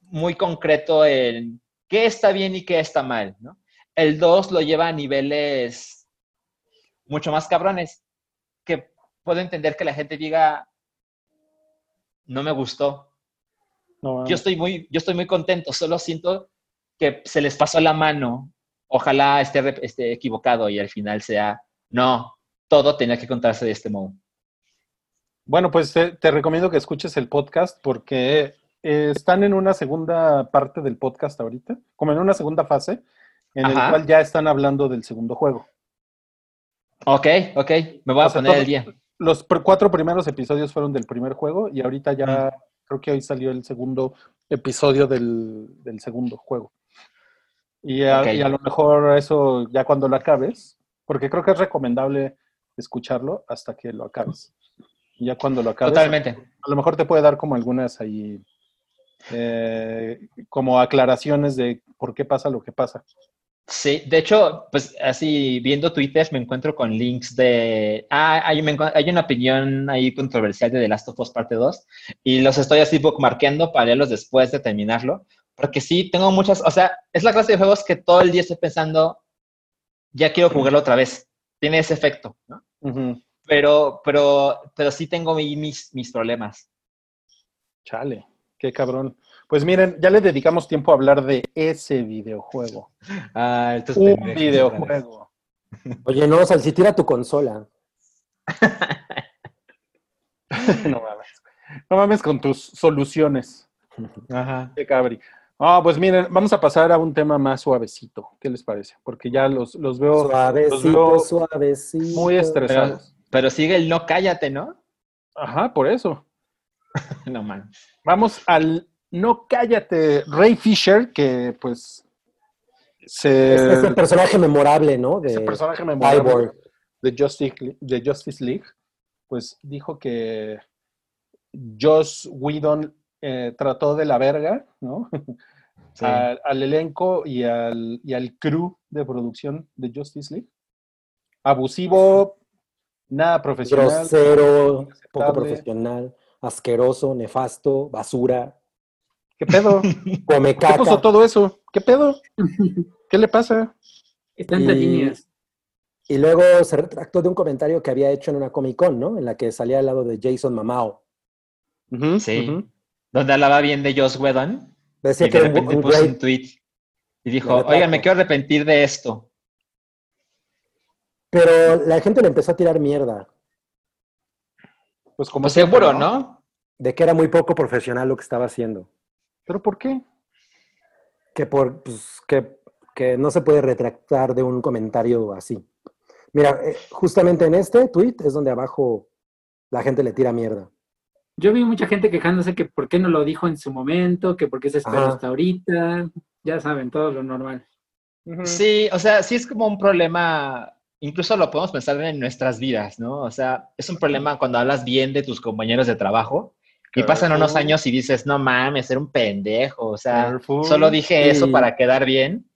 muy concreto en qué está bien y qué está mal, ¿no? El 2 lo lleva a niveles mucho más cabrones, que puedo entender que la gente diga, no me gustó. No, Yo estoy muy, yo estoy muy contento, solo siento que se les pasó la mano. Ojalá esté, esté equivocado y al final sea, no, todo tenía que contarse de este modo. Bueno, pues te, te recomiendo que escuches el podcast porque eh, están en una segunda parte del podcast ahorita, como en una segunda fase, en el cual ya están hablando del segundo juego. Ok, ok, me voy a sea, poner todo- el día. Los cuatro primeros episodios fueron del primer juego y ahorita ya Mm. creo que hoy salió el segundo episodio del, del segundo juego. Y a, y a lo mejor eso ya cuando lo acabes, porque creo que es recomendable escucharlo hasta que lo acabes. Y ya cuando lo acabes, Totalmente. a lo mejor te puede dar como algunas ahí, eh, como aclaraciones de por qué pasa lo que pasa. Sí, de hecho, pues así viendo Twitter me encuentro con links de... Ah, hay, me encuent- hay una opinión ahí controversial de The Last of Us Parte 2 y los estoy así bookmarkeando para leerlos después de terminarlo, porque sí, tengo muchas... O sea, es la clase de juegos que todo el día estoy pensando, ya quiero jugarlo otra vez. Tiene ese efecto, ¿no? Pero, pero, pero sí tengo mi- mis, mis problemas. Chale, qué cabrón. Pues miren, ya le dedicamos tiempo a hablar de ese videojuego. Ah, estos Un videojuego. Oye, no, Sal, si tira tu consola. (laughs) no mames. No mames con tus soluciones. Ajá. Qué cabri. Ah, pues miren, vamos a pasar a un tema más suavecito. ¿Qué les parece? Porque ya los, los veo Suavecito, veo suavecito. muy estresados. Pero sigue el no cállate, ¿no? Ajá, por eso. (laughs) No man. Vamos al No Cállate, Ray Fisher, que pues se... Es ese personaje memorable, ¿no? De ese personaje memorable Cyborg. de Justice, Le- de Justice League, pues dijo que Joss Whedon eh, trató de la verga, ¿no? (laughs) Sí. Al, al elenco y al, y al crew de producción de Justice League. Abusivo, nada profesional. Grosero, poco profesional, asqueroso, nefasto, basura, ¿Qué pedo? (laughs) come ¿Qué puso caca. todo eso? ¿Qué pedo? ¿Qué le pasa? Está entre Y- líneas. Y luego se retractó de un comentario que había hecho en una Comic Con, ¿no? En la que salía al lado de Jason Mamao. Sí. Donde hablaba bien de Joss Whedon Decía y que de un, repente un puso un tweet y dijo, oigan, me quiero arrepentir de esto. Pero la gente le empezó a tirar mierda, Pues como Pues seguro, ¿no? de que era muy poco profesional lo que estaba haciendo. ¿Pero por qué? Que, por, pues, que, que no se puede retractar de un comentario así. Mira, eh, justamente en este tweet es donde abajo la gente le tira mierda. Yo vi mucha gente quejándose que por qué no lo dijo en su momento, que por qué se esperó Ajá. hasta ahorita. Ya saben, todo lo normal. Sí, o sea, sí es como un problema, incluso lo podemos pensar en nuestras vidas, ¿no? O sea, es un problema cuando hablas bien de tus compañeros de trabajo y pasan unos años y dices, no mames, era un pendejo, o sea, solo dije eso para quedar bien.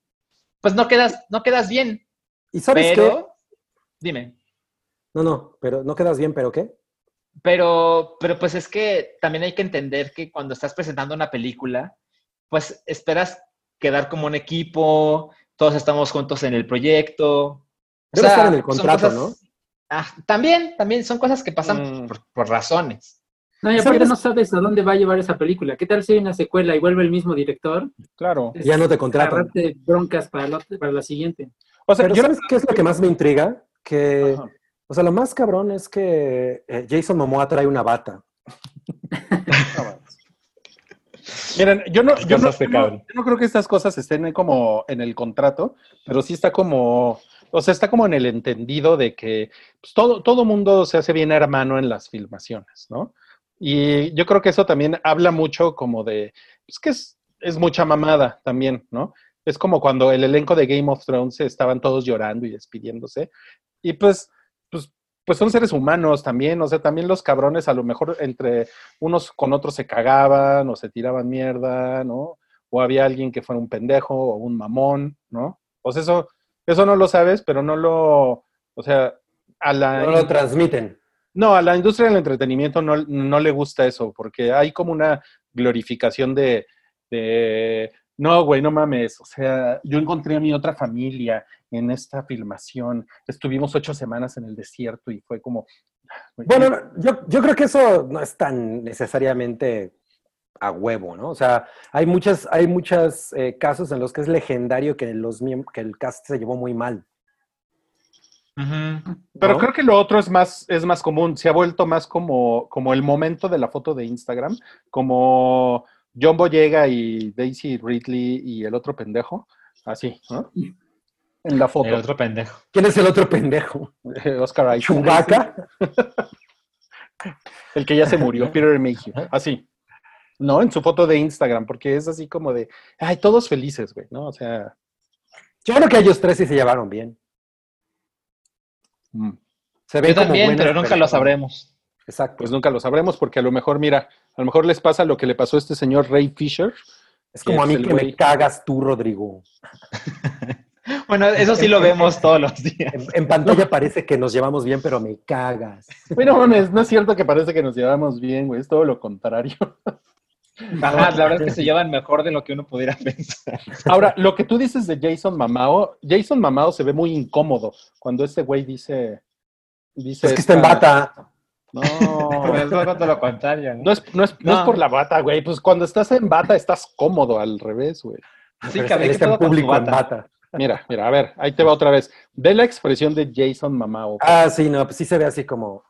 Pues no quedas, no quedas bien, ¿Y sabes qué? pero, dime. No, no, pero no quedas bien, pero ¿qué? Pero, pero pues es que también hay que entender que cuando estás presentando una película, pues esperas quedar como un equipo, todos estamos juntos en el proyecto. O Debe sea, estar en el contrato, cosas- ¿no? Ah, también, también son cosas que pasan Mm. por, por razones. No, y ¿Sabes? aparte no sabes a dónde va a llevar esa película. ¿Qué tal si hay una secuela y vuelve el mismo director? Claro. Es Ya no te contratan. agarrarte broncas para la, para la siguiente. O sea, Pero yo ¿sabes qué es lo que más me intriga? Que, Ajá. o sea, lo más cabrón es que eh, Jason Momoa trae una bata. (laughs) Miren, yo no, no, no- yo no creo que estas cosas estén como en el contrato, pero sí está como, o sea, está como en el entendido de que pues, todo, todo mundo se hace bien hermano en las filmaciones, ¿no? Y yo creo que eso también habla mucho como de, pues que es, es mucha mamada también, ¿no? Es como cuando el elenco de Game of Thrones estaban todos llorando y despidiéndose. Y pues, pues, pues son seres humanos también, o sea, también los cabrones a lo mejor entre unos con otros se cagaban o se tiraban mierda, ¿no? O había alguien que fuera un pendejo o un mamón, ¿no? Pues eso, eso no lo sabes, pero no lo, o sea, a la, No lo transmiten. No, a la industria del entretenimiento no, no le gusta eso, porque hay como una glorificación de, de no, güey, no mames, o sea, yo encontré a mi otra familia en esta filmación, estuvimos ocho semanas en el desierto y fue como... güey, Bueno, no, yo, yo creo que eso no es tan necesariamente a huevo, ¿no? O sea, hay muchas, hay muchos casos en los que es legendario que, los, que el cast se llevó muy mal. Pero ¿no? creo que lo otro es más, es más común, se ha vuelto más como, como el momento de la foto de Instagram, como John Boyega y Daisy Ridley y el otro pendejo, así, ¿no? En la foto. El otro pendejo. ¿Quién es el otro pendejo? (laughs) Oscar Isaac. ¿Chewbacca? (laughs) El que ya se murió, Peter Mayhew. Así. No, en su foto de Instagram, porque es así como de, ay, todos felices, güey, ¿no? O sea, Yo creo que ellos tres sí se llevaron bien. Mm, Se ven Yo como también, buenas pero nunca lo sabremos. Exacto. pues nunca lo sabremos, porque a lo mejor, mira, a lo mejor les pasa lo que le pasó a este señor Ray Fisher. es como a es mí que güey. me cagas tú, Rodrigo. (laughs) Bueno, eso sí lo vemos todos los días. En, en pantalla parece que nos llevamos bien, pero me cagas. Bueno, mames, no es cierto que parece que nos llevamos bien, güey. Es todo lo contrario. (laughs) Ajá, la verdad es que se llevan mejor de lo que uno pudiera pensar. Ahora, lo que tú dices de Jason Mamao, Jason Mamao se ve muy incómodo cuando este güey dice. dice Es que está en bata. No, (laughs) Es todo lo contrario. ¿no? no es, no, es, no es por la bata, güey. Pues cuando estás en bata estás cómodo, al revés, güey. Sí, ¿qué está en público en bata? bata. Mira, mira, a ver, ahí te va otra vez. Ve la expresión de Jason Mamao. Ah, sí, no, pues sí se ve así como.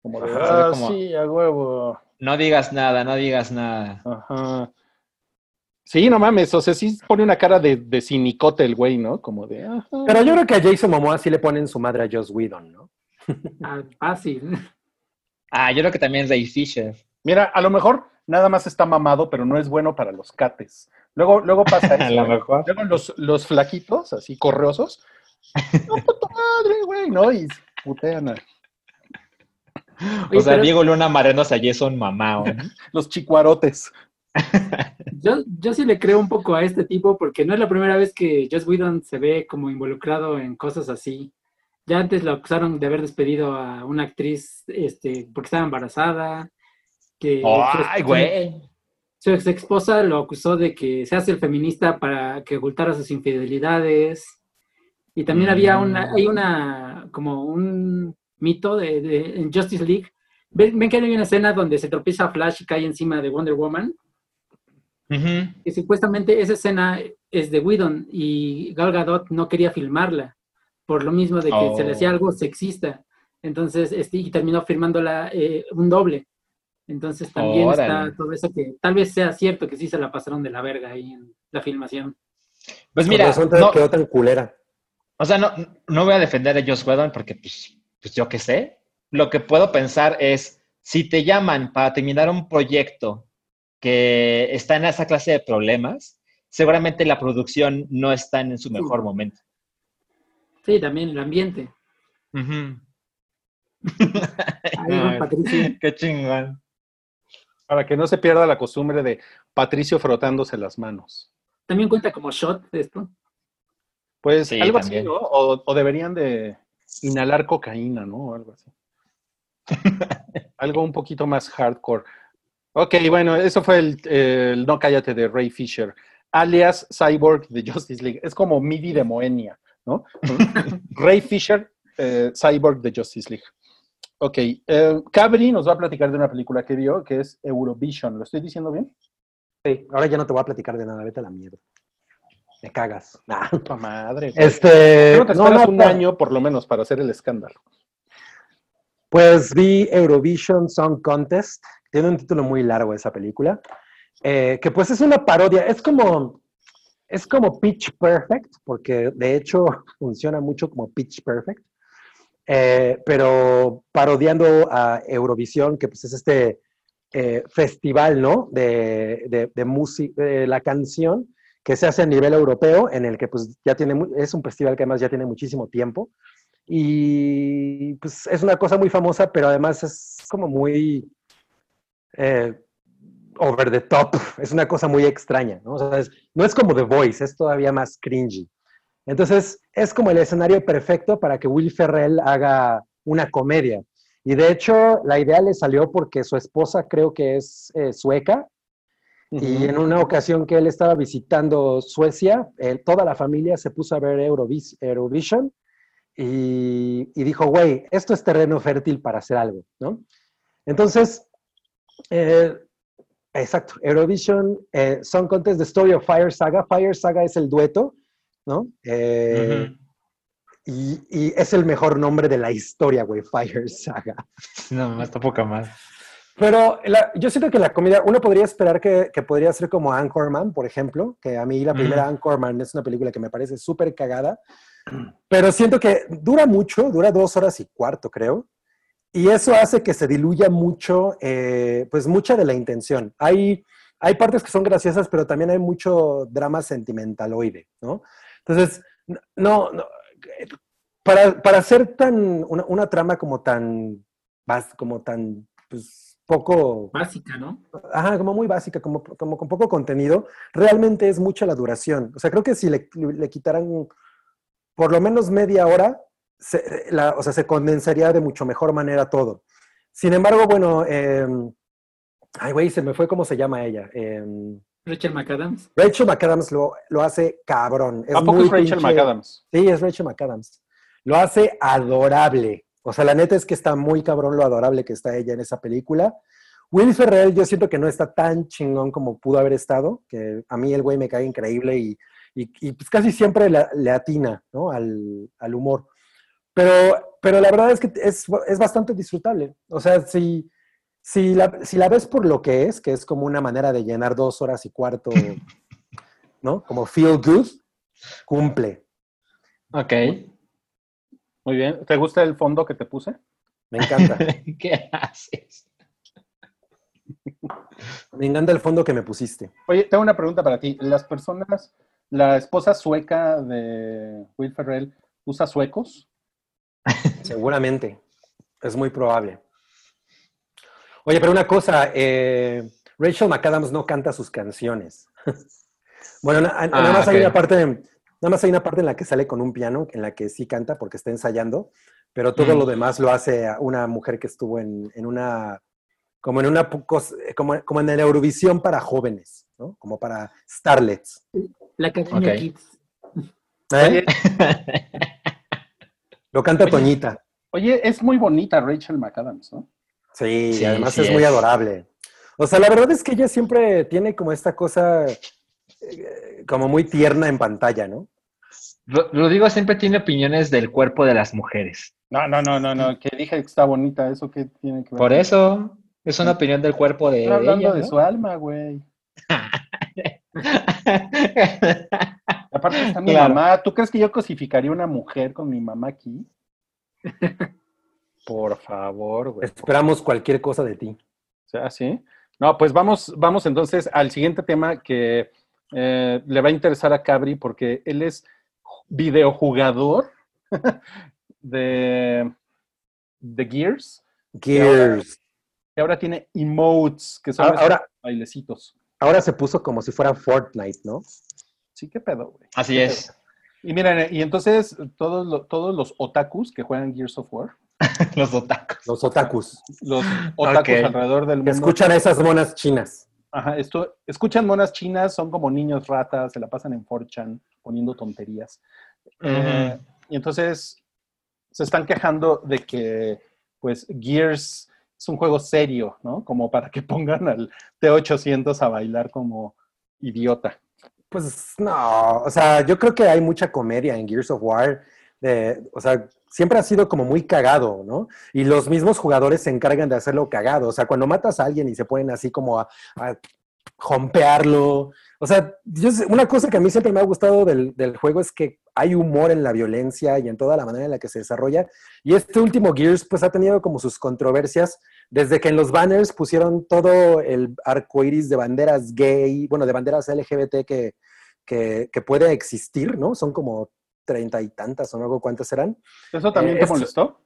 Como de, ah, como- sí, a huevo. No digas nada, no digas nada. Ajá. Sí, no mames, o sea, sí pone una cara de, de cinicote el güey, ¿no? Como de, ajá. Pero yo creo que a Jason Momoa sí le ponen su madre a Joss Whedon, ¿no? (laughs) Ah, fácil. Ah, yo creo que también Ray Fisher. Mira, a lo mejor nada más está mamado, pero no es bueno para los cates. Luego, luego pasa (laughs) eso. A lo güey. mejor. Luego los, los flaquitos, así correosos. (laughs) ¡No, puta madre, güey! ¿No? Y putean a (laughs) Oye, O sea, pero Diego Luna marenos a Jason Mamao. ¿no? (laughs) los chicuarotes. (laughs) yo, yo sí le creo un poco a este tipo porque no es la primera vez que Joss Whedon se ve como involucrado en cosas así. Ya antes lo acusaron de haber despedido a una actriz este, porque estaba embarazada. Que ¡Ay, güey! Su ex esposa lo acusó de que se hace el feminista para que ocultara sus infidelidades. Y también había una, hay una, como un mito de, de- en Justice League. ¿Ven, ven que hay una escena donde se tropieza Flash y cae encima de Wonder Woman? Que supuestamente esa escena es de Whedon y Gal Gadot no quería filmarla por lo mismo de que Oh. se le hacía algo sexista. Entonces, este, y terminó firmándola eh, un doble. Entonces también Órale. está todo eso que tal vez sea cierto que sí se la pasaron de la verga ahí en la filmación. Pues mira, no, quedó tan culera. o sea, no, no voy a defender a Joss Whedon porque, pues, pues yo qué sé. Lo que puedo pensar es, si te llaman para terminar un proyecto que está en esa clase de problemas, seguramente la producción no está en su mejor momento. Sí, también el ambiente. (laughs) Ahí con (laughs) Patricio. Qué chingón. Para que no se pierda la costumbre de Patricio frotándose las manos. También cuenta como shot esto. Pues Sí, algo también. así, ¿no? O, o deberían de inhalar cocaína, ¿no? O algo así. (laughs) algo un poquito más hardcore. Ok, bueno, eso fue el, el No Cállate de Ray Fisher, alias Cyborg de Justice League. Es como MIDI de Moenia, ¿no? (laughs) Ray Fisher, eh, Cyborg de Justice League. Ok, eh, Cabri nos va a platicar de una película que vio, que es Eurovision. ¿Lo estoy diciendo bien? Sí, ahora ya no te voy a platicar de nada, vete a la mierda. Me cagas. (laughs) Nah. ¡Puta madre! güey! Este. Creo que no, esperas no, un no. año por lo menos para hacer el escándalo. Pues vi Eurovision Song Contest. Tiene un título muy largo esa película. eh, que pues es una parodia. Es como. Es como Pitch Perfect, porque de hecho (laughs) funciona mucho como Pitch Perfect. eh, pero parodiando a Eurovisión, que pues es este eh, festival, ¿no? De, de, de música, de la canción que se hace a nivel europeo, en el que pues ya tiene, es un festival que además ya tiene muchísimo tiempo. Y pues es una cosa muy famosa, pero además es como muy eh, over the top. Es una cosa muy extraña, ¿no? O sea, es- no es como The Voice, es todavía más cringy. Entonces, es como el escenario perfecto para que Will Ferrell haga una comedia. Y de hecho, la idea le salió porque su esposa creo que es eh, sueca, y en una ocasión que él estaba visitando Suecia, eh, toda la familia se puso a ver Eurovis- Eurovision y, y dijo, güey, esto es terreno fértil para hacer algo, ¿no? Entonces, eh, exacto, Eurovision eh, Song Contest, The Story of Fire Saga. Fire Saga es el dueto, ¿no? Eh, y, y es el mejor nombre de la historia, güey, Fire Saga. No, más está poca más. Pero la- yo siento que la comida, uno podría esperar que, que podría ser como Anchorman, por ejemplo, que a mí la primera Mm. Anchorman es una película que me parece súper cagada, pero siento que dura mucho, dura dos horas y cuarto, creo, y eso hace que se diluya mucho, eh, pues mucha de la intención. Hay, hay partes que son graciosas, pero también hay mucho drama sentimentaloide, ¿no? Entonces, no, no para, para hacer tan, una, una trama como tan, como tan, pues, poco, Básica, ¿no? ajá, como muy básica, como, como con poco contenido, realmente es mucha la duración. O sea, creo que si le, le quitaran por lo menos media hora, se, la- o sea, se condensaría de mucho mejor manera todo. Sin embargo, bueno, em, ay, güey, se me fue cómo se llama ella. Em, Rachel McAdams. Rachel McAdams lo, lo hace cabrón. Es ¿A poco muy es Rachel pinche- McAdams? Sí, es Rachel McAdams. Lo hace adorable. O sea, la neta es que está muy cabrón lo adorable que está ella en esa película. Will Ferrell, yo siento que no está tan chingón como pudo haber estado, que a mí el güey me cae increíble y, y- y, pues casi siempre le, le atina ¿no? al, al humor. Pero, pero la verdad es que es, es bastante disfrutable. O sea, si, si, la, si la ves por lo que es, que es como una manera de llenar dos horas y cuarto, (laughs) ¿no? Como feel good, cumple. Ok. Muy bien. ¿Te gusta el fondo que te puse? Me encanta. (laughs) ¿Qué haces? Me encanta el fondo que me pusiste. Oye, tengo una pregunta para ti. ¿Las personas, la esposa sueca de Will Ferrell, usa suecos? Seguramente. Es muy probable. Oye, pero una cosa, eh, Rachel McAdams no canta sus canciones. (laughs) bueno, na- nada más hay ok. una parte, nada más hay una parte en la que sale con un piano, en la que sí canta porque está ensayando, pero todo Mm. lo demás lo hace una mujer que estuvo en, en una, como en una, cos- como, como en el Eurovisión para jóvenes, ¿no? Como para starlets. La Academia Ok. Kids. ¿Eh? (laughs) Lo canta Oye. Toñita. Oye, es muy bonita Rachel McAdams, ¿no? Sí, Sí, y además sí es, muy es. adorable. O sea, la verdad es que ella siempre tiene como esta cosa eh, como muy tierna en pantalla, ¿no? Ro- Rodrigo siempre tiene opiniones del cuerpo de las mujeres. No, no, no, no, no, que dije que está bonita, ¿eso qué tiene que ver? Por eso es una opinión del cuerpo de Estoy hablando ella, de ¿no? su alma, güey. (laughs) Aparte está mi Claro. mamá. ¿Tú crees que yo cosificaría una mujer con mi mamá aquí? (laughs) Por favor, güey. Esperamos cualquier cosa de ti. O sea, sí. No, pues vamos, vamos entonces al siguiente tema que eh, le va a interesar a Cabri porque él es videojugador (laughs) de, de Gears Gears. y ahora tiene emotes, que son Ahora, esos ahora, bailecitos. ahora se puso como si fuera Fortnite, ¿no? Sí, qué pedo, güey. Así Qué es. pedo. Y miren, y entonces todos, lo- todos los otakus que juegan Gears of War, Los (laughs) otacos. Los otakus. los otakus alrededor del mundo, escuchan a esas monas chinas. Ajá, esto, escuchan monas chinas, son como niños ratas, se la pasan en 4chan poniendo tonterías. Eh, y entonces se están quejando de que, pues, Gears es un juego serio, ¿no? Como para que pongan al T800 a bailar como idiota. Pues no, o sea, yo creo que hay mucha comedia en Gears of War. de- o sea, siempre ha sido como muy cagado, ¿no? Y los mismos jugadores se encargan de hacerlo cagado. O sea, cuando matas a alguien y se ponen así como a, a jompearlo. O sea, yo una cosa que a mí siempre me ha gustado del, del juego es que hay humor en la violencia y en toda la manera en la que se desarrolla. Y este último Gears, pues ha tenido como sus controversias desde que en los banners pusieron todo el arco iris de banderas gay, bueno, de banderas LGBT que, que, que puede existir, ¿no? Son como treinta y tantas o no cuántas serán. ¿Eso también Eh, te esto- molestó?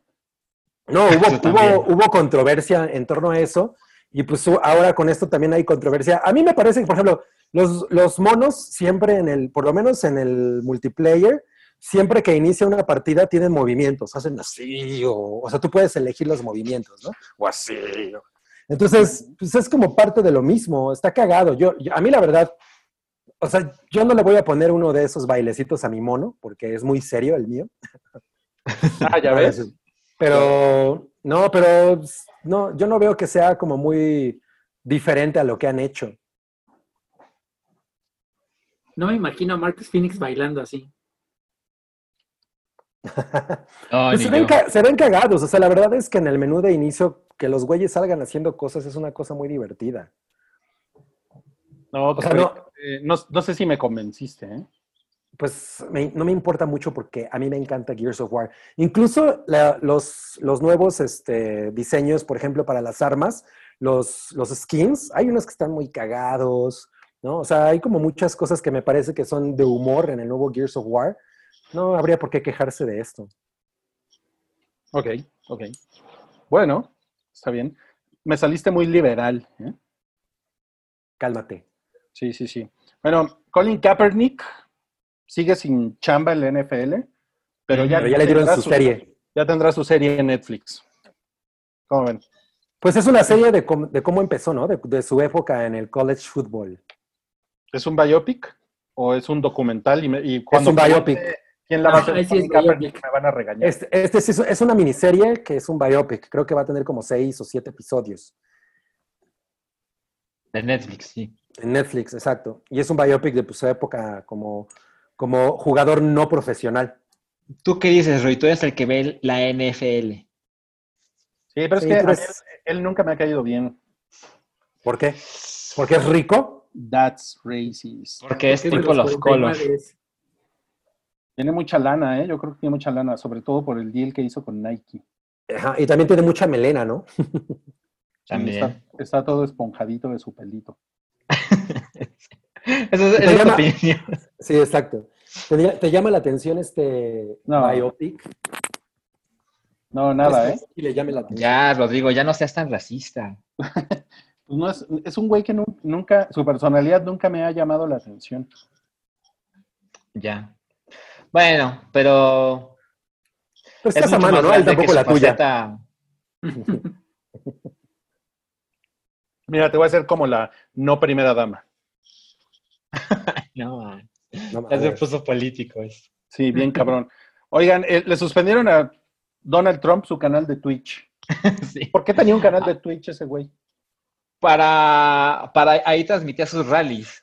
No, hubo, hubo, hubo controversia en torno a eso. Y pues ahora con esto también hay controversia. A mí me parece que, por ejemplo, los, los monos siempre en el, por lo menos en el multiplayer, siempre que inicia una partida tienen movimientos, hacen así, o, o sea, tú puedes elegir los movimientos, ¿no? O así. o- Entonces, pues es como parte de lo mismo, está cagado. Yo, yo- a mí la verdad, o sea, yo no le voy a poner uno de esos bailecitos a mi mono, porque es muy serio el mío. (laughs) Ah, ya ves. Pero, no, pero no, yo no veo que sea como muy diferente a lo que han hecho. No me imagino a Marcus Phoenix bailando así. (laughs) No, Pues ven se ven cagados, o sea, la verdad es que en el menú de inicio que los güeyes salgan haciendo cosas es una cosa muy divertida. No, sea, no- eh, no, no sé si me convenciste, ¿eh? Pues me- no me importa mucho porque a mí me encanta Gears of War. Incluso la- los, los nuevos este, diseños, por ejemplo, para las armas, los, los skins, hay unos que están muy cagados, ¿no? O sea, hay como muchas cosas que me parece que son de humor en el nuevo Gears of War. No habría por qué quejarse de esto. Ok, ok. Bueno, está bien. Me saliste muy liberal, ¿eh? Cálmate. Sí, sí, sí. Bueno, Colin Kaepernick sigue sin chamba en la NFL. Pero ya, Pero ya le dieron tendrá su serie. Ya tendrá su serie en Netflix. ¿Cómo ven? Pues es una serie de, cómo- de cómo empezó, ¿no? De, de su época en el college football. ¿Es un biopic o es un documental? Y, me- y cuando un biopic. ¿Quién la va a Ah, hacer? sí es. Me van a regañar. Este, este sí es, es una miniserie que es un biopic. Creo que va a tener como seis o siete episodios. De Netflix, sí. En Netflix, exacto. Y es un biopic de pues, su época como, como jugador no profesional. ¿Tú qué dices, Roy? Tú eres el que ve la NFL. Sí, pero es Sí, que a mí él, él nunca me ha caído bien. ¿Por qué? ¿Porque es rico? That's racist. Porque es tipo los. 49. Tiene mucha lana, ¿eh? Yo creo que tiene mucha lana, sobre todo por el deal que hizo con Nike. Ajá, y también tiene mucha melena, ¿no? También. Está, está todo esponjadito de su pelito. (laughs) Es, esa es tu llama- opinión. Sí, exacto. ¿Te, te llama la atención este No. biopic? No, nada, ¿eh? Y le llame la atención. Ya, Rodrigo, ya no seas tan racista. (laughs) Pues no es, es un güey que nu- nunca, su personalidad nunca me ha llamado la atención. Ya. Bueno, pero. Pues es estás a mucho mano, ¿no? Él tampoco la tuya. (laughs) Mira, te voy a hacer como la no primera dama. (laughs) No, man. No, ya a se ver. puso político eso. Sí, bien (laughs) cabrón. Oigan, eh, le suspendieron a Donald Trump su canal de Twitch. (laughs) Sí. ¿Por qué tenía un canal de Twitch ese güey? Para, para ahí transmitía sus rallies.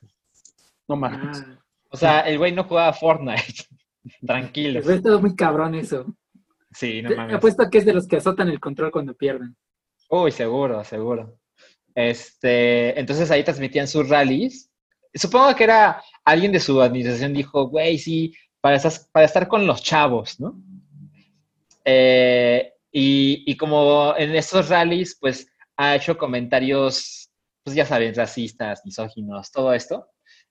No mames. Ah, O sea, el güey no jugaba Fortnite. Tranquilo. pues, todo muy cabrón eso. Sí, no mames. Apuesto que es de los que azotan el control cuando pierden. Uy, seguro, seguro. Este, entonces ahí transmitían sus rallies. Supongo que era alguien de su administración dijo, güey, sí, para, estar con los chavos, ¿no? Eh, y, y como en estos rallies, pues ha hecho comentarios, pues ya saben, racistas, misóginos, todo esto.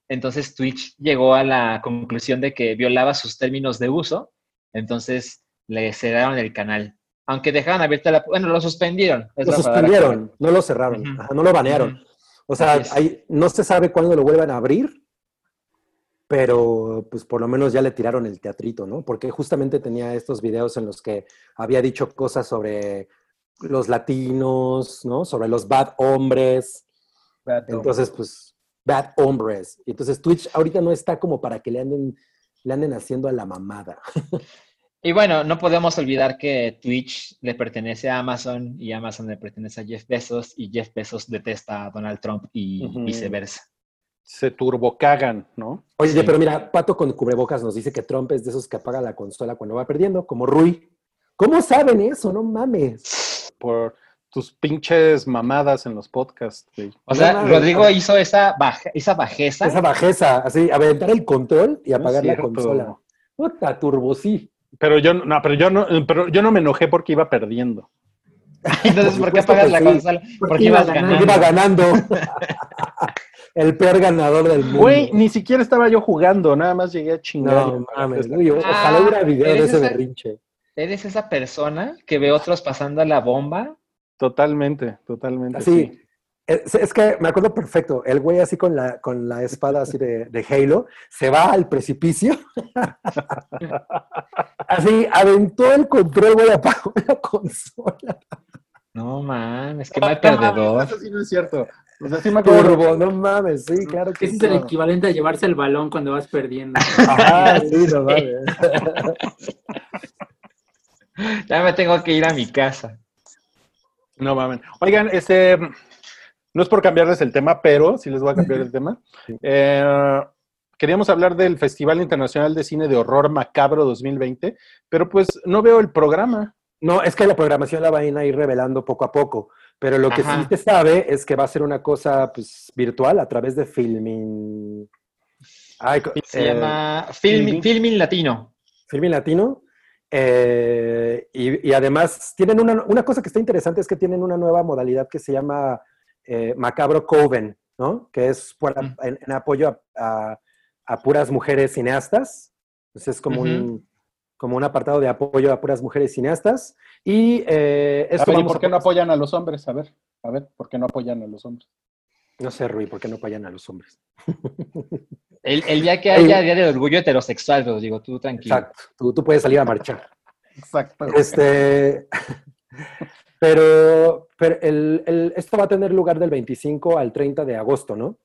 Entonces Twitch llegó a la conclusión de que violaba sus términos de uso, entonces le cerraron el canal. Aunque dejaron abierta la... Bueno, lo suspendieron. Lo suspendieron, no lo cerraron, Ujú. ajá, no lo banearon. Ujú. O sea, ahí no se sabe cuándo lo vuelvan a abrir, pero pues por lo menos ya le tiraron el teatrito, ¿no? Porque justamente tenía estos videos en los que había dicho cosas sobre los latinos, ¿no? Sobre los bad hombres. Entonces, pues, bad hombres. Y entonces Twitch ahorita no está como para que le anden, le anden haciendo a la mamada. (laughs) Y bueno, no podemos olvidar que Twitch le pertenece a Amazon y Amazon le pertenece a Jeff Bezos y Jeff Bezos detesta a Donald Trump y Ujú. viceversa. Se turbocagan, ¿no? Oye, Sí. pero mira, Pato con cubrebocas nos dice que Trump es de esos que apaga la consola cuando va perdiendo, como Rui. ¿Cómo saben eso? No mames. Por tus pinches mamadas en los podcasts, güey. O sea, No. Rodrigo hizo esa, baja- esa bajeza. Esa bajeza, así, aventar el control y apagar la consola. Puta, turbo, sí. Pero yo no, pero yo no, pero yo no me enojé porque iba perdiendo. (laughs) Entonces, Por ¿por qué apagas la sí. consola? Porque Porque iba ibas ganando. Iba (laughs) el peor ganador del mundo. Güey, ni siquiera estaba yo jugando, nada más llegué a chingar. no mames. uy, ojalá Ah, hubiera video de ese esa- berrinche. ¿Eres esa persona que ve otros pasando la bomba? Totalmente, totalmente. Así, sí. Es, es que me acuerdo perfecto. El güey así con la, con la espada así de, de Halo, se va al precipicio. (laughs) así, aventó el control, güey, apagó la consola. No, man, es que mal perdedor. Eso sí no es cierto. O sea, sí me acuerdo. Turbo, no mames, sí, claro que Ese sí. es el equivalente a llevarse el balón cuando vas perdiendo. (laughs) Ajá, sí, no mames. (laughs) Ya me tengo que ir a mi casa. No mames. Oigan, este, no es por cambiarles el tema, pero sí les voy a cambiar el tema. Eh, queríamos hablar del Festival Internacional de Cine de Horror Macabro 2020, pero pues no veo el programa. No, es que la programación la van a ir revelando poco a poco, pero lo que Ajá. sí se sabe es que va a ser una cosa pues, virtual a través de Filmin. Ay, co- Se eh, llama Filming, Filming. Filming Latino. Filmin Latino. eh, y, y además tienen una, una cosa que está interesante es que tienen una nueva modalidad que se llama eh, Macabro Coven, ¿no? Que es por- en, en apoyo a, a- a puras mujeres cineastas. Entonces es como, un, como un apartado de apoyo a puras mujeres cineastas. Y eh, A esto ver, ¿y vamos ¿Por qué a- no apoyan a los hombres? A ver, a ver, ¿por qué no apoyan a los hombres? No sé, Rui, ¿por qué no apoyan a los hombres? (laughs) El, el día que haya Día del Orgullo Heterosexual, digo, tú tranquilo. Exacto. Tú, tú puedes salir a marchar. (laughs) Exacto. Este, pero pero el, el- esto va a tener lugar del 25 al 30 de agosto, ¿no?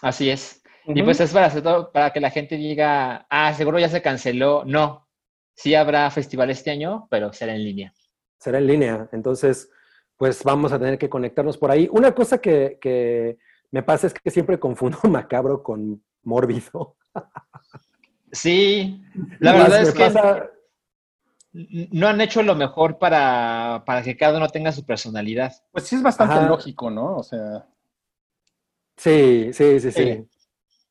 Así es. Y pues es para, hacer todo- para que la gente diga, ah, seguro ya se canceló. No, sí habrá festival este año, pero será en línea. Será en línea. Entonces, pues vamos a tener que conectarnos por ahí. Una cosa que, que me pasa es que siempre confundo (laughs) macabro con mórbido. Sí, la verdad es que pasa- no han hecho lo mejor para, para que cada uno tenga su personalidad. Pues sí es bastante Ajá. lógico, ¿no? O sea, Sí, sí, sí, sí. Sí.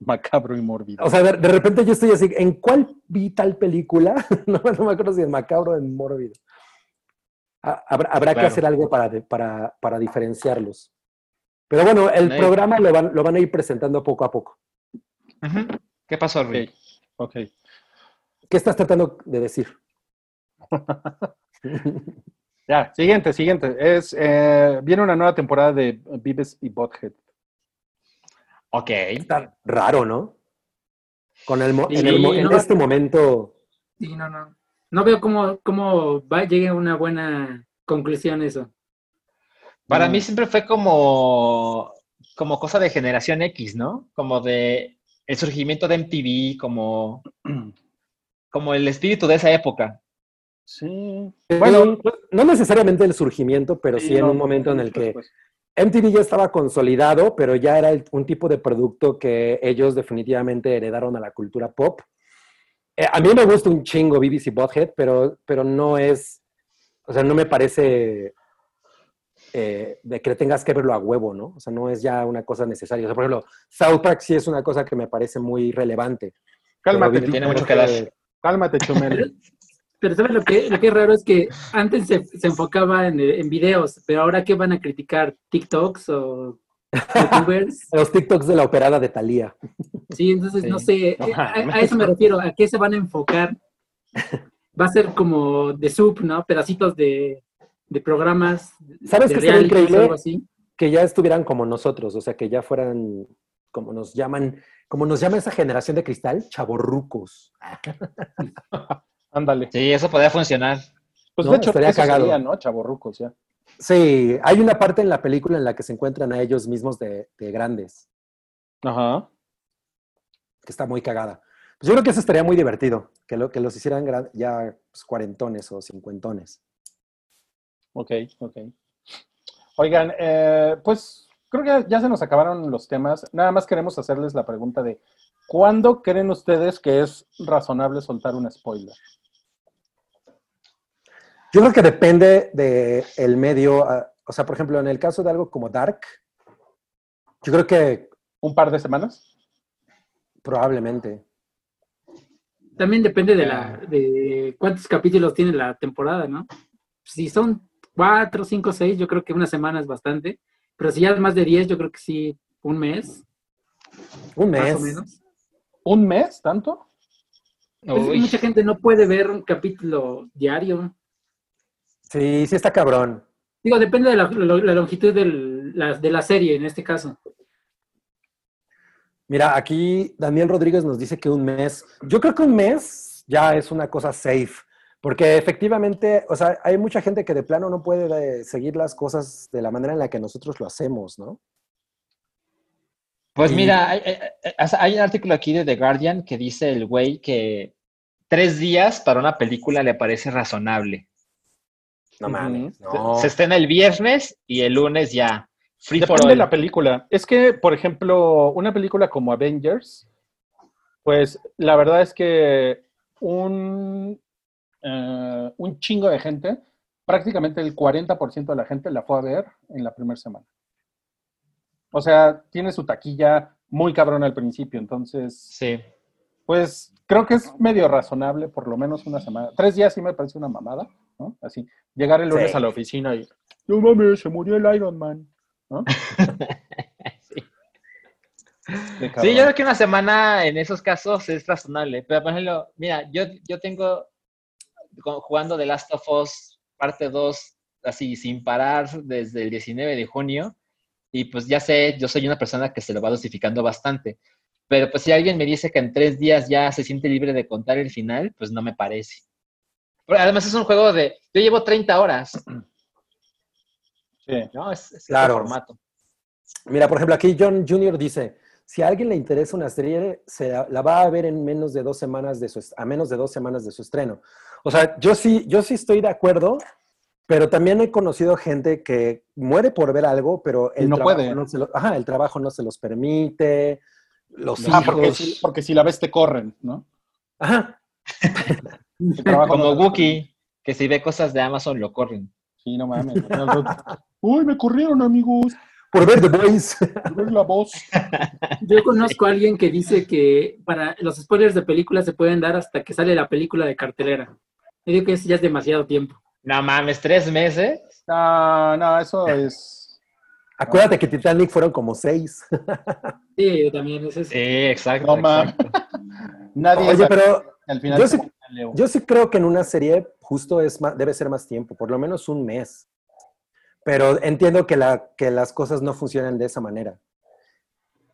macabro y mórbido. O sea, de, de repente yo estoy así, ¿en cuál vi tal película? (laughs) no, no me acuerdo si en macabro o en mórbido. Ah, Habrá, habrá que hacer algo para, de- para, para diferenciarlos. Pero bueno, el No hay- programa lo van, lo van a ir presentando poco a poco. ¿Qué pasó, Rui? Ok. ¿Qué estás tratando de decir? (laughs) Ya, siguiente, siguiente. Es, eh, viene una nueva temporada de Vives y Butthead. Ok. Está raro, ¿no? Con el, mo- en, Sí, el mo- en no. este momento, Sí, no, no. No veo cómo, cómo va, llegue a una buena conclusión eso. Para Mm. mí siempre fue como, como cosa de generación X, ¿no? Como de el surgimiento de MTV, como, como el espíritu de esa época. Sí. bueno, no necesariamente el surgimiento, pero sí, en no, un momento en el que pues, MTV ya estaba consolidado, pero ya era el- un tipo de producto que ellos definitivamente heredaron a la cultura pop. Eh, a mí me gusta un chingo BBC Butthead, pero, pero no es, o sea, no me parece eh, de que tengas que verlo a huevo, ¿no? O sea, no es ya una cosa necesaria. O sea, por ejemplo, South Park sí es una cosa que me parece muy relevante. Cálmate, tiene Chumel. mucho que dar. Cálmate, Chumel. (laughs) Pero ¿sabes lo que, lo que es raro? Es que antes se, se enfocaba en, en videos, pero ahora ¿qué van a criticar? ¿TikToks o YouTubers? (laughs) Los TikToks de la operada de Thalía. Sí, entonces no Sí. sé, No eh, a, eso me refiero, ¿a qué se van a enfocar? Va a ser como de soup, ¿no? Pedacitos de, de programas. ¿Sabes de qué sería increíble? algo así. que ya estuvieran como nosotros, o sea, que ya fueran, como nos llaman, como nos llama esa generación de cristal, chavorrucos. (laughs) Ándale. Sí, eso podría funcionar. Pues No, de hecho, estaría eso cagado. sería, ¿no? Chavorrucos, ya. Sí, hay una parte en la película en la que se encuentran a ellos mismos de, de grandes, Ajá. que está muy cagada. Pues yo creo que eso estaría muy divertido, que, lo, que los hicieran ya pues, cuarentones o cincuentones. Ok, ok. Oigan, eh, pues creo que ya se nos acabaron los temas. Nada más queremos hacerles la pregunta de ¿cuándo creen ustedes que es razonable soltar un spoiler? Yo creo que depende del el medio, ah, o sea, por ejemplo, en el caso de algo como Dark, yo creo que ¿Un par de semanas? probablemente. También depende de la de cuántos capítulos tiene la temporada, ¿no? Si son cuatro, cinco, seis, yo creo que una semana es bastante. Pero si ya es más de diez, yo creo que sí, un mes, Un más mes. o menos. ¿Un mes? ¿Tanto? Pues mucha gente no puede ver un capítulo diario. Sí, sí está cabrón. Digo, depende de la, lo- la longitud del- la- de la serie en este caso. Mira, aquí Daniel Rodríguez nos dice que un mes. Yo creo que un mes ya es una cosa safe, porque efectivamente, o sea, hay mucha gente que de plano no puede eh, seguir las cosas de la manera en la que nosotros lo hacemos, ¿no? Pues Y- mira, hay, hay- hay un artículo aquí de The Guardian que dice el güey que tres días para una película le parece razonable. No mames. Se- No. Se estrena el viernes y el lunes ya. Free for Depende de all. la película. Es que, por ejemplo, una película como Avengers, pues la verdad es que un, eh, un chingo de gente, prácticamente el 40% de la gente la fue a ver en la primera semana. O sea, tiene su taquilla muy cabrón al principio, entonces, Sí. pues creo que es medio razonable, por lo menos una semana. Tres días sí me parece una mamada, ¿no? Así, llegar el lunes Sí. a la oficina y, no mames, se murió el Iron Man, ¿no? (laughs) Sí. Yo creo que una semana en esos casos es razonable. Pero, por ejemplo, mira, yo, yo tengo jugando The Last of Us parte 2 así sin parar desde el 19 de junio Y pues ya sé, yo soy una persona que se lo va dosificando bastante. Pero pues si alguien me dice que en tres días ya se siente libre de contar el final, pues no me parece. Además es un juego de, yo llevo 30 horas. Sí. No, es, es Claro. el formato. Mira, por ejemplo, aquí John Jr. dice, si a alguien le interesa una serie, se la, la va a ver en menos de dos semanas de su, a menos de dos semanas de su estreno. O sea, yo sí, yo sí estoy de acuerdo, pero también he conocido gente que muere por ver algo, pero el, no trabajo, puede. no se lo- ajá, el trabajo no se los permite, los Ah, hijos. porque si, porque si la ves te corren, ¿no? Ajá, (laughs) Como Wookie, que si ve cosas de Amazon lo corren. Sí, no mames. Uy, me corrieron, amigos. por ver The Voice. Por ver la voz. Yo conozco a alguien que dice que para los spoilers de películas se pueden dar hasta que sale la película de cartelera. Yo digo que eso ya es demasiado tiempo. No mames, tres meses. No, no, eso es. Acuérdate que Titanic fueron como seis. Sí, yo también. Eso es, Sí, exacto. No mames. exacto. Nadie Oye, pero al final yo sí- Leo. Yo sí creo que en una serie justo es más, debe ser más tiempo, por lo menos un mes. Pero entiendo que, la, que las cosas no funcionan de esa manera.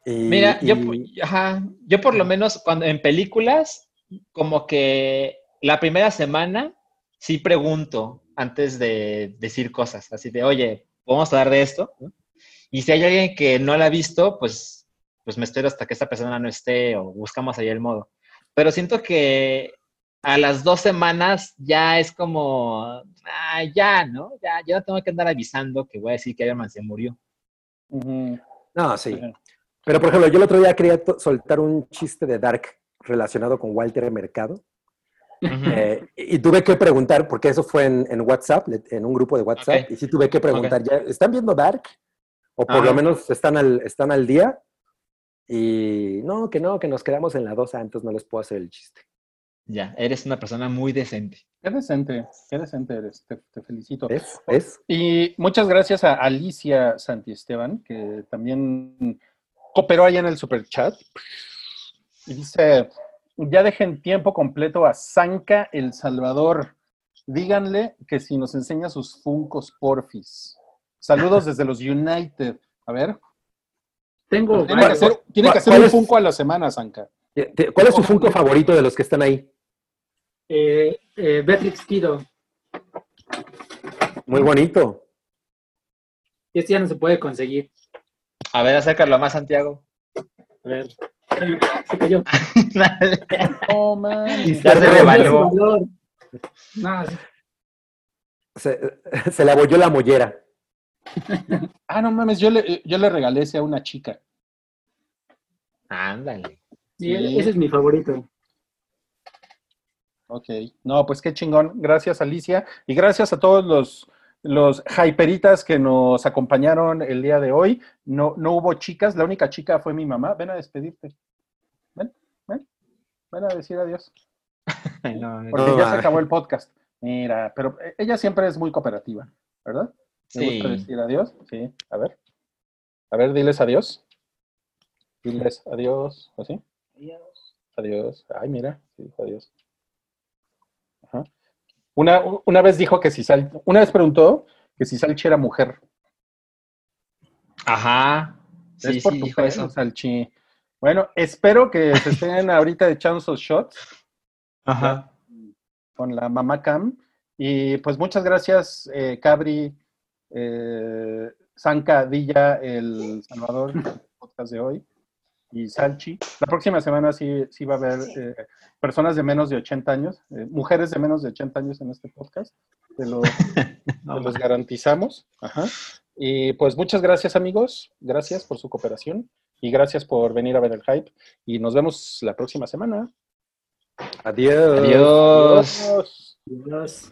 Y- Mira, yo, y- ajá, yo por lo menos cuando en películas, como que la primera semana sí pregunto antes de decir cosas, así de, oye, ¿podemos hablar de esto? Y si hay alguien que no la ha visto, pues, pues me espero hasta que esta persona no esté o buscamos ahí el modo. Pero siento que a las dos semanas ya es como, ah, ya, ¿no? Ya, ya no tengo que andar avisando que voy a decir que Iron Man se murió. No, sí. Pero, por ejemplo, yo el otro día quería soltar un chiste de Dark relacionado con Walter Mercado. Eh, y tuve que preguntar, porque eso fue en, en WhatsApp, en un grupo de WhatsApp, y sí tuve que preguntar, ¿ya están viendo Dark? O por lo menos están al, están al día. Y no, que no, que nos quedamos en la 2, ah, entonces no les puedo hacer el chiste. Ya, eres una persona muy decente. Qué decente, qué decente eres. Te, te felicito. ¿Ves? ¿Ves? Y muchas gracias a Alicia Santiesteban, que también cooperó ahí en el super chat. Y dice, ya dejen tiempo completo a Zanca El Salvador. Díganle que si nos enseña sus funcos porfis. Saludos desde los United. A ver, tengo tiene que hacer, tiene que ¿Cuál- hacer un es? funco a la semana, Zanca. ¿Cuál es su Funko favorito de los que están ahí? Eh, eh, Beatrix Kido. Muy bonito. Y este ya no se puede conseguir. A ver, acércalo más, Santiago. A ver. Se cayó. (laughs) Oh, man. Ya se rebaló. No, Se, se le abolló la mollera. (laughs) Ah, no mames, yo le, yo le regalé ese a una chica. Ándale. sí, ese es mi favorito. Ok, no, pues qué chingón. Gracias, Alicia. Y gracias a todos los, los hyperitas que nos acompañaron el día de hoy. No, no hubo chicas, la única chica fue mi mamá. Ven a despedirte. Ven, ven, ven a decir adiós. (laughs) Ay, no, no, Porque No, ya se acabó el podcast. Mira, pero ella siempre es muy cooperativa, ¿verdad? ¿Te Sí. gusta decir adiós? Sí, a ver. A ver, diles adiós. Diles adiós, así. Adiós. Ay, mira, sí, adiós. Ajá. Una, una vez dijo que si Sal, una vez preguntó que si Salchi era mujer. Ajá. Sí, es por sí, tu dijo pelo, eso. Salchi. Bueno, espero que se estén ahorita echando esos shots Ajá. con la mamá Cam. Y pues muchas gracias, eh, Cabri, eh, Zanca, Dilla, El Salvador, el podcast de hoy, y Salchi. La próxima semana sí, sí va a haber eh, personas de menos de 80 años, eh, mujeres de menos de 80 años en este podcast. Te lo, (laughs) te los garantizamos. Ajá. Y pues muchas gracias, amigos. Gracias por su cooperación y gracias por venir a ver el hype. Y nos vemos la próxima semana. Adiós. Adiós. Adiós. Dios.